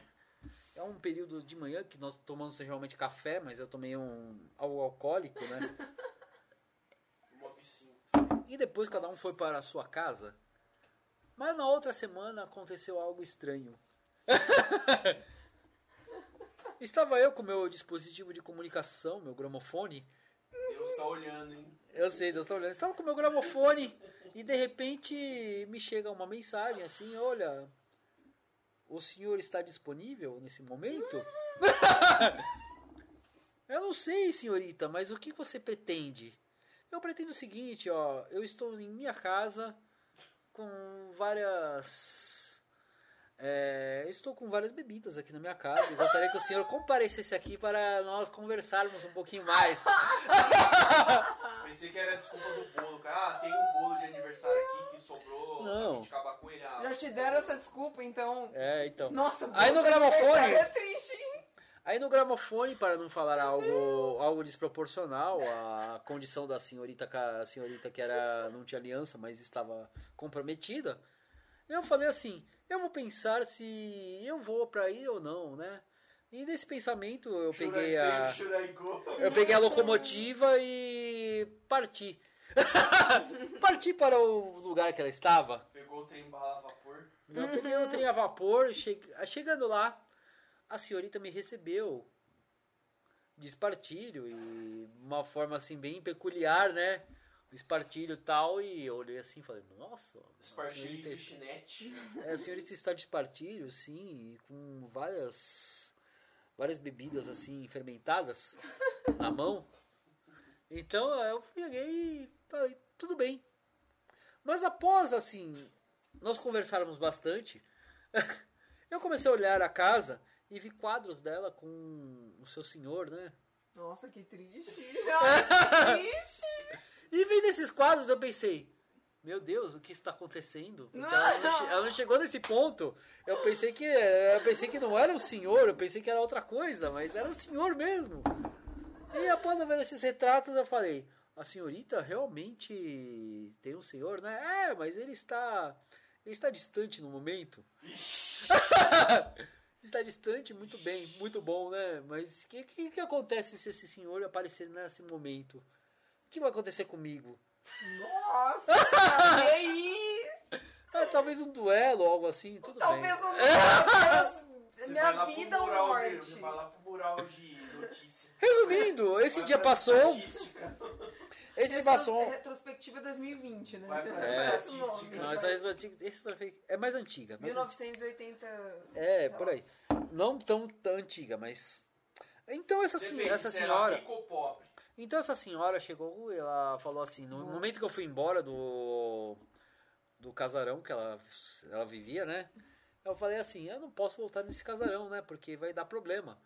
É um período de manhã que nós tomamos geralmente café, mas eu tomei um algo alcoólico, né? E depois cada um foi para a sua casa. Mas na outra semana aconteceu algo estranho. Estava eu com meu dispositivo de comunicação, meu gramofone. Deus tá olhando, hein? Eu sei, Deus está olhando. Estava com meu gramofone e de repente me chega uma mensagem assim: Olha, o senhor está disponível nesse momento? eu não sei, senhorita, mas o que você pretende? Eu pretendo o seguinte, ó, eu estou em minha casa com várias. É, estou com várias bebidas aqui na minha casa e gostaria que o senhor comparecesse aqui para nós conversarmos um pouquinho mais. Pensei que era a desculpa do bolo, cara. Ah, tem um bolo de aniversário aqui que sobrou. Não. A gente acabar com ele. Ah, Já te deram essa desculpa, então. É, então. Nossa, Aí no bolo de gramofone- aniversário É triste, hein? Aí no gramofone, para não falar algo, algo desproporcional, a condição da senhorita, a senhorita que era não tinha aliança, mas estava comprometida, eu falei assim, eu vou pensar se eu vou para ir ou não, né? E nesse pensamento eu peguei a eu peguei a locomotiva e parti. parti para o lugar que ela estava. Pegou o trem a vapor. Eu peguei o trem a vapor, che- chegando lá, a senhorita me recebeu de espartilho e uma forma assim bem peculiar, né? O espartilho e tal, e eu olhei assim e falei, nossa, Espartilho e senhorita, fishnet. é, a senhorita está de espartilho, sim, e com várias várias bebidas assim fermentadas na mão. Então eu peguei e falei, tudo bem. Mas após assim, nós conversarmos bastante, eu comecei a olhar a casa e vi quadros dela com o seu senhor, né? Nossa, que triste. Ai, que triste. E vendo esses quadros eu pensei, meu Deus, o que está acontecendo? Porque ela, não, ela não chegou nesse ponto. Eu pensei que eu pensei que não era o senhor, eu pensei que era outra coisa, mas era o senhor mesmo. E após eu ver esses retratos eu falei, a senhorita realmente tem um senhor, né? É, mas ele está ele está distante no momento. está distante, muito bem, muito bom, né? Mas o que, que, que acontece se esse senhor aparecer nesse momento? O que vai acontecer comigo? Nossa, e aí? Ah, talvez um duelo ou algo assim, tudo Talvez bem. um Talvez Você vai minha vida ou mural de- morte. Você vai lá pro mural de notícia. Resumindo, esse Vai dia passou, esse dia passou. Retrospectiva 2020, né? Vai pra estatística. nome. Não, essa esse- esse é mais antiga. mais 1980. É, por aí. Não tão, tão antiga, mas. Então essa, Depende, essa senhora. rico ou pobre. Então essa senhora chegou e ela falou assim, no Uhum. momento que eu fui embora do. do casarão que ela, ela vivia, né? Eu falei assim, eu não posso voltar nesse casarão, né? Porque vai dar problema.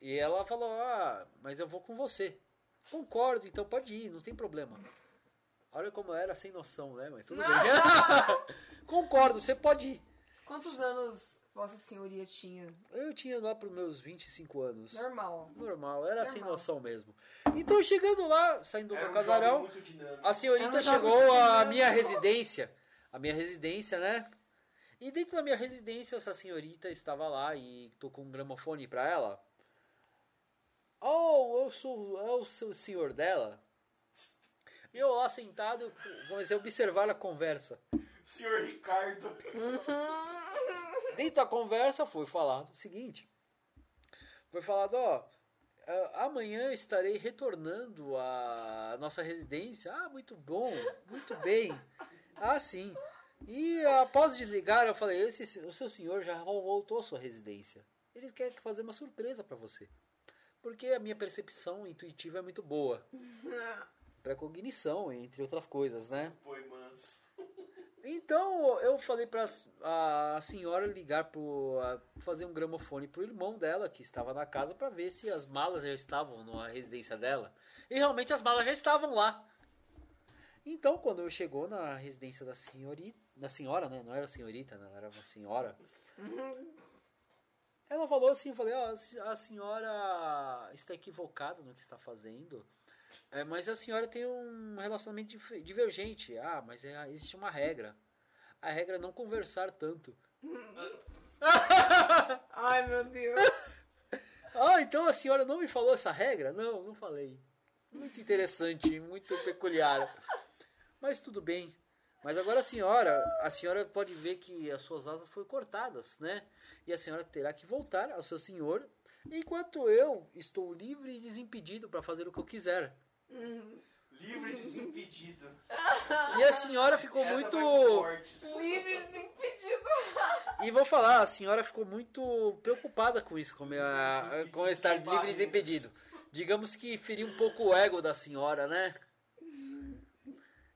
E ela falou, ah, mas eu vou com você. Concordo, então pode ir, não tem problema. Olha como eu era sem noção, né? Mas tudo bem. Concordo, você pode ir. Quantos anos Vossa Senhoria tinha? Eu tinha lá pros meus 25 anos. Normal. Normal, era sem Normal. noção mesmo. Então, chegando lá, saindo do meu um casarão, a senhorita chegou à minha residência. A minha residência, né? E dentro da minha residência, essa senhorita estava lá e tocou um gramofone pra ela. Oh, eu sou é o seu senhor dela. E eu lá sentado, comecei a observar a conversa. Senhor Ricardo. Dentro da conversa foi falado o seguinte. Foi falado, ó, amanhã estarei retornando à nossa residência. Ah, muito bom, muito bem. Ah, sim. E após desligar, eu falei, esse, o seu senhor já voltou à sua residência. Ele quer fazer uma surpresa para você. Porque a minha percepção intuitiva é muito boa. Precognição, entre outras coisas, né? Foi manso. Então eu falei pra a senhora ligar pro. a- fazer um gramofone pro irmão dela, que estava na casa, pra ver se as malas já estavam na residência dela. E realmente as malas já estavam lá. Então, quando eu chegou na residência da senhorita. Da senhora, né? Não era senhorita? Ela era uma senhora. Ela falou assim, eu falei, ó, a senhora está equivocada no que está fazendo. É, mas a senhora tem um relacionamento divergente. Ah, mas é- existe uma regra. A regra é não conversar tanto. Ai, meu Deus. Ah, então a senhora não me falou essa regra? Não, não falei. Muito interessante, muito peculiar. Mas tudo bem. Mas agora a senhora, a senhora pode ver que as suas asas foram cortadas, né? E a senhora terá que voltar ao seu senhor, enquanto eu estou livre e desimpedido para fazer o que eu quiser. Livre desimpedido. E a senhora ficou Essa muito cortes. Livre desimpedido. E vou falar, a senhora ficou muito preocupada com isso, com, a minha, com estar livre e desimpedido. Digamos que feriu um pouco o ego da senhora, né?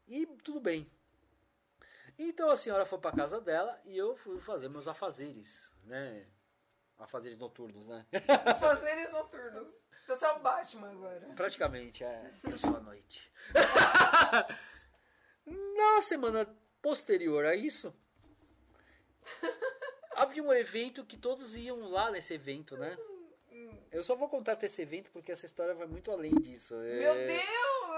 E tudo bem. Então a senhora foi para casa dela e eu fui fazer meus afazeres, né? Afazeres noturnos, né? Fazeres noturnos. É o Batman agora. Praticamente, é. Eu sou a noite. Na semana posterior a isso, havia um evento que todos iam lá nesse evento, né? Eu só vou contar desse evento porque essa história vai muito além disso. É- Meu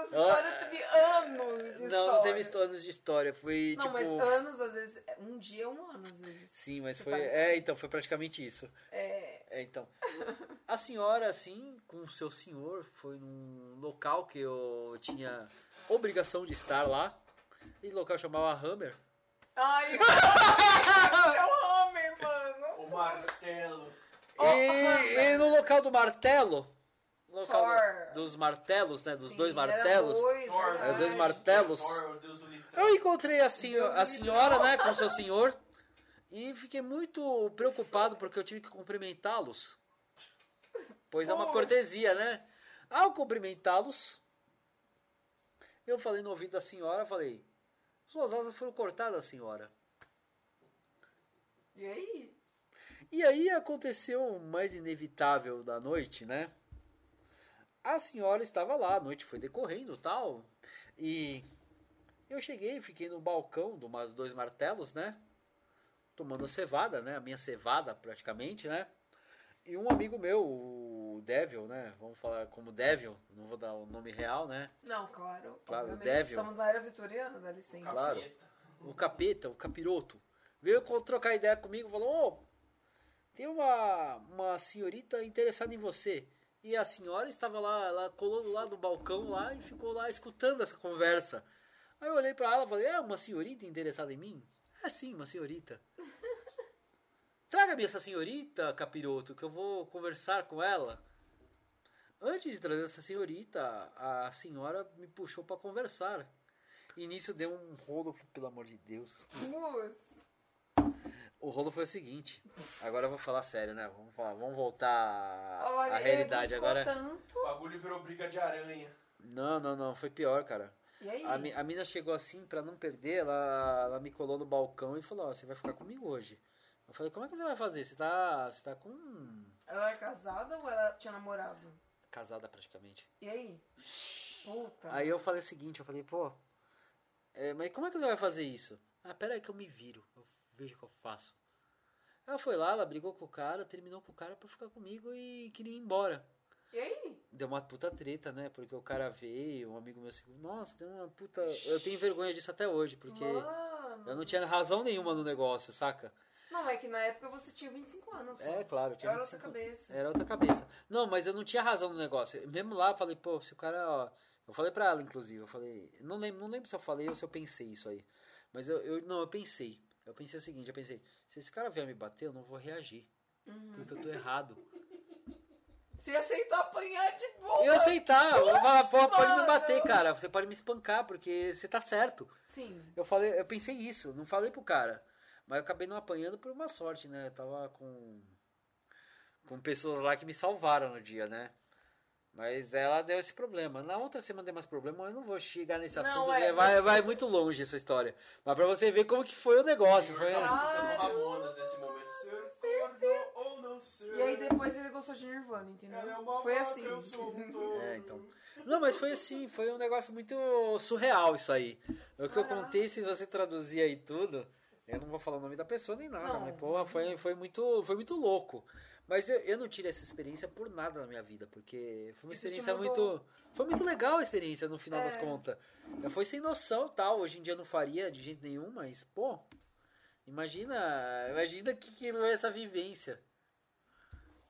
Deus! Essa história teve anos de história. Não, não teve anos de história. Foi Não, tipo. mas anos, às vezes. Um dia é um ano, às vezes. Sim, mas foi. tá- É, então, foi praticamente isso. É. É, então. A senhora, assim, com o seu senhor, foi num local que eu tinha obrigação de estar lá. Esse local chamava Hammer. Ai, é o Hammer, mano! O martelo. Oh, e, Hammer. e no local do martelo. No Local Thor. do- dos martelos, né? Dos Sim, dois martelos. Dois, Thor, verdade. É, dois martelos. Thor. Eu encontrei a, senho- a senhora, né, com o seu senhor, e fiquei muito preocupado porque eu tive que cumprimentá-los. Pois é uma cortesia, né? Ao cumprimentá-los, eu falei no ouvido da senhora, falei, suas asas foram cortadas, senhora. E aí? E aí aconteceu o mais inevitável da noite, né? A senhora estava lá, a noite foi decorrendo tal. E eu cheguei, fiquei no balcão dos dois martelos, né? Tomando a cevada, né? A minha cevada praticamente, né? E um amigo meu, o Devil, né? Vamos falar como Devil, não vou dar o nome real, né? Não, claro. Claro, obviamente, Devil. Estamos na era vitoriana, dá licença. Claro. O capeta, o capiroto, veio trocar ideia comigo, falou, ô, tem uma, uma senhorita interessada em você. E a senhora estava lá, ela colou lado do balcão lá e ficou lá escutando essa conversa. Aí eu olhei pra ela e falei, é uma senhorita interessada em mim? É sim, uma senhorita. Traga-me essa senhorita, capiroto, que eu vou conversar com ela. Antes de trazer essa senhorita, a senhora me puxou pra conversar. E nisso deu um rolo, pelo amor de Deus. Putz. O rolo foi o seguinte. Agora eu vou falar sério, né? Vamos, falar, vamos voltar à- Olha, à realidade agora. Tanto. O bagulho virou briga de aranha. Não, não, não. Foi pior, cara. E aí? A, mi- a mina chegou assim, pra não perder, ela, ela me colou no balcão e falou: Ó, você vai ficar comigo hoje. Eu falei: Como é que você vai fazer? Você tá, você tá com. Ela era casada ou ela tinha namorado? casada praticamente. E aí? Puta. Aí eu falei o seguinte: Eu falei, pô, é, mas como é que você vai fazer isso? Ah, pera aí que eu me viro. Eu vejo o que eu faço. Ela foi lá, ela brigou com o cara, terminou com o cara pra ficar comigo e queria ir embora. E aí? Deu uma puta treta, né? Porque o cara veio, um amigo meu assim, nossa, tem uma puta. Eu tenho vergonha disso até hoje, porque Mano. eu não tinha razão nenhuma no negócio, saca? Não, é que na época você tinha 25 anos. É, claro, eu tinha Era outra 25 cabeça. Era outra cabeça. Não, mas eu não tinha razão no negócio. Mesmo lá, eu falei, pô, se o cara, ó. Eu falei pra ela, inclusive, eu falei. Não lembro, não lembro se eu falei ou se eu pensei isso aí. Mas eu, eu não, eu pensei. Eu pensei o seguinte, eu pensei, se esse cara vier me bater, eu não vou reagir. Uhum. Porque eu tô errado. Você aceitou apanhar de boa. Eu aceitar, eu falar, pô, pode me bater, cara. Você pode me espancar, porque você tá certo. Sim. Eu falei, eu pensei isso, não falei pro cara. Mas eu acabei não apanhando por uma sorte, né? Eu tava com com pessoas lá que me salvaram no dia, né? Mas ela deu esse problema. Na outra semana deu mais problema, mas eu não vou chegar nesse Não, assunto, é, porque vai, vai muito longe essa história. Mas pra você ver como que foi o negócio. Foi... Eu Claro. Ramonas nesse momento. Ou não. E aí depois ele gostou de Nirvana, entendeu? É uma Foi assim. eu um. É, então. Não, mas foi assim, foi um negócio muito surreal isso aí. O que eu Caraca. contei, se você traduzir aí tudo, eu não vou falar o nome da pessoa nem nada, Não. mas porra, foi, foi, muito, foi muito louco. Mas eu, eu não tirei essa experiência por nada na minha vida, porque foi uma Isso experiência muito. Foi muito legal a experiência no final das É. contas. Eu fui sem noção tal. Hoje em dia eu não faria de jeito nenhum, mas, pô. Imagina. Imagina que, que é essa vivência.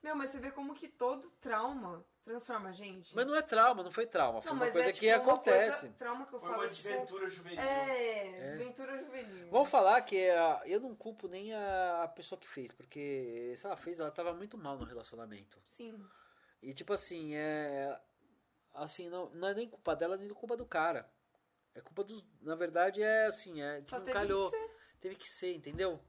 Meu, mas você vê como que todo trauma transforma a gente. Mas não é trauma, não foi trauma. Foi Não, uma mas coisa é, que tipo, uma acontece. coisa- trauma que eu Foi falo, uma tipo, desventura juvenil. É, desventura juvenil. Vamos falar que a- eu não culpo nem a, a pessoa que fez, porque se ela fez, ela tava muito mal no relacionamento. Sim. E tipo assim, é. Assim, não, não é nem culpa dela, nem culpa do cara. É culpa dos. Na verdade, é assim, é que Só não teve calhou. que ser. Teve que ser, entendeu?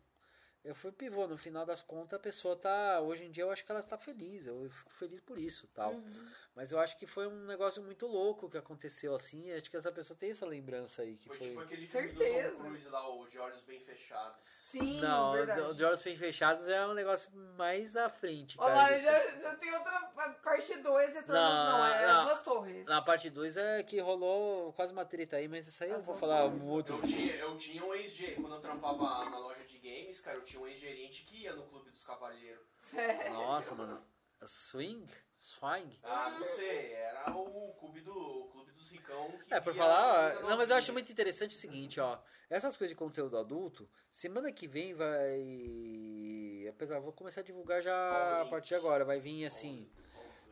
Eu fui pivô, no final das contas a pessoa tá. Hoje em dia eu acho que ela tá feliz, eu fico feliz por isso tal. Uhum. Mas eu acho que foi um negócio muito louco que aconteceu assim. e Acho que essa pessoa tem essa lembrança aí. Que Foi foi... tipo aquele filme Certeza. do Tom Cruise lá, o De Olhos Bem Fechados. Sim, Não, verdade. o de olhos bem fechados é um negócio mais à frente, Olha cara. lá, disso. já, já tem outra parte 2, é todo... Não, não, é não. as duas torres. Na parte 2 é que rolou quase uma treta aí, mas isso aí eu As vou duas falar um outro. Eu tinha, eu tinha um ex-gerente, quando eu trampava na loja de games, cara, eu tinha um ex-gerente que ia no Clube dos Cavalheiros. Sério. Nossa, mano. Swing? Swing? Ah, não sei, era o clube, do, o clube dos ricão que É, via falar, não, mas eu acho muito interessante o seguinte, ó. Essas coisas de conteúdo adulto, semana que vem vai. Apesar, vou começar a divulgar já a partir de agora. Vai vir assim.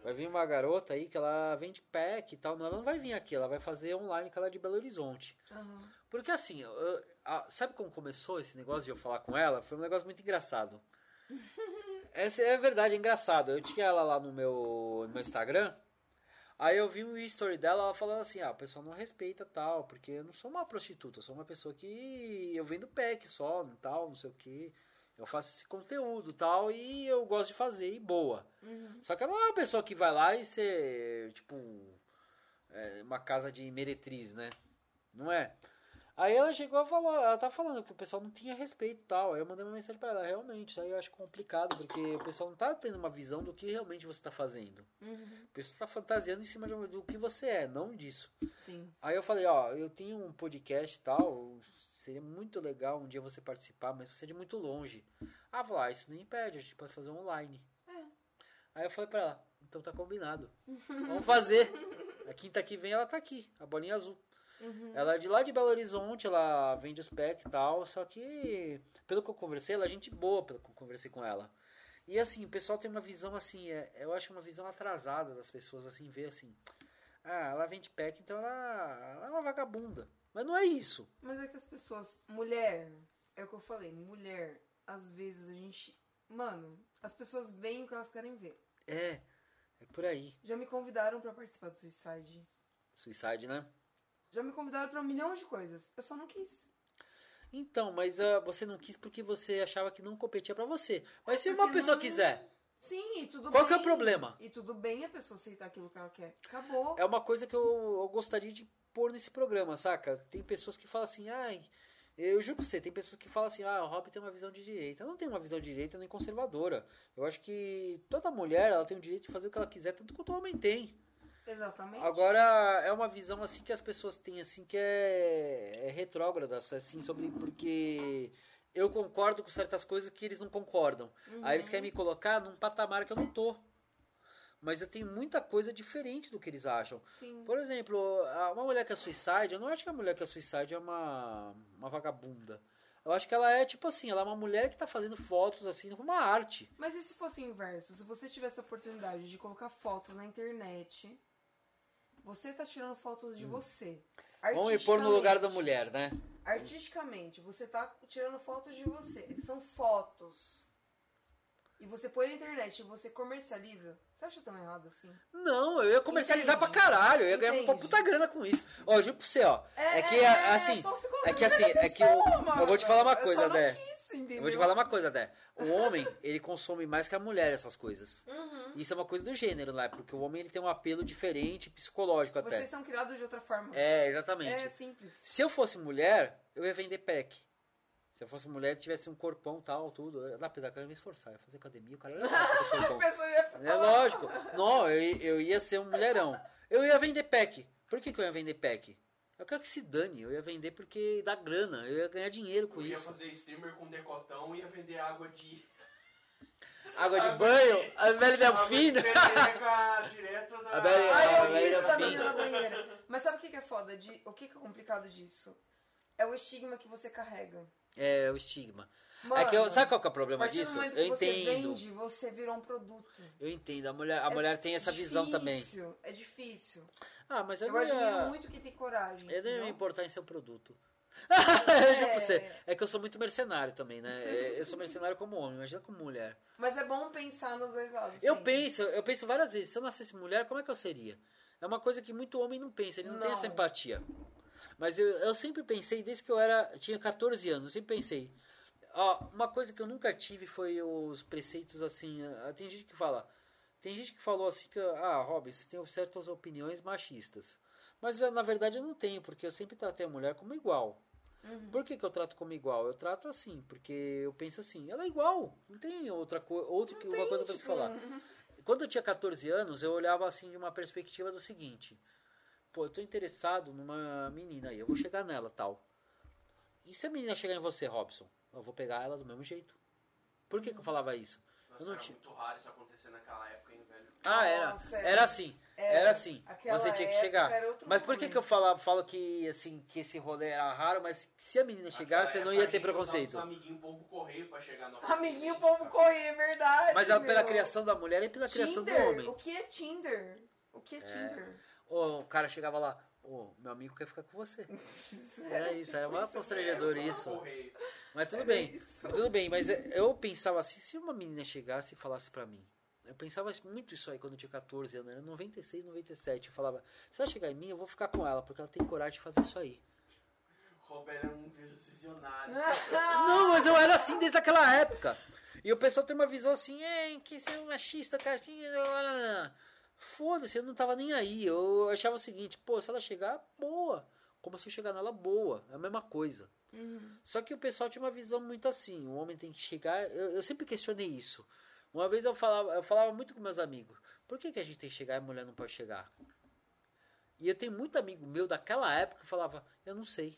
Vai vir uma garota aí que ela vende pack e tal. Não, ela não vai vir aqui, ela vai fazer online que ela é de Belo Horizonte. Aham. Porque assim, eu- a- sabe como começou esse negócio de eu falar com ela? Foi um negócio muito engraçado. Essa é verdade, é engraçado. Eu tinha ela lá no meu, no meu Instagram. Aí eu vi um story dela, ela falando assim, ah, o pessoal não respeita tal, porque eu não sou uma prostituta, eu sou uma pessoa que eu vendo pack só, tal, não sei o que. Eu faço esse conteúdo tal, e eu gosto de fazer, e boa. Uhum. Só que ela não é uma pessoa que vai lá e ser, tipo, é, uma casa de meretriz, né? Não é? Aí ela chegou e falou, ela tá falando que o pessoal não tinha respeito e tal. Aí eu mandei uma mensagem pra ela, realmente, isso aí eu acho complicado, porque o pessoal não tá tendo uma visão do que realmente você tá fazendo. Uhum. O pessoal tá fantasiando em cima de- do que você é, não disso. Sim. Aí eu falei, ó, eu tenho um podcast e tal, seria muito legal um dia você participar, mas você é de muito longe. Ah, falou, ah, isso não impede, a gente pode fazer online. É. Aí eu falei pra ela, então tá combinado. Vamos fazer. A quinta que vem ela tá aqui, a bolinha azul. Uhum. Ela é de lá de Belo Horizonte, ela vende os packs e tal, só que, pelo que eu conversei, ela é gente boa, pelo que eu conversei com ela. E assim, o pessoal tem uma visão assim, é, eu acho uma visão atrasada das pessoas, assim, ver assim, ah, ela vende pack, então ela, ela é uma vagabunda. Mas não é isso. Mas é que as pessoas. Mulher, é o que eu falei, mulher, às vezes a gente. Mano, as pessoas veem o que elas querem ver. É, é por aí. Já me convidaram pra participar do Suicide. Suicide, né? Já me convidaram pra um milhão de coisas. Eu só não quis. Então, mas ah, você não quis porque você achava que não competia pra você. Mas se Porque uma pessoa não- quiser, Sim, e tudo Qual bem. que é o problema? E tudo bem a pessoa aceitar aquilo que ela quer. Acabou. é uma coisa que eu, eu gostaria de pôr nesse programa, saca? Tem pessoas que falam assim, ai. Eu juro pra você, tem pessoas que falam assim, ah, o Rob tem uma visão de direita. Eu não tenho uma visão de direita nem conservadora. Eu acho que toda mulher ela tem o direito de fazer o que ela quiser, tanto quanto o homem tem. Exatamente. Agora, é uma visão assim que as pessoas têm, assim, que é, é retrógrada, assim, sobre. Porque eu concordo com certas coisas que eles não concordam. Aí eles querem me colocar num patamar que eu não tô. Mas eu tenho muita coisa diferente do que eles acham. Sim. Por exemplo, uma mulher que é suicide, eu não acho que a mulher que é suicide é uma, uma vagabunda. Eu acho que ela é tipo assim, ela é uma mulher que tá fazendo fotos assim como uma arte. Mas e se fosse o inverso? Se você tivesse a oportunidade de colocar fotos na internet, você tá tirando fotos de você. Hum. Vamos me pôr no lugar da mulher, né? Artisticamente, você tá tirando fotos de você. São fotos. E você põe na internet e você comercializa. Você acha tão errado assim? Não, eu ia comercializar Entendi. pra caralho, eu ia ganhar uma puta grana com isso. Ó, eu juro pra você, ó. É, que, é, assim, só você colocar é que assim, da é que eu- pessoa, eu vou te falar uma Eu coisa, Dé. eu vou te falar uma coisa, Dé. O homem, ele consome mais que a mulher essas coisas. Uhum. Isso é uma coisa do gênero, né? Porque o homem ele tem um apelo diferente, psicológico até. Vocês são criados de outra forma. É, exatamente. É simples. Se eu fosse mulher, eu ia vender pack. Se eu fosse mulher, tivesse um corpão tal, tudo. Eu- Apesar que eu ia me esforçar, ia fazer academia, o cara ia fazer ia É lógico. Não, eu, eu ia ser um mulherão. Eu ia vender pack. Por que, que eu ia vender pack? Eu quero que se dane. Eu ia vender porque dá grana. Eu ia ganhar dinheiro com Eu ia isso. fazer streamer com decotão e ia vender água de. Água de banho, a velha Delfina. Direto da. A Beli- Ai, Ah, eu mas vi isso era da fim. menina na banheira. Mas sabe o que é foda? De, o que é complicado disso? É o estigma que você carrega. É o estigma. Mano, é que eu, sabe qual que é o a problema disso? que Eu você entendo. vende, você virou um produto. Eu entendo. A mulher, a É mulher tem essa visão também. difícil, É difícil. Ah, mas eu, Eu, não ia, admiro muito quem tem coragem. Eu não ia me importar em seu produto. eu juro pra você. É. É que eu sou muito mercenário também, né? É, Eu sou mercenário como homem, imagina como mulher. Mas é bom pensar nos dois lados. Eu penso, eu penso várias vezes, se eu nascesse mulher, como é que eu seria? É uma coisa que muito homem não pensa, ele não, tem Não. essa empatia. Mas eu, eu sempre pensei, desde que eu era tinha 14 anos, eu sempre pensei. Ó, uma coisa que eu nunca tive foi os preceitos assim. ah, Tem gente que fala. Tem gente que falou assim que, ah, Robin, você tem certas opiniões machistas. Mas ah, na verdade eu não tenho, porque eu sempre tratei a mulher como igual. Uhum. Por que, que eu trato como igual? Eu trato assim, porque eu penso assim, ela é igual, não tem outra, co outra que, uma coisa pra se falar. Quando eu tinha 14 anos, eu olhava assim de uma perspectiva do seguinte: pô, eu tô interessado numa menina aí, eu vou chegar nela tal. E se a menina chegar em você, Robson? Eu vou pegar ela do mesmo jeito. Por que, que eu falava isso? Nossa, eu não era tinha- muito raro isso acontecer naquela época, hein, velho? Ah, era. Nossa, Era era. assim. Era. Era assim. Você tinha que chegar. Mas por que, que eu falo, falo que assim que esse rolê era raro, mas se a menina chegar, você não ia ter preconceito? Os amiguinhos pombo correio pra chegar no Amiguinho, povo correr, é verdade. Mas a- pela meu. criação da mulher e pela criação do Tinder. homem. O que é Tinder? O que é Tinder? O cara chegava lá, ô, meu amigo quer ficar com você. Era isso, era uma constrangedor isso. Mas tudo bem, tudo bem, mas eu pensava assim, se uma menina chegasse e falasse pra mim, eu pensava muito isso aí quando eu tinha 14 anos, era 96, 97, eu falava, se ela chegar em mim, eu vou ficar com ela, porque ela tem coragem de fazer isso aí. Robert era um vírus visionário. Não, mas eu era assim desde aquela época. E o pessoal tem uma visão assim, é, que você é um machista, cara. Foda-se, eu não tava nem aí. Eu achava o seguinte, pô, se ela chegar, boa. Como se eu chegar nela, boa. É a mesma coisa. Uhum. Só que o pessoal tinha uma visão muito assim. O homem tem que chegar. Eu, eu sempre questionei isso. Uma vez eu falava, eu falava muito com meus amigos. Por que, que a gente tem que chegar e a mulher não pode chegar? E eu tenho muito amigo meu daquela época que falava, eu não sei.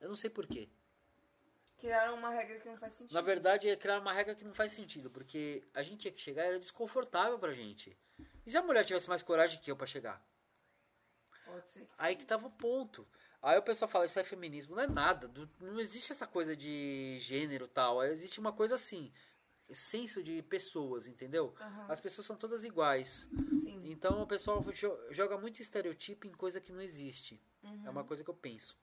Eu não sei por quê. Criaram uma regra que não faz sentido. Na verdade, é criar uma regra que não faz sentido, porque a gente tinha que chegar e era desconfortável pra gente. E se a mulher tivesse mais coragem que eu pra chegar? Pode ser que Aí sim. que tava o ponto. Aí o pessoal fala, isso é feminismo. Não é nada. do- Não existe essa coisa de gênero e tal. Existe uma coisa assim. Senso de pessoas, entendeu? Aham. As pessoas são todas iguais. Sim. Então o pessoal jo- joga muito estereotipo em coisa que não existe. Uhum. É uma coisa que eu penso.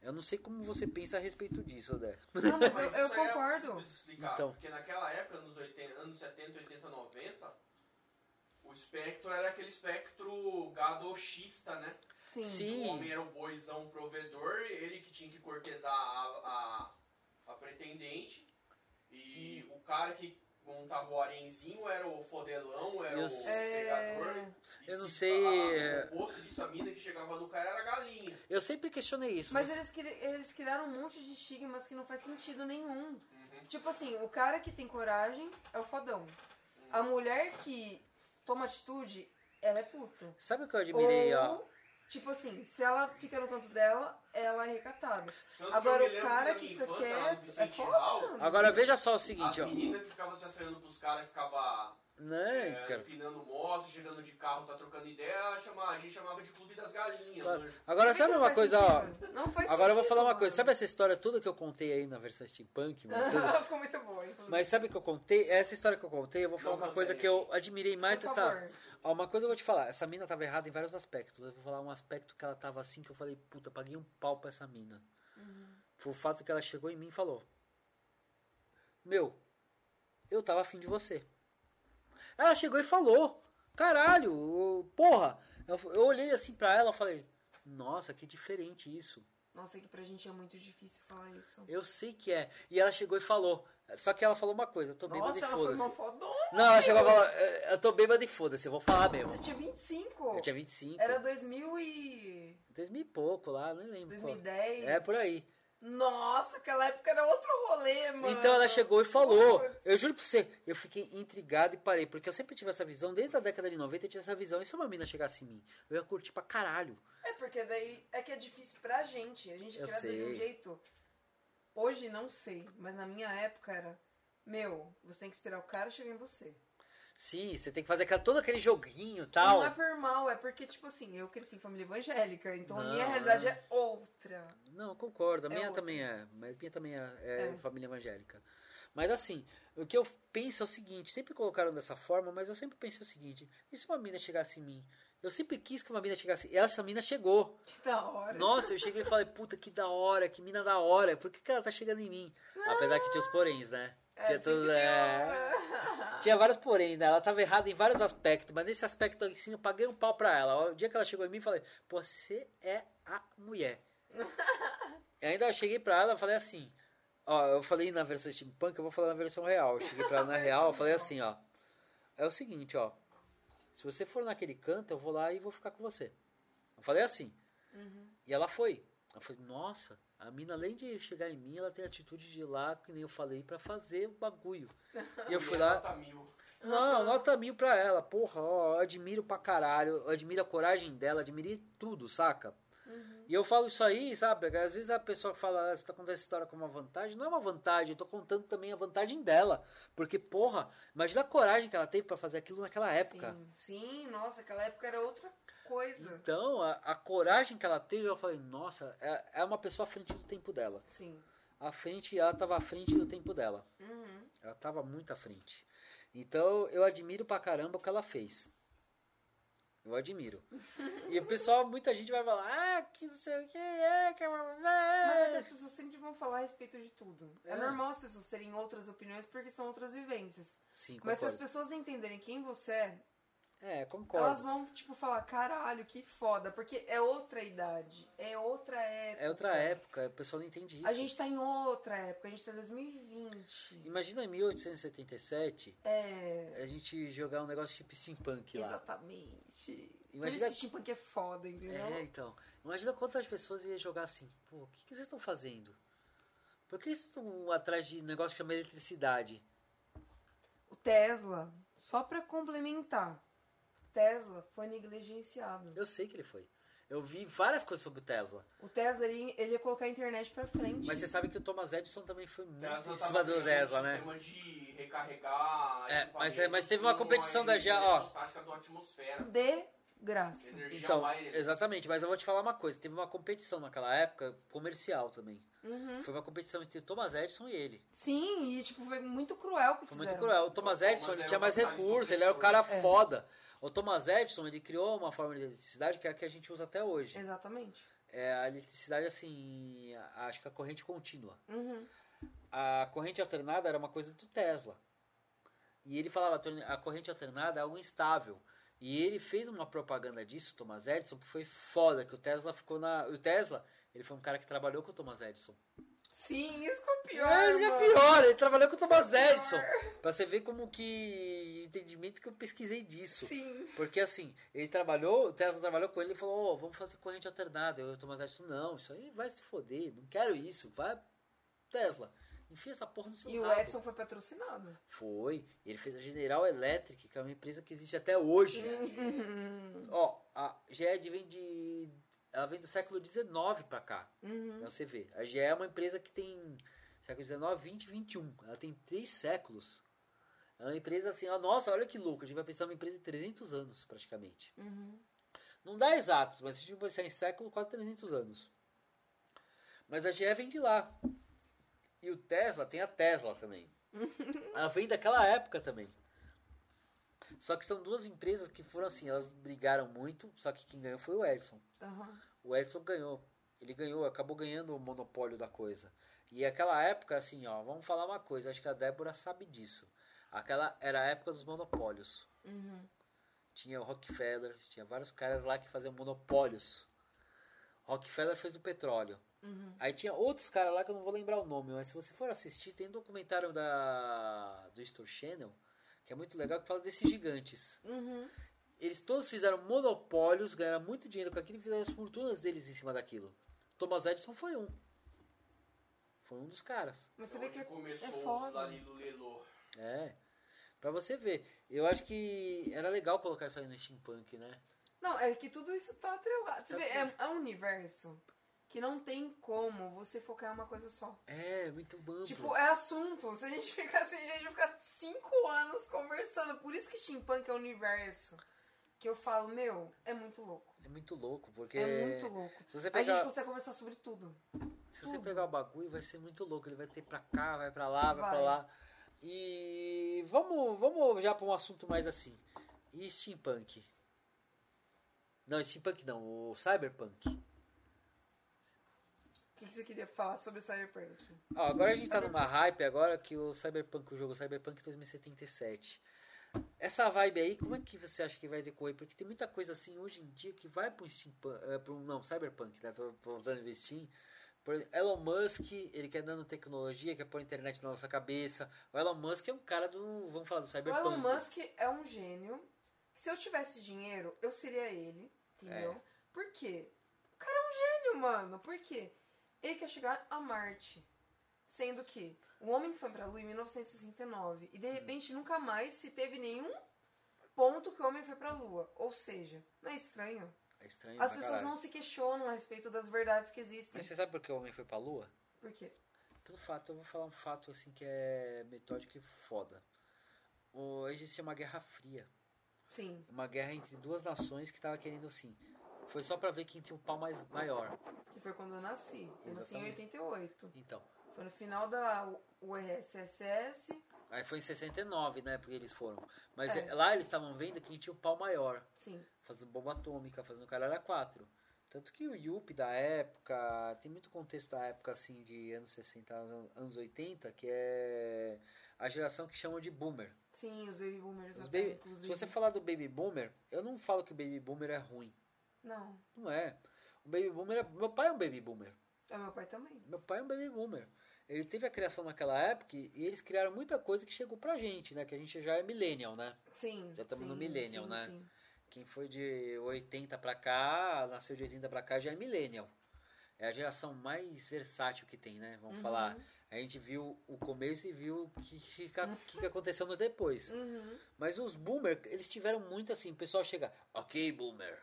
Eu não sei como você pensa a respeito disso, Odé. Não, mas eu, eu é concordo. de explicar, Então. Porque naquela época, nos 80, anos 70, 80, 90, o espectro era aquele espectro gadoxista, né? Sim. Sim. O homem era o boizão provedor, ele que tinha que cortesar a, a, a pretendente. E o cara que montava o arenzinho era o fodelão, era Eu o pegador. É... Eu não se- sei, a- é- o oposto disso, a mina que chegava no cara era a galinha. Eu sempre questionei isso. Mas você- eles, cri- eles criaram um monte de estigmas que não faz sentido nenhum. Uhum. Tipo assim, o cara que tem coragem é o fodão. A mulher que toma atitude, ela é puta. Sabe o que eu admirei, Ou ó? Tipo assim, se ela fica no canto dela, ela é recatada. Tanto Agora, o cara que fica quieto, é foda. Agora veja só o As seguinte, ó. meninas que ficavam se assanhando pros caras ficava Né, é, cara? empinando moto, chegando de carro, tá trocando ideia, chama- a gente chamava de Clube das Galinhas. Claro. né? Agora sabe uma coisa, ó. sentido? Não faz Agora eu vou sentido, falar uma mano. coisa. Sabe essa história toda que eu contei aí na versão steampunk, mano? Ficou muito boa, inclusive. Mas sabe o que eu contei? Essa história que eu contei, eu vou falar Não uma coisa que eu admirei mais Por dessa. favor. Ó, uma coisa eu vou te falar. Essa mina tava errada em vários aspectos. Eu vou falar um aspecto que ela tava assim que eu falei, puta, paguei um pau pra essa mina. Foi o fato que ela chegou em mim e falou: Meu, eu tava afim de você. Ela chegou e falou: Caralho, porra. Eu, eu olhei assim pra ela e falei: Nossa, que diferente isso. Nossa, é que pra gente é muito difícil falar isso. Eu sei que é. E ela chegou e falou. Só que ela falou uma coisa: Eu tô bêbada Nossa, e ela foi foda-se. uma fodona. Não, ela chegou e falou: "É, Eu tô bêbada e foda-se, eu vou falar mesmo. Você tinha 25. Eu tinha 25. Era 2000 e... 2000 e pouco lá, nem lembro. qual. 2010. É, por aí. Nossa, aquela época era outro rolê, mano. Então ela chegou e falou. Eu juro pra você, eu fiquei intrigado e parei, porque eu sempre tive essa visão, desde a década de 90 eu tinha essa visão. E se uma mina chegasse em mim? Eu ia curtir pra caralho. É porque daí é que é difícil pra gente. A gente é criado de um jeito. Hoje não sei, mas na minha época era. Meu, você tem que esperar o cara chegar em você. Sim, você tem que fazer aquela, todo aquele joguinho e tal. Não é por mal, é porque, tipo assim, eu cresci em família evangélica, então a Não, minha realidade é. é outra. Não, concordo. A É minha outra. também é. Mas a minha também é, é É. família evangélica. Mas assim, o que eu penso é o seguinte: sempre colocaram dessa forma, mas eu sempre pensei o seguinte: e se uma mina chegasse em mim? Eu sempre quis que uma mina chegasse. E essa mina chegou. Que da hora. Nossa, eu cheguei e falei, puta, que da hora, que mina da hora. Por que, que ela tá chegando em mim? Apesar que tinha os poréns, né? É, tinha todos. que ter É... Tinha vários porém, né? Ela tava errada em vários aspectos, mas nesse aspecto assim, eu paguei um pau pra ela. O dia que ela chegou em mim, eu falei, você é a mulher. e ainda eu cheguei pra ela e falei assim, ó, eu falei na versão steampunk, eu vou falar na versão real. Eu cheguei pra ela na real, eu falei assim, ó, é o seguinte, ó, se você for naquele canto, eu vou lá e vou ficar com você. Eu falei assim. E ela foi. Eu falei, nossa, a mina além de chegar em mim, ela tem a atitude de ir lá, que nem eu falei, pra fazer o bagulho. E eu fui Minha lá, nota mil. não, nota mil pra ela. Porra, ó, eu admiro pra caralho. Eu admiro a coragem dela, admirei tudo, saca? E eu falo isso aí, sabe? Às vezes a pessoa fala, ah, você tá contando essa história como uma vantagem. Não é uma vantagem, eu tô contando também a vantagem dela. Porque, porra, imagina a coragem que ela teve pra fazer aquilo naquela época. Sim, sim, nossa, aquela época era outra coisa. Então, a, a coragem que ela teve, eu falei, nossa, é, é uma pessoa à frente do tempo dela. Sim. À frente, ela tava à frente do tempo dela. Uhum. Ela tava muito à frente. Então eu admiro pra caramba o que ela fez. Eu admiro. e o pessoal, muita gente vai falar, ah, que não sei o que é, que é uma- Mas é que as pessoas sempre vão falar a respeito de tudo. É, É. normal as pessoas terem outras opiniões porque são outras vivências. Sim, Mas se as pessoas entenderem quem você é, É, concordo. elas vão, tipo, falar, caralho, que foda. Porque é outra idade, é outra época. É outra época, o pessoal não entende isso. A gente tá em outra época, a gente tá em 2020. Imagina em 1877, É. a gente jogar um negócio tipo steampunk lá. Exatamente. Imagina- que steampunk é foda, entendeu? É, então. Imagina quantas pessoas iam jogar assim, pô, o que, que vocês estão fazendo? Por que vocês estão atrás de negócio que chama eletricidade? O Tesla, só pra complementar, Tesla foi negligenciado. Eu sei que ele foi. Eu vi várias coisas sobre o Tesla. O Tesla, ele, ele ia colocar a internet pra frente. Mas você sabe que o Thomas Edison também foi muito Tesla em cima do Tesla, né? sistema de recarregar. É, mas- equipamentos mas teve uma com competição da energia GA, ó. do atmosfera. De graça. Energia Então, wireless. exatamente, mas eu vou te falar uma coisa. Teve uma competição naquela época, comercial também. Uhum. Foi uma competição entre o Thomas Edison e ele. Sim, e tipo, foi muito cruel que Foi fizeram. muito cruel. O Thomas O Thomas Edison, ele tinha mais recursos, ele era o cara É. foda. O Thomas Edison, ele criou uma forma de eletricidade que é a que a gente usa até hoje. Exatamente. É a eletricidade, assim, acho que a corrente contínua. Uhum. A corrente alternada era uma coisa do Tesla. E ele falava, "A torne- a corrente alternada é algo instável. E ele fez uma propaganda disso, Thomas Edison, que foi foda, que o Tesla ficou na... O Tesla, ele foi um cara que trabalhou com o Thomas Edison. Sim, isso que é o pior. Mas que é pior, ele trabalhou com o Thomas Isso é Edison. Pra você ver como que... Entendimento que eu pesquisei disso. Sim. Porque assim, ele trabalhou, o Tesla trabalhou com ele e falou, ó, vamos fazer corrente alternada. Eu, o Thomas Edison, não, isso aí vai se foder, não quero isso, vai, Tesla. Enfia essa porra no seu E o rabo. Edson foi patrocinado. Foi. Ele fez a General Electric, que é uma empresa que existe até hoje. Uhum. Ó, a GE vem de. Ela vem do século XIX pra cá. Uhum. Pra você ver. A GE é uma empresa que tem século XIX, 20 e 21. Ela tem três séculos. É uma empresa assim, ó, nossa, olha que louco. A gente vai pensar numa empresa de 300 anos, praticamente. Uhum. Não dá exatos, mas se a gente pensar em século, quase 300 anos. Mas a GE vem de lá. E o Tesla tem a Tesla também. Ela vem daquela época também. Só que são duas empresas que foram assim, elas brigaram muito, só que quem ganhou foi o Edson. Uhum. O Edson ganhou. Ele ganhou, acabou ganhando o monopólio da coisa. E aquela época, assim, ó, vamos falar uma coisa, acho que a Débora sabe disso. Aquela era a época dos monopólios. Uhum. Tinha o Rockefeller, tinha vários caras lá que faziam monopólios. Rockefeller fez o petróleo. Uhum. Aí tinha outros caras lá que eu não vou lembrar o nome, mas se você for assistir, tem um documentário da do History Channel, que é muito legal, que fala desses gigantes. Uhum. Eles todos fizeram monopólios, ganharam muito dinheiro com aquilo e fizeram as fortunas deles em cima daquilo. Thomas Edison foi um. Foi um dos caras. Mas você vê Onde que é começou os foda. Lelô. É. Pra você ver. Eu acho que era legal colocar isso aí no steampunk, né? Não, é que tudo isso tá atrelado. Você Tá vê, é, é um universo que não tem como você focar em uma coisa só. É, muito amplo. Tipo, é assunto. Se a gente ficar assim, a gente vai ficar cinco anos conversando. Por isso que steampunk é um universo. Que eu falo, meu, é muito louco. É muito louco, porque. É muito louco. Se você A gente pegar, consegue conversar sobre tudo. se você tudo. pegar o bagulho, vai ser muito louco. Ele vai ter pra cá, vai pra lá, vai, pra Vai. lá. E vamos, vamos já pra um assunto mais assim. E steampunk? Não, steampunk não, o cyberpunk. O que, você queria falar sobre Cyberpunk? Ó, agora a gente tá Cyberpunk. numa hype agora que o Cyberpunk, o jogo Cyberpunk 2077. Essa vibe aí, como é que você acha que vai decorrer? Porque tem muita coisa assim hoje em dia que vai pro Steampunk, pro, não, Cyberpunk, né? Tô voltando a investir. Por exemplo, Elon Musk, ele quer nanotecnologia, quer pôr a internet na nossa cabeça. O Elon Musk é um cara do, vamos falar do O Cyberpunk. Elon Musk é um gênio. Se eu tivesse dinheiro, eu seria ele. Entendeu? É. Por quê? O cara é um gênio, mano. Por quê? Ele quer chegar a Marte. Sendo que o homem foi pra Lua em 1969. E de repente nunca mais se teve nenhum ponto que o homem foi pra Lua. Ou seja, não é estranho? É estranho As pessoas caralho. não se questionam a respeito das verdades que existem. Mas você sabe por que o homem foi pra lua? Por quê? Pelo fato, eu vou falar um fato assim que é metódico e foda. O, existia uma guerra fria. Sim. Uma guerra entre duas nações que tava querendo assim. Foi só pra ver quem tinha um pau mais maior. Que foi quando eu nasci. Eu nasci em Exatamente. 88. Então. Foi no final da URSS. Aí foi em 69, né? Porque eles foram. Mas É. lá eles estavam vendo quem tinha o pau maior. Sim. Fazendo bomba atômica, fazendo caralho 4. Tanto que o Yuppie da época, tem muito contexto da época assim de anos 60, anos- anos 80, que é a geração que chamam de boomer. Sim, os baby boomers Os baby- se você falar do baby boomer, eu não falo que o baby boomer é ruim. Não, Não é. O baby boomer é, meu pai é um baby boomer. é meu pai também. Meu pai é um baby boomer. Ele teve a criação naquela época e eles criaram muita coisa que chegou pra gente, né? Que a gente já é millennial, né? Sim. Já estamos sim, no millennial, sim, né? sim. Quem foi de 80 pra cá, nasceu de 80 pra cá, já é millennial. É a geração mais versátil que tem, né? Vamos Uhum. falar. A gente viu o começo e viu o que, que, que, que aconteceu no depois. Uhum. Mas os boomer, eles tiveram muito assim, o pessoal chega, ok, boomer.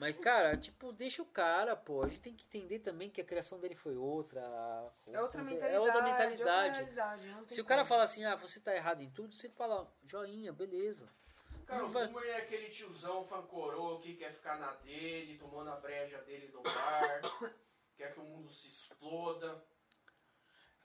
Mas, cara, tipo, deixa o cara, pô. A gente tem que entender também que a criação dele foi outra. É outra mentalidade. É outra mentalidade. outra Se o cara fala assim, ah, você tá errado em tudo, você fala, joinha, beleza. Cara, Não o vai- Boomer é aquele tiozão fancorô que quer ficar na dele, tomando a breja dele no bar, quer que o mundo se exploda,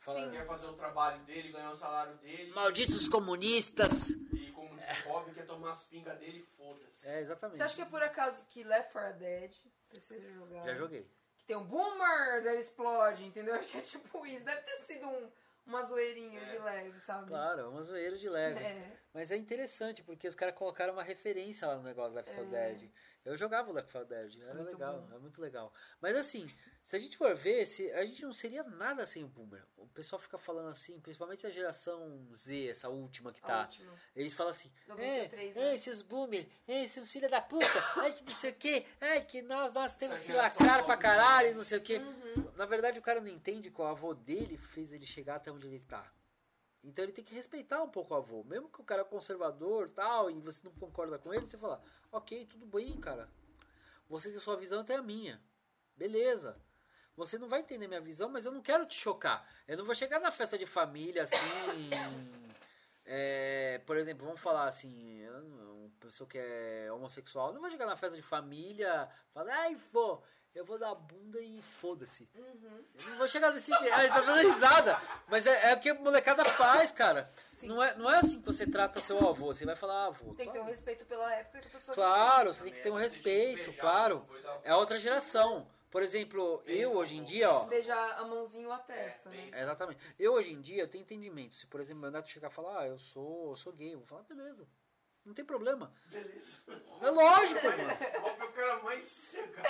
Fala, Sim. quer fazer o trabalho dele, ganhar o salário dele, Malditos comunistas! e como diz o Bob, quer tomar as pingas dele e foda-se. É, exatamente. Você acha que é por acaso que Left 4 Dead, não sei se você já jogaram, Já joguei. que tem um boomer, daí ele explode, entendeu? Acho que é tipo isso. Deve ter sido um, uma zoeirinha É. de leve, sabe? Claro, é uma zoeira de leve. É. Mas é interessante, porque os caras colocaram uma referência lá no negócio da Left 4 É. Dead. Eu jogava o Left 4 Dead, era Muito legal, bom. é muito legal. Mas assim, se a gente for ver, se, a gente não seria nada sem o Boomer. O pessoal fica falando assim, principalmente a geração Z, essa última que tá. última. Eles falam assim, 93, é, né? é, esses boomer, é, esses filha da puta, ai que não sei o que, ai que nós, nós temos Essa que lacrar pra caralho, né? não sei o que. Uhum. Na verdade, o cara não entende que o avô dele fez ele chegar até onde ele tá. Então ele tem que respeitar um pouco o avô. Mesmo que o cara é conservador tal, e você não concorda com ele, você fala, ok, tudo bem, cara. Você tem a sua visão, eu tenho a minha. Beleza. Você não vai entender minha visão, mas eu não quero te chocar. Eu não vou chegar na festa de família assim. é, por exemplo, vamos falar assim, uma pessoa que é homossexual, eu não vou chegar na festa de família, falar, ai, vô, eu vou dar a bunda e foda-se. Uhum. Eu não vou chegar desse jeito. Ah, tá dando risada. Mas é, é o que a molecada faz, cara. Sim. Não é, não é assim que você trata seu avô. Você vai falar, ah, avô. Tem que ter um claro. respeito pela época que a pessoa Claro, você tem que ter um que respeito, claro. É outra geração. Por exemplo, Pensa eu hoje em dia, ó. Beijar a mãozinha ou a testa, É, né? Exatamente. Eu hoje em dia eu tenho entendimento. Se, por exemplo, meu neto chegar e falar, ah, eu sou, eu sou gay, eu vou falar, beleza. Não tem problema. Beleza. É lógico, mano. Que é o cara mais sossegado?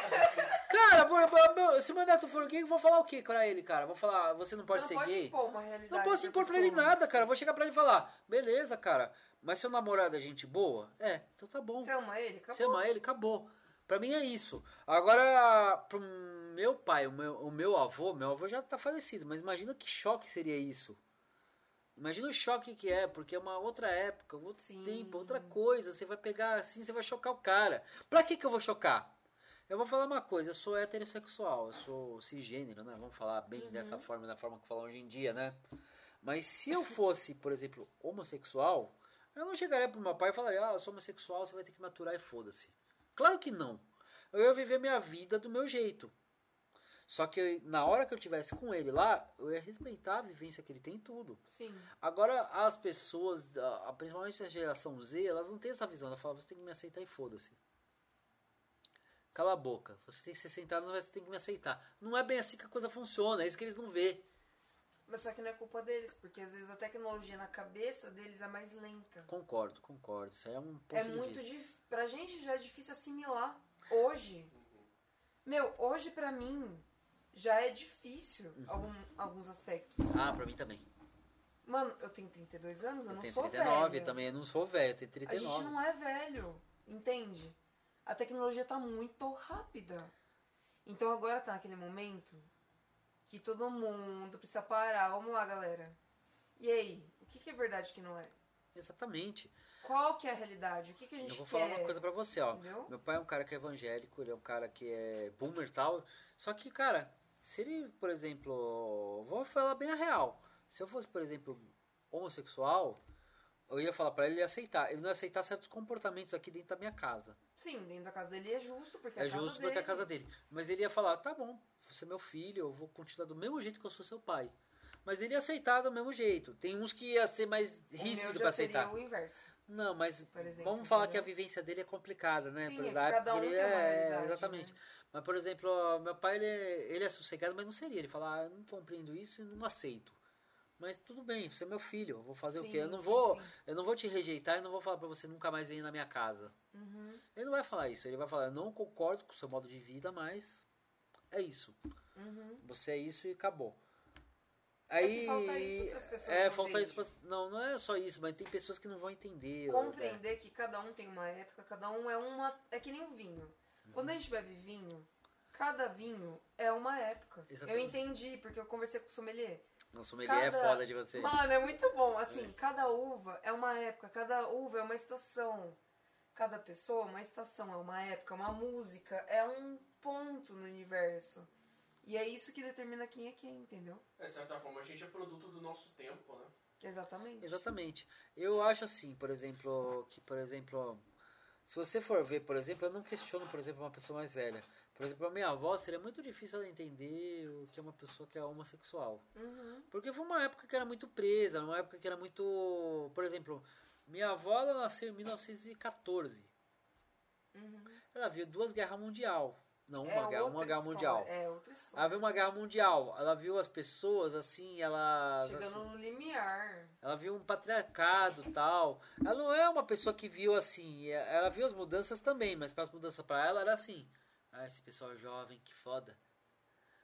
Cara, meu- se meu neto for gay, eu vou falar o que pra ele, cara? Vou falar, você não pode Você ser não pode gay? impor uma realidade. Não posso impor pra ele pessoa. nada, cara. Eu vou chegar pra ele e falar, beleza, cara, mas seu namorado é gente boa? É, então tá bom. Você ama ele? Acabou. Você ama ele, acabou. Pra mim é isso. Agora, pro meu pai, o meu, o meu avô, meu avô já tá falecido, mas imagina que choque seria isso. Imagina o choque que é, porque é uma outra época, um outro Sim. tempo, outra coisa. Você vai pegar assim, você vai chocar o cara. Pra que que eu vou chocar? Eu vou falar uma coisa, eu sou heterossexual, eu sou cisgênero, né? Vamos falar bem Uhum. dessa forma, da forma que falam hoje em dia, né? Mas se eu fosse, por exemplo, homossexual, eu não chegaria pro meu pai e falaria, ah, eu sou homossexual, você vai ter que maturar e foda-se. Claro que não. Eu ia viver minha vida do meu jeito. Só que eu- na hora que eu tivesse com ele lá, eu ia respeitar a vivência que ele tem em tudo. Sim. Agora, as pessoas, principalmente a geração Z, elas não têm essa visão. Ela fala, você tem que me aceitar e foda-se. Cala a boca. Você tem 60 anos, mas você tem que me aceitar. Não é bem assim que a coisa funciona. É isso que eles não vê. Mas só que não é culpa deles, porque às vezes a tecnologia na cabeça deles é mais lenta. Concordo, concordo. Isso aí é um ponto É muito difícil. Pra gente já é difícil assimilar. Hoje. Meu, hoje pra mim já é difícil Uhum. algum- alguns aspectos. Ah, pra mim também. Mano, eu tenho 32 anos, eu, Eu não tenho sou 39 velha. também. Eu não sou velho, eu tenho A 39. gente não é velho, entende? A tecnologia tá muito rápida. Então agora tá naquele momento que todo mundo precisa parar. Vamos lá, galera. E aí? O que, que é verdade que não é? Exatamente. Qual que é a realidade? O que, que a gente Eu vou quer? falar uma coisa pra você, ó. Entendeu? Meu pai é um cara que é evangélico, ele é um cara que é boomer e tal. Só que, cara, se ele, por exemplo, vou falar bem a real. Se eu fosse, por exemplo, homossexual, eu ia falar pra ele, aceitar. Ele não ia aceitar certos comportamentos aqui dentro da minha casa. Sim, dentro da casa dele é justo, porque é, É a casa justo dele. porque é a casa dele. Mas ele ia falar, tá bom, você é meu filho, eu vou continuar do mesmo jeito que eu sou seu pai. Mas ele ia aceitar do mesmo jeito. Tem uns que ia ser mais ríspido pra aceitar. seria o inverso. Não, mas exemplo, vamos falar que a entendeu? vivência dele é complicada, né? Sim, Por é cada um ele tem é, realidade, exatamente. né? Mas, por exemplo, meu pai, ele é, ele é sossegado, mas não seria. Ele fala, ah, eu não compreendo isso e não aceito. Mas tudo bem, você é meu filho, vou fazer o Sim, quê? Eu não sim, vou, sim. eu não vou te rejeitar e não vou falar pra você nunca mais vir na minha casa. Uhum, Ele não vai falar isso, ele vai falar, eu não concordo com o seu modo de vida, mas é isso. uhum. Você é isso e acabou. É Aí, que falta isso pras pessoas é, não falta isso pras- não, não é só isso, mas tem pessoas que não vão entender. Compreender que cada um tem uma época, cada um é uma. É que nem o vinho. Quando a gente bebe vinho, cada vinho é uma época. Exatamente. Eu entendi, porque eu conversei com o sommelier. Não, sommelier é Cada- foda de você. Mano, é muito bom. Assim, cada uva é uma época, cada uva é uma estação. Cada pessoa é uma estação, é uma época, uma música, é um ponto no universo. E é isso que determina quem é quem, entendeu? É, De certa forma, a gente é produto do nosso tempo, né? Exatamente. Exatamente. Eu acho assim, por exemplo, que, por exemplo, se você for ver, por exemplo, eu não questiono, por exemplo, uma pessoa mais velha. Por exemplo, a minha avó seria muito difícil ela entender o que é uma pessoa que é homossexual. Uhum. Porque foi uma época que era muito presa, uma época que era muito. Por exemplo, minha avó ela nasceu em 1914. Uhum. Ela viu duas guerras mundial. Não, uma é guerra, outra uma guerra mundial. É outra Ela história. viu uma guerra mundial. Ela viu as pessoas assim, ela. Chegando no limiar. Ela viu um patriarcado tal. Ela não é uma pessoa que viu assim. Ela viu as mudanças também, mas para as mudanças para ela era assim. Ah, esse pessoal jovem, que foda.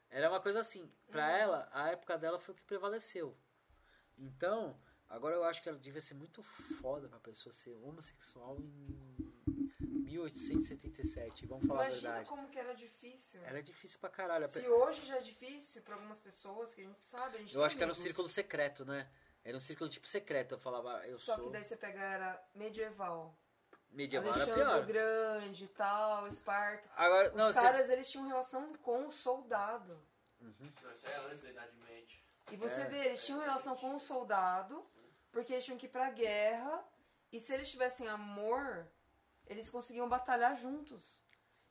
Era uma coisa assim. Para Uhum. ela, a época dela foi o que prevaleceu. Então, agora eu acho que ela devia ser muito foda pra pessoa ser homossexual em 1877. Vamos falar a Imagina verdade. como que era difícil. Era difícil pra caralho. Se hoje já é difícil pra algumas pessoas, que a gente sabe, a gente Eu acho que era um círculo secreto, né? Era um círculo tipo secreto. Eu falava, eu Só sou que daí você pega era medieval. Medieval, era Alexandre pior. o Grande e tal, Esparta. Agora, Os não, você- caras, eles tinham relação com o soldado. Não, isso é antes da Idade Média. E você É. vê, eles tinham relação com o soldado, porque eles tinham que ir pra guerra, e se eles tivessem amor, eles conseguiam batalhar juntos.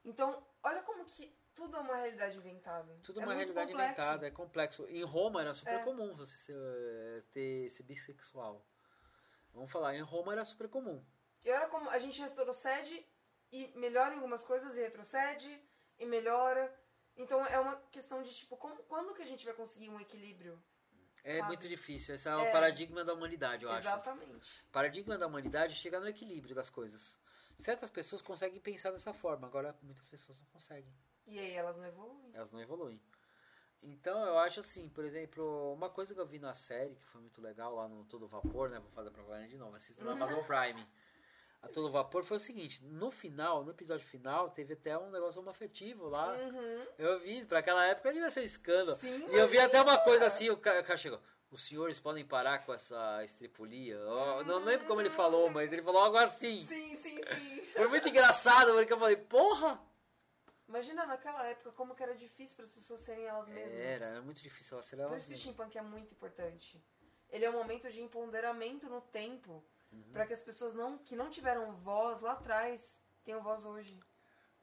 Então, olha como que tudo é uma realidade inventada. Tudo é uma muito realidade complexo. inventada, é complexo. Em Roma era super É. comum você ser, eh, ter, ser bissexual. Vamos falar, em Roma era super comum. E olha como a gente retrocede e melhora em algumas coisas e retrocede e melhora. Então é uma questão de tipo, como, quando que a gente vai conseguir um equilíbrio? É Sabe? muito difícil. Esse é o É. paradigma da humanidade, eu acho. Exatamente. Paradigma da humanidade chegar no equilíbrio das coisas. Certas pessoas conseguem pensar dessa forma, agora muitas pessoas não conseguem. E aí elas não evoluem. Elas não evoluem. Então eu acho assim, por exemplo, uma coisa que eu vi na série, que foi muito legal lá no Todo Vapor, né? Vou fazer a propaganda de novo, assista no Amazon Prime. A Todo Vapor foi o seguinte, no final, no episódio final, teve até um negócio homoafetivo lá. Uhum. Eu vi, pra aquela época devia ser um escândalo. Sim, E eu vi até uma coisa assim, o ca- o cara chegou. Os senhores podem parar com essa estripulia. Eu não lembro como ele falou, mas ele falou algo assim. Sim, sim, sim. Foi muito engraçado, porque eu falei, porra! Imagina naquela época como que era difícil para as pessoas serem elas mesmas. Era, era muito difícil ela ser Por ela isso que o steampunk é muito importante. Ele é um momento de empoderamento no tempo Uhum. para que as pessoas não, que não tiveram voz lá atrás tenham voz hoje.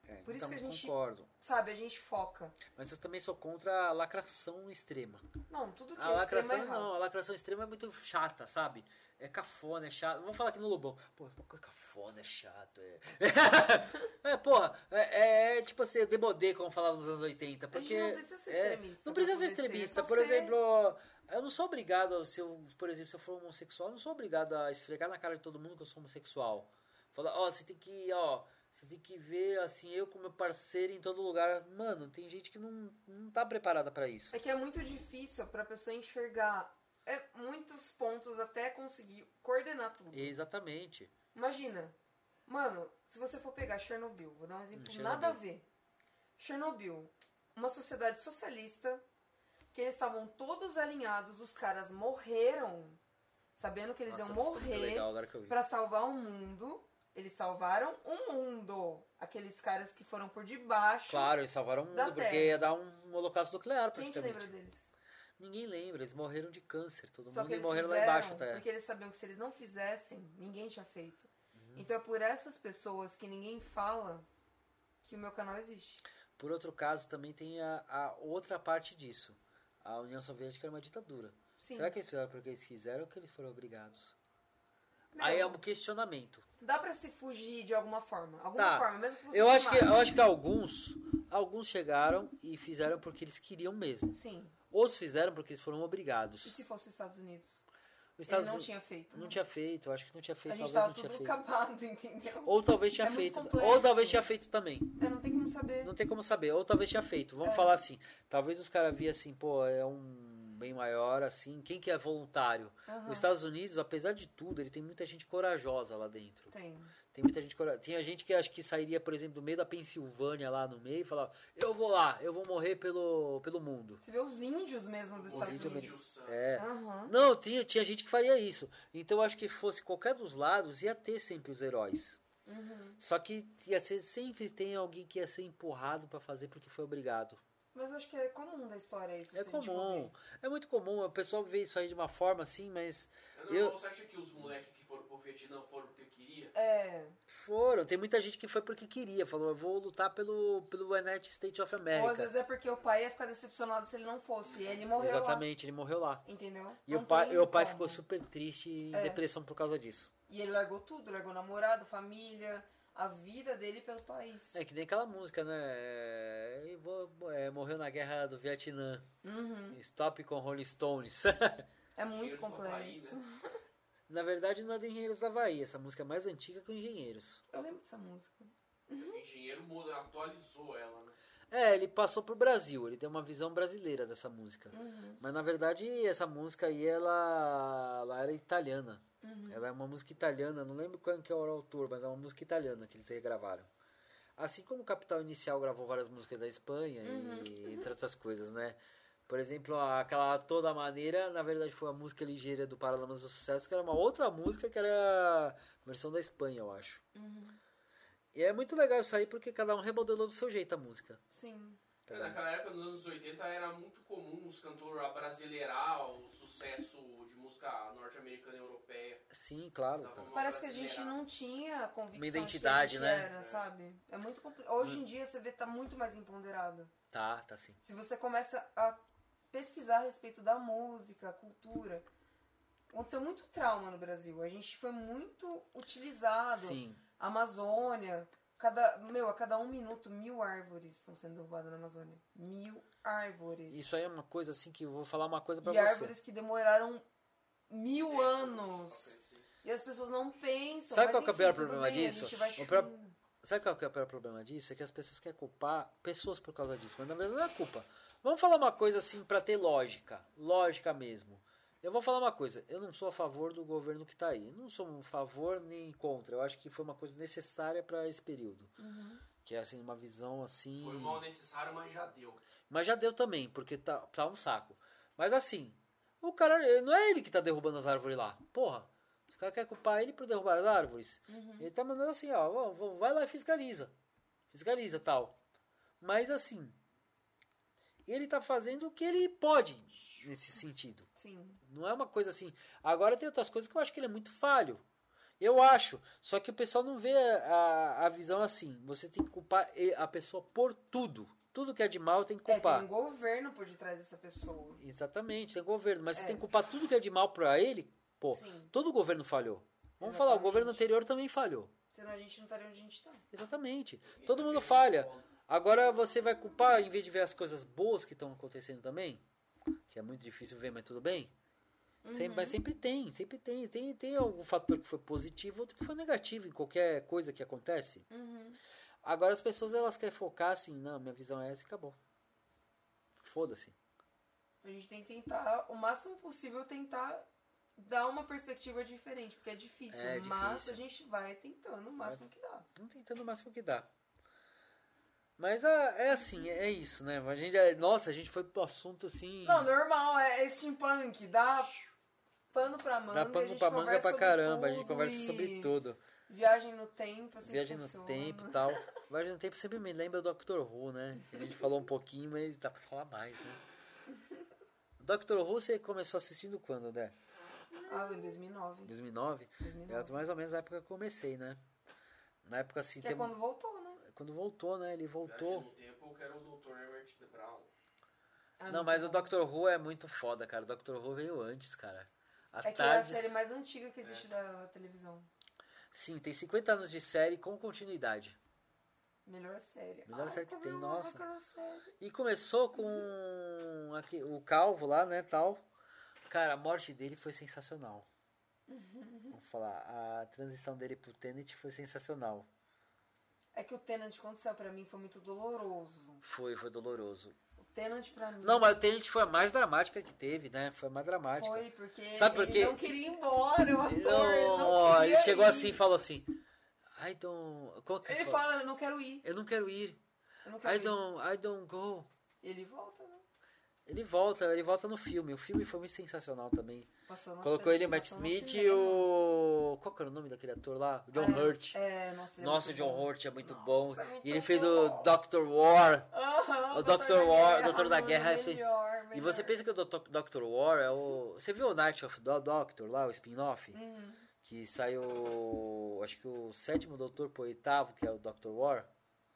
É, por isso então que a gente- concordo. Sabe, a gente foca. Mas eu também sou contra a lacração extrema. Não, tudo que A é é lacração errado. não, a lacração extrema é muito chata, sabe? É cafona, é chato. Vamos falar aqui no Lobão. Pô, é cafona, é chato. É, é porra, é, é tipo assim, demodê, como falava nos anos 80. A Porque gente não precisa ser é, extremista. Não pra precisa ser extremista. é Por ser- exemplo, eu não sou obrigado, se eu, por exemplo, se eu for homossexual, eu não sou obrigado a esfregar na cara de todo mundo que eu sou homossexual. Falar, ó, você tem que, ó, você tem que ver assim, eu com meu parceiro em todo lugar. Mano, tem gente que não, não tá preparada pra isso. É que é muito difícil pra pessoa enxergar é, muitos pontos até conseguir coordenar tudo. Exatamente. Imagina, mano, se você for pegar Chernobyl, vou dar um exemplo Hum, Chernobyl. nada a ver. Chernobyl, uma sociedade socialista, que eles estavam todos alinhados, os caras morreram, sabendo que eles Nossa, iam morrer pra salvar o mundo. Eles salvaram o mundo. Aqueles caras que foram por debaixo. Claro, eles salvaram o mundo, porque Terra. ia dar um holocausto nuclear Quem que lembra deles? Ninguém lembra, eles morreram de câncer, todo Só mundo e morreram lá embaixo até. porque eles sabiam que se eles não fizessem, ninguém tinha feito. Uhum. Então é por essas pessoas que ninguém fala que o meu canal existe. Por outro caso, também tem a, a outra parte disso. A União Soviética era uma ditadura. Sim. Será que eles fizeram porque eles quiseram ou que eles foram obrigados? Aí é um questionamento. Dá pra se fugir de alguma forma. Alguma Tá. forma, mesmo que você Eu acho que, eu acho que alguns, alguns chegaram e fizeram porque eles queriam mesmo. Sim. Outros fizeram porque eles foram E obrigados. se fosse os Estados Unidos? Os Estados Ele não tinha feito. não né? tinha feito, acho que não tinha A feito, gente talvez tava não tudo feito. acabado, entendeu? Ou talvez tinha É feito. Ou talvez tinha feito também. É, não tem como saber. Não tem como saber. Ou talvez tinha feito. Vamos É. falar assim. Talvez os caras viam assim, pô, é um bem maior, assim. Quem que é voluntário? Aham. Os Estados Unidos, apesar de tudo, ele tem muita gente corajosa lá dentro. Tem. Tem muita gente corajosa. Tinha gente que acho que sairia, por exemplo, do meio da Pensilvânia lá no meio e falava, eu vou lá, eu vou morrer pelo, pelo mundo. Você vê os índios mesmo dos Os Estados Unidos. É. Aham. Não, tinha, tinha gente que faria isso. Então eu acho que fosse qualquer dos lados, ia ter sempre os heróis. Uhum. Só que ia ser, sempre tem alguém que ia ser empurrado pra fazer porque foi obrigado. Mas eu acho que é comum da história isso. É se a gente for comum. É muito comum. O pessoal vê isso aí de uma forma assim, mas É Eu- normal, Você acha que os moleques que foram pro Vietnã foram porque queria? É. foram. Tem muita gente que foi porque queria. Falou, eu vou lutar pelo, pelo United States of Ou às America. vezes é porque o pai ia ficar decepcionado se ele não fosse. E ele morreu Exatamente, ele morreu lá. lá. Entendeu? E Não o pai, e o pai ficou super triste e em É. depressão por causa disso. E ele largou tudo, largou namorado, família, a vida dele pelo país. É que nem aquela música, né? É, é, morreu na guerra do Vietnã. Uhum. Stop com Rolling Stones. É muito complexo. né? na verdade, não é do Engenheiros da Havaí. Essa música é mais antiga que o Engenheiros. Eu lembro dessa música. O engenheiro muda, atualizou ela, né? É, ele passou pro Brasil. Ele tem uma visão brasileira dessa música. Uhum. Mas na verdade, essa música aí, ela, ela era italiana. Uhum. Ela é uma música italiana, não lembro qual que é o autor, mas é uma música italiana que eles regravaram. Assim como o Capital Inicial gravou várias músicas da Espanha Uhum. e entre outras coisas, né? Por exemplo, aquela Toda Maneira, na verdade foi a música ligeira do Paralamas do Sucesso, que era uma outra música que era a versão da Espanha, eu acho. Uhum. E é muito legal isso aí porque cada um remodelou do seu jeito a música. Sim. É, naquela época, nos anos 80, era muito comum os cantores abrasileirar o sucesso de música norte-americana e europeia. Sim, claro. Parece que a gente não tinha convicção Uma identidade, de que a gente né? era, sabe? É muito Hoje em dia você vê que tá muito mais empoderado. Tá, tá sim. Se você começa a pesquisar a respeito da música, cultura, aconteceu muito trauma no Brasil. A gente foi muito utilizado. Sim. Amazônia, cada, meu, a cada um minuto, mil árvores estão sendo derrubadas na Amazônia. Mil árvores. Isso aí é uma coisa assim que eu vou falar uma coisa pra e você. árvores que demoraram mil Séculos, anos. E as pessoas não pensam. Sabe mas qual que é o enfim, pior problema bem, a disso? gente vai O pior-. Sabe qual que é o pior problema disso? É que as pessoas querem culpar pessoas por causa disso, mas na verdade não é culpa. Vamos falar uma coisa assim pra ter lógica, lógica mesmo. Eu vou falar uma coisa, eu não sou a favor do governo que tá aí. Não sou a favor nem contra. Eu acho que foi uma coisa necessária pra esse período. Uhum. Que é assim uma visão assim. Foi mal necessário, mas já deu. Mas já deu também, porque tá, tá um saco. Mas assim, o cara. Não é ele que tá derrubando as árvores lá. Porra. Os caras querem culpar ele por derrubar as árvores. Uhum. Ele tá mandando assim, ó, vai lá e fiscaliza. Fiscaliza tal. Mas assim. Ele tá fazendo o que ele pode nesse sentido. Sim. Não é uma coisa assim. Agora tem outras coisas que eu acho que ele é muito falho. Eu acho. Só que o pessoal não vê a, a visão assim. Você tem que culpar e- a pessoa por tudo. Tudo que é de mal tem que É, tem culpar. um governo por detrás dessa pessoa. Exatamente, tem governo. Mas você É. tem que culpar tudo que é de mal pra ele. Pô, Sim. todo governo falhou. Vamos falar, o Exatamente. governo anterior também falhou. Senão a gente não estaria onde a gente tá. Exatamente. Todo mundo falha. Agora você vai culpar, em vez de ver as coisas boas que estão acontecendo também, que é muito difícil ver, mas tudo bem. Sempre, mas sempre tem, sempre tem. Tem, tem algum fator que foi positivo, outro que foi negativo em qualquer coisa que acontece. Uhum. Agora as pessoas elas querem focar assim, não, minha visão é essa e acabou. Foda-se. A gente tem que tentar, o máximo possível, tentar dar uma perspectiva diferente, porque é difícil, É mas difícil. a gente vai tentando o máximo que dá. Não tentando o máximo que dá. Mas ah, é assim, é isso, né? A gente, é- nossa, a gente foi pro assunto assim. Não, normal, é steampunk, dá pano pra manga, Dá a pano pra manga pra caramba, a gente conversa sobre tudo. Viagem no tempo, assim Viagem no tempo e tal. Viagem no tempo sempre me lembra do Dr. Who, né? A gente falou um pouquinho, mas dá pra falar mais, né? Dr. Who você começou assistindo quando, né? Ah, em 2009. 2009? 2009. Era mais ou menos na época que eu comecei, né? Na época assim, Que é tem- quando voltou? Quando voltou, né? Ele voltou. no tempo, eu quero o Dr. Herbert de Brown. Ah, Não, mas o. Dr. Who é muito foda, cara. O Dr. Who veio antes, cara. A É que é a série mais antiga que existe da televisão. Sim, tem 50 anos de série com continuidade. Melhor série. Melhor Ai, série que tem, nossa. E começou com aqui, o Calvo lá, né, tal. Cara, a morte dele foi sensacional. Vamos falar, a transição dele pro Tenet foi sensacional. É que o Tenant, quando saiu pra mim, foi muito doloroso. Foi, foi doloroso. O Tenant pra mim Não, mas o Tenet foi a mais dramática que teve, né? Foi a mais dramática. foi porque Sabe por quê? ele não queria ir embora, o ator. Não, não ele chegou ir. assim e falou assim: I don't. Qual que Ele foi? fala, eu não quero ir. Eu não quero ir. Eu não quero I ir. don't, I don't go. Ele volta, né? Ele volta, ele volta no filme. O filme foi muito sensacional também. Colocou ele, Matt passou no Smith e o. Qual que era o nome daquele ator lá? O John É, Hurt. É, nossa, é Nossa, o John bom. Hurt é muito Nossa, bom. é muito E ele fez o bom. Dr. War. O Dr. War- Guerra, Doutor da Guerra fe- melhor, E melhor. você pensa que o Doc- Dr. War é o. Você viu o Night of the Doctor lá, o spin-off? Uhum. Que saiu. Acho que o sétimo doutor pro oitavo, que é o Dr. War.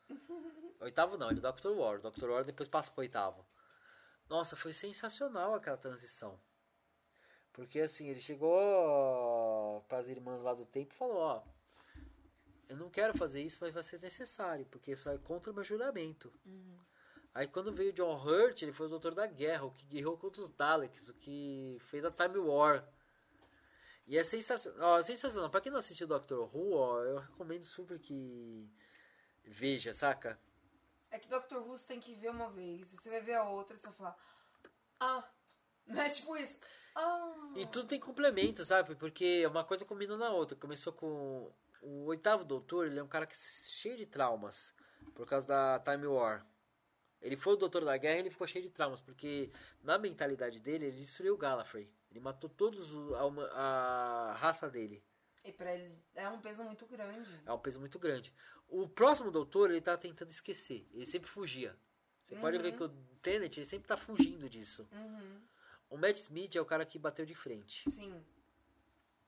Oitavo não, ele é o Dr. War. O Dr. War depois passa pro oitavo. Nossa, foi sensacional aquela transição. Porque assim, ele chegou para as irmãs lá do tempo e falou, ó. eu não quero fazer isso, mas vai ser necessário, porque isso é contra o meu juramento. Uhum. Aí quando veio John Hurt, ele foi o doutor da guerra, o que guerreou contra os Daleks, o que fez a Time War. E é sensacional. Ó, sensacional. Pra quem não assistiu Doctor Who, ó, eu recomendo super que veja, saca? É que Doctor Who você tem que ver uma vez, você vai ver a outra e você vai falar. Ah! Não é tipo isso. Ah! E tudo tem complemento, sabe? Porque uma coisa combina na outra. Começou com o oitavo doutor, ele é um cara que cheio de traumas por causa da Time War. Ele foi o doutor da guerra e ele ficou cheio de traumas, porque na mentalidade dele ele destruiu o Gallifrey. Ele matou todos a, uma- a raça dele. E pra ele é um peso muito grande. É um peso muito grande. O próximo doutor, ele tá tentando esquecer. Ele sempre fugia. Você pode ver que o Tenet, ele sempre tá fugindo disso. Uhum. O Matt Smith é o cara que bateu de frente. Sim.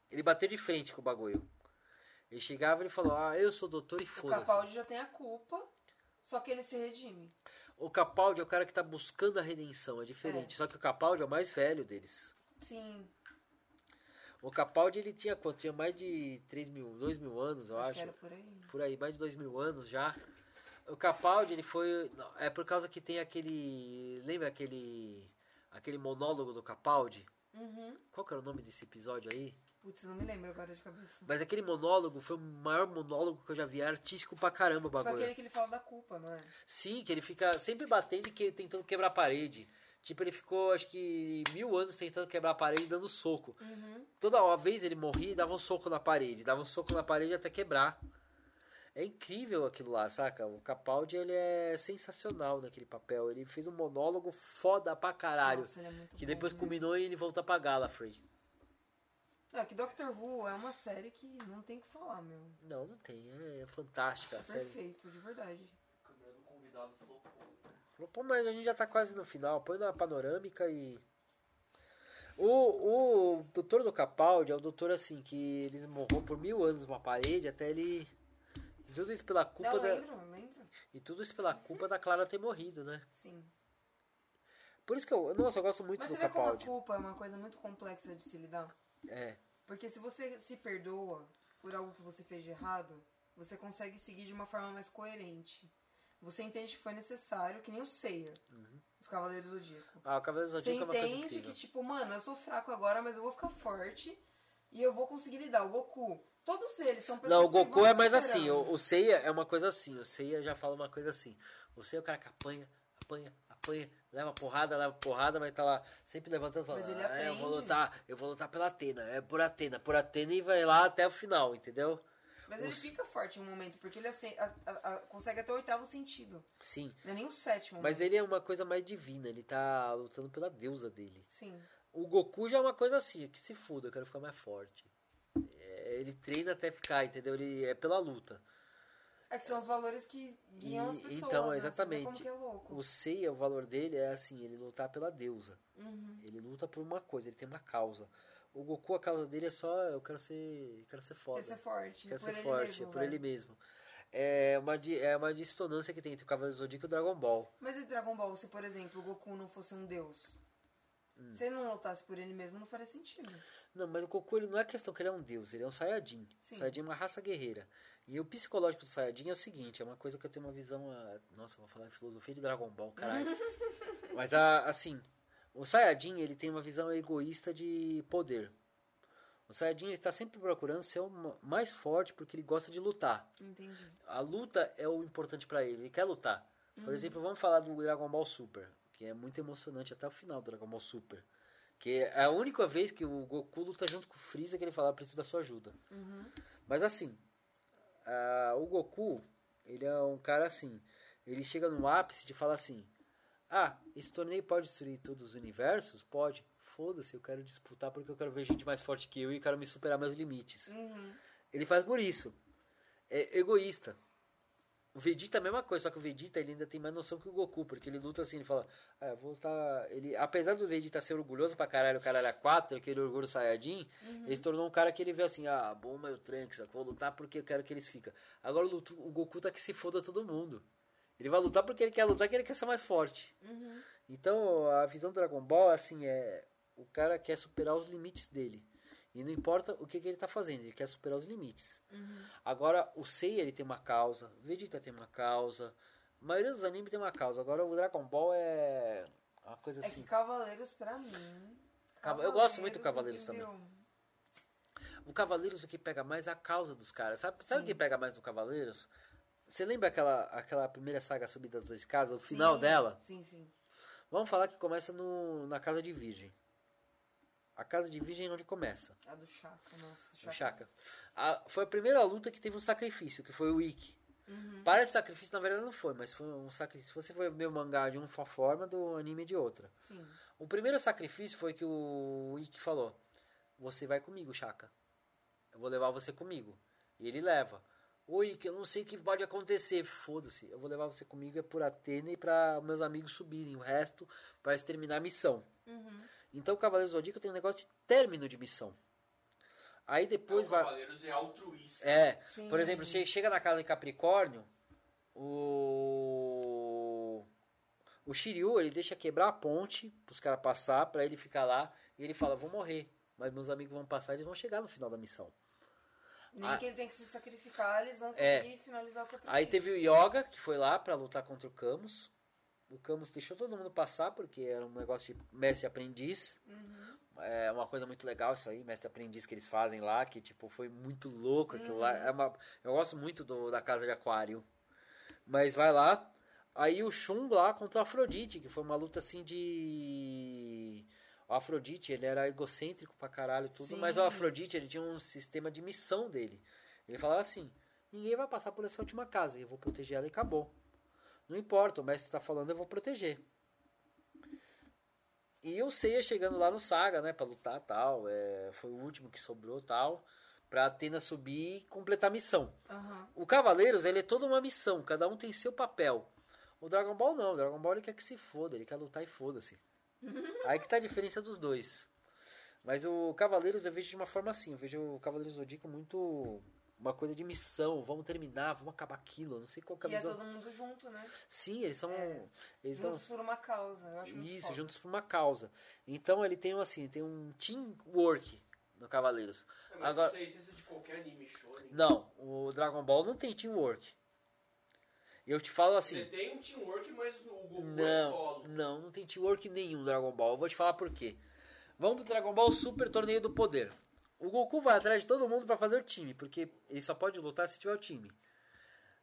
Ele bateu de frente com o bagulho. Ele chegava e falou, ah, eu sou doutor e O foda-se. Capaldi já tem a culpa, só que ele se redime. O Capaldi é o cara que tá buscando a redenção, é diferente. É. Só que o Capaldi é o mais velho deles. Sim. O Capaldi, ele tinha quanto? Tinha mais de 3 mil, 2 mil anos, eu acho, acho. que era por aí. Por aí, mais de 2 mil anos já. O Capaldi, ele foi... É por causa que tem aquele... Lembra aquele... Aquele monólogo do Capaldi? Uhum. Qual que era o nome desse episódio aí? Putz, não me lembro agora de cabeça. Mas aquele monólogo foi o maior monólogo que eu já vi. É artístico pra caramba o Foi bagulho. aquele que ele fala da culpa, não é? Sim, que ele fica sempre batendo e que, tentando quebrar a parede. Tipo, ele ficou, acho que, mil anos tentando quebrar a parede e dando soco. Uhum. Toda uma vez ele morria e dava um soco na parede. Dava um soco na parede até quebrar. É incrível aquilo lá, saca? O Capaldi, ele é sensacional naquele papel. Ele fez um monólogo foda pra caralho. Nossa, ele é muito que bom, depois né? culminou em ele voltar pra Gallifrey. É que Doctor Who é uma série que não tem o que falar, meu. Não, não tem. É fantástica a série. Perfeito, de verdade. A câmera do convidado flopou. Falou, Pô, mas a gente já tá quase no final. Põe na panorâmica e. O, o doutor do Capaldi é o doutor assim, que ele morreu por mil anos numa parede até ele. Tudo isso pela culpa eu da. lembro, lembro. E tudo isso pela culpa da Clara ter morrido, né? Sim. Por isso que eu. Nossa, eu gosto muito Mas do você vê como a Capaldi. culpa é uma coisa muito complexa de se lidar? É. Porque se você se perdoa por algo que você fez de errado, você consegue seguir de uma forma mais coerente. Você entende que foi necessário, que nem o Ceia, os Cavaleiros do Zodíaco. Ah, o Cavaleiro do Você Zodíaco é uma coisa entende que, tipo, mano, eu sou fraco agora, mas eu vou ficar forte e eu vou conseguir lidar. O Goku, todos eles são pessoas Não, o Goku é mais assim. O, o Seiya é uma coisa assim. O Seiya já fala uma coisa assim. O Seiya é o cara que apanha, apanha, apanha, leva porrada, leva porrada, mas tá lá sempre levantando e falando: Mas ele ah, eu vou lutar, eu vou lutar pela Atena, é por Atena, por Atena e vai lá até o final, entendeu? Mas ele os- fica forte em um momento, porque ele assim, a- a- a- consegue até o oitavo sentido. Sim. Não é nem o sétimo. Mas ele é uma coisa mais divina, ele tá lutando pela deusa dele. Sim. O Goku já é uma coisa assim, que se fuda, eu quero ficar mais forte. É, ele treina até ficar, entendeu? Ele é pela luta. É que são os valores que guiam E- as pessoas. então, né? Exatamente. Como que é louco. O Seiya, o valor dele é assim, ele lutar pela deusa. Uhum. Ele luta por uma coisa, ele tem uma causa. O Goku, a causa dele é só, eu quero ser, eu quero ser foda. Quer ser forte. Quero ser forte, mesmo, é por ele mesmo. É uma, é uma dissonância que tem entre o Cavaleiro Zodíaco e o Dragon Ball. Mas em Dragon Ball, se por exemplo o Goku não fosse um deus, Hum. se ele não lutasse por ele mesmo, não faria sentido. Não, mas o Goku ele não é questão que ele é um deus, ele é um Saiyajin. Sim. Saiyajin é uma raça guerreira. E o psicológico do Saiyajin é o seguinte, é uma coisa que eu tenho uma visão... ah, Nossa, eu vou falar em filosofia de Dragon Ball, caralho. mas ah, assim, o Saiyajin ele tem uma visão egoísta de poder. O Saiyajin está sempre procurando ser o ma- mais forte porque ele gosta de lutar. Entendi. A luta é o importante pra ele, ele quer lutar. Por exemplo, vamos falar do Dragon Ball Super, que é muito emocionante até o final do Dragon Ball Super. Que é a única vez que o Goku luta junto com o Freeza que ele fala, "Eu preciso da sua ajuda. Uhum. Mas assim, o Goku, ele é um cara assim, ele chega no ápice de falar assim, ah, esse torneio pode destruir todos os universos? Pode. Foda-se, eu quero disputar porque eu quero ver gente mais forte que eu e quero me superar meus limites. Uhum. Ele faz por isso. É egoísta. O Vegeta é a mesma coisa, só que o Vegeta ele ainda tem mais noção que o Goku, porque ele luta assim, ele fala, ah, eu vou lutar. Ele, apesar do Vegeta ser orgulhoso pra caralho, o cara era 4, aquele orgulho Saiyajin, ele se tornou um cara que ele vê assim, ah, bom, meu Trunks, eu vou lutar porque eu quero que eles fiquem. Agora o, o Goku tá que se foda todo mundo. Ele vai lutar porque ele quer lutar, porque ele quer ser mais forte. Uhum. Então, a visão do Dragon Ball, assim, é. O cara quer superar os limites dele. E não importa o que, que ele tá fazendo, ele quer superar os limites. Agora, o Sei, ele tem uma causa, o Vegeta tem uma causa, a maioria dos animes tem uma causa. Agora, o Dragon Ball é uma coisa É assim. que Cavaleiros, pra mim. Cava- eu gosto muito do Cavaleiros entendeu? O Cavaleiros o que pega mais é a causa dos caras. Sabe, sabe o que pega mais no Cavaleiros? Você lembra aquela, aquela primeira saga Subida das Dois Casas, o final Sim, dela? Sim, sim. Vamos falar que começa no, na Casa de Virgem. A Casa de Virgem é onde começa. A do Chaka, nossa. O Shaka. A- foi a primeira luta que teve um sacrifício, que foi o Ikki. Uhum. Parece sacrifício, na verdade não foi, mas foi um sacrifício. Se você for ver o mangá de uma forma, do anime de outra. Sim. O primeiro sacrifício foi que o Ikki falou: Você vai comigo, Shaka. Eu vou levar você comigo. E ele leva. Oi, Ikki, eu não sei o que pode acontecer. Foda-se. Eu vou levar você comigo é por Atena e para meus amigos subirem. O resto para terminar a missão. Uhum. Então o Cavaleiro do Zodíaco tem um negócio de término de missão. Aí depois o vai. Cavaleiros é altruísta. É, Sim. por exemplo, você chega na casa de Capricórnio, o o Shiryu, ele deixa quebrar a ponte pros caras passar, pra ele ficar lá, e ele fala: "Vou morrer, mas meus amigos vão passar, eles vão chegar no final da missão". Nem Ah. que ele tem que se sacrificar, eles vão É. conseguir finalizar o que é Aí teve o Yoga, que foi lá pra lutar contra o Camus. O Camus deixou todo mundo passar, porque era um negócio de mestre e aprendiz. Uhum. É uma coisa muito legal isso aí, mestre e aprendiz que eles fazem lá, que tipo, foi muito louco aquilo lá. Uhum. É uma, eu gosto muito do, da Casa de Aquário. Mas vai lá. Aí o Shun lá contra o Afrodite, que foi uma luta assim de. O Afrodite, ele era egocêntrico pra caralho tudo, Sim. mas o Afrodite, ele tinha um sistema de missão dele. Ele falava assim: ninguém vai passar por essa última casa, eu vou proteger ela e acabou. Não importa, o mestre tá falando, eu vou proteger. E o Seiya chegando lá no Saga, né, pra lutar tal, é, foi o último que sobrou tal, pra Atena subir e completar a missão. Aham. O Cavaleiros, ele é toda uma missão, cada um tem seu papel. O Dragon Ball não, o Dragon Ball ele quer que se foda, ele quer lutar e foda-se. Aí que tá a diferença dos dois. Mas o Cavaleiros eu vejo de uma forma assim, eu vejo o Cavaleiros do Zodíaco muito uma coisa de missão, vamos terminar, vamos acabar aquilo, não sei qual que é a E é todo mundo junto, né? Sim, eles são É. eles Juntos por uma causa. Eu acho isso, foda. juntos por uma causa. Então ele tem um assim, tem um teamwork no Cavaleiros. É, mas Agora- isso é de qualquer anime shonen. Não, o Dragon Ball não tem teamwork. Eu te falo assim, Você tem um teamwork, mas o Goku é Não, solo. não, não tem teamwork nenhum no Dragon Ball. Eu vou te falar por quê. Vamos pro Dragon Ball Super Torneio do Poder. O Goku vai atrás de todo mundo pra fazer o time, porque ele só pode lutar se tiver o time.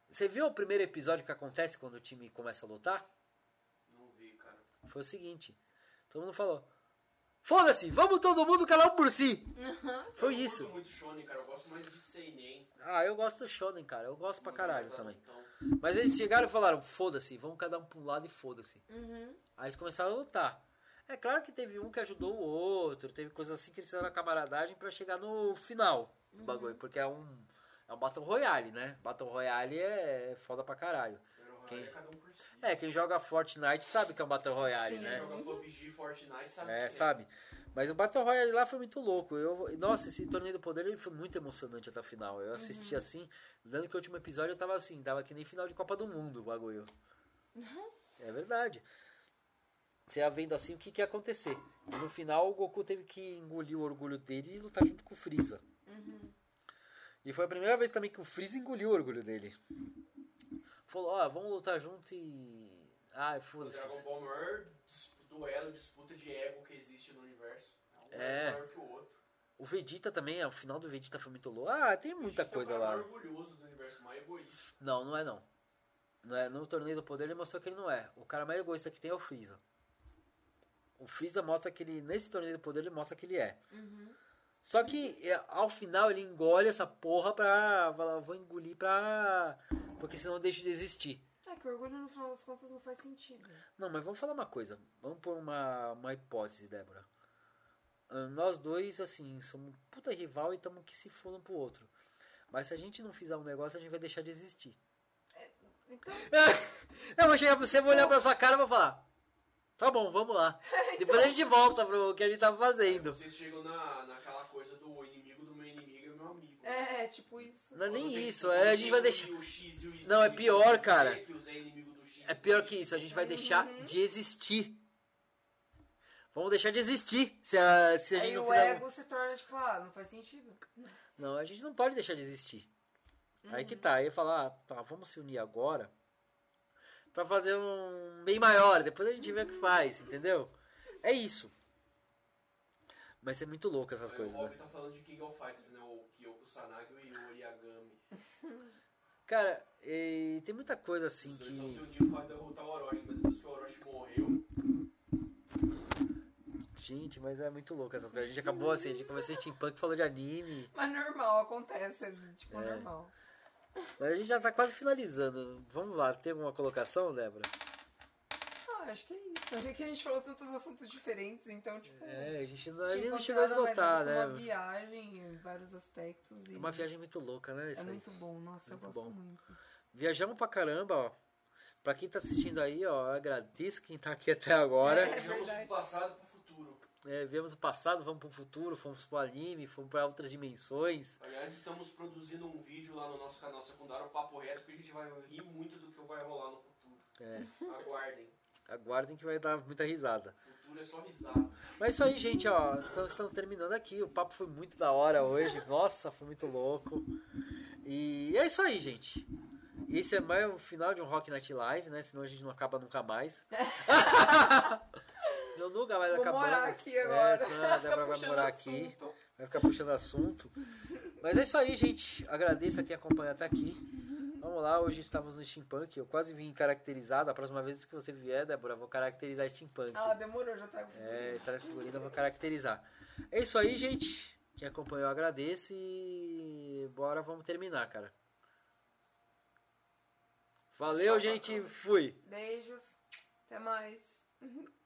Você viu o primeiro episódio que acontece quando o time começa a lutar? Não vi, cara. Foi o seguinte: todo mundo falou: Foda-se, vamos todo mundo cada um por si. Foi eu não isso. curto muito shonen, cara. Eu gosto mais de seinen. Ah, eu gosto do Shonen, cara. Eu gosto pra caralho também. adultão. Mas eles chegaram e falaram: Foda-se, vamos cada um pra um lado e foda-se. Uhum. Aí eles começaram a lutar. É claro que teve um que ajudou o outro, teve coisas assim que eles fizeram a camaradagem pra chegar no final do bagulho, porque é um é um Battle Royale, né? Battle Royale é foda pra caralho. Quem- é um si. É, quem joga Fortnite sabe que é um Battle Royale, Sim, né? Quem joga PUBG, Fortnite, sabe É, que sabe? Mas o Battle Royale lá foi muito louco. Eu, nossa, esse torneio do poder ele foi muito emocionante até o final. Eu assisti assim, dando que o último episódio eu tava assim, tava que nem final de Copa do Mundo o bagulho. É verdade. Você ia vendo assim o que, que ia acontecer. E no final o Goku teve que engolir o orgulho dele e lutar junto com o Freeza. Uhum. E foi a primeira vez também que o Freeza engoliu o orgulho dele. Falou, ó, vamos lutar junto e. Ai, O foda-se. Dragon Ball é o maior duelo, disputa de ego que existe no universo. Um É. é maior que o outro. O Vegeta também, o final do Vegeta foi muito louco. Ah, tem muita Vegeta coisa é o cara lá. mais orgulhoso do universo, mais egoísta. Não, não é não. não é, no torneio do poder ele mostrou que ele não é. O cara mais egoísta que tem é o Freeza. O Freeza mostra que ele. Nesse torneio do poder ele mostra que ele é. Uhum. Só que é, ao final ele engole essa porra pra. Fala, vou engolir pra. Porque senão eu deixo de existir. É que o orgulho no final das contas não faz sentido. Não, mas vamos falar uma coisa. Vamos pôr uma, uma hipótese, Débora. Ah, Nós dois, assim, somos puta rival e estamos que se foda um pro outro. Mas se a gente não fizer um negócio, a gente vai deixar de existir. Então, Eu vou chegar pra você, vou olhar pra sua cara e vou falar. Tá bom, vamos lá. Depois a gente volta pro que a gente tava fazendo. Vocês chegam na, naquela coisa do inimigo do meu inimigo é é, tipo isso. Não é nem isso, é, a gente vai deixar. o X e o Y, Não, é pior, cara. é pior que isso, a gente vai deixar de existir. Vamos deixar de existir se a, se a gente Aí não o fizer- ego se torna, tipo, ah, não faz sentido. Não, a gente não pode deixar de existir. Aí Uhum. que tá. Aí eu falar, ah, tá, vamos se unir agora pra fazer um bem maior. Depois a gente vê o que faz, entendeu? É isso. Mas é muito louco essas Aí coisas, o né? Rob tá falando de King of Fighters, né? O Sanagi e o Oriagami. Cara, e tem muita coisa assim Os dois só se que. uniram pra derrotar o Orochi, mas depois que o Orochi morreu, Gente, mas é muito louco essas coisas. A gente acabou assim, a gente começou em steampunk falou de anime. Mas normal, acontece, tipo, É. normal. Mas a gente já tá quase finalizando. Vamos lá, tem alguma colocação, Débora? Ah, acho que é isso. Achei que a gente falou tantos assuntos diferentes, então, tipo... É, a gente não, a gente não chegou a esgotar, né? Uma viagem em vários aspectos. E É uma viagem muito louca, né? É Isso aí. muito bom, nossa, Muito eu gosto bom. muito. Viajamos pra caramba, ó. Pra quem tá assistindo aí, ó, eu agradeço quem tá aqui até agora. É viajamos verdade. pro passado e pro futuro. É, viemos o passado, vamos pro futuro, fomos pro anime, fomos pra outras dimensões. Aliás, estamos produzindo um vídeo lá no nosso canal secundário, o Papo Reto, que a gente vai rir muito do que vai rolar no futuro. É, Aguardem. Aguardem que vai dar muita risada. O futuro é só risada. Mas é isso aí, gente, ó. Então estamos terminando aqui. O papo foi muito da hora hoje. Nossa, foi muito louco. E é isso aí, gente. Esse é mais o final de um Rock Night Live, né? Senão a gente não acaba nunca mais. Eu nunca mais Vou acabamos. morar aqui É, agora. senão a Débora vai morar aqui. assunto. Vai ficar puxando assunto. Mas é isso aí, gente. Agradeço a quem acompanha até aqui. Vamos lá, hoje estamos no Steampunk. Eu quase vim caracterizado. A próxima vez que você vier, Débora, eu vou caracterizar Steampunk. Ah, demorou, já trago É, traz figurina, vou caracterizar. É isso aí, gente. Quem acompanhou, eu agradeço e bora, vamos terminar, cara. Valeu, Tchau, gente. Fui. Beijos, até mais.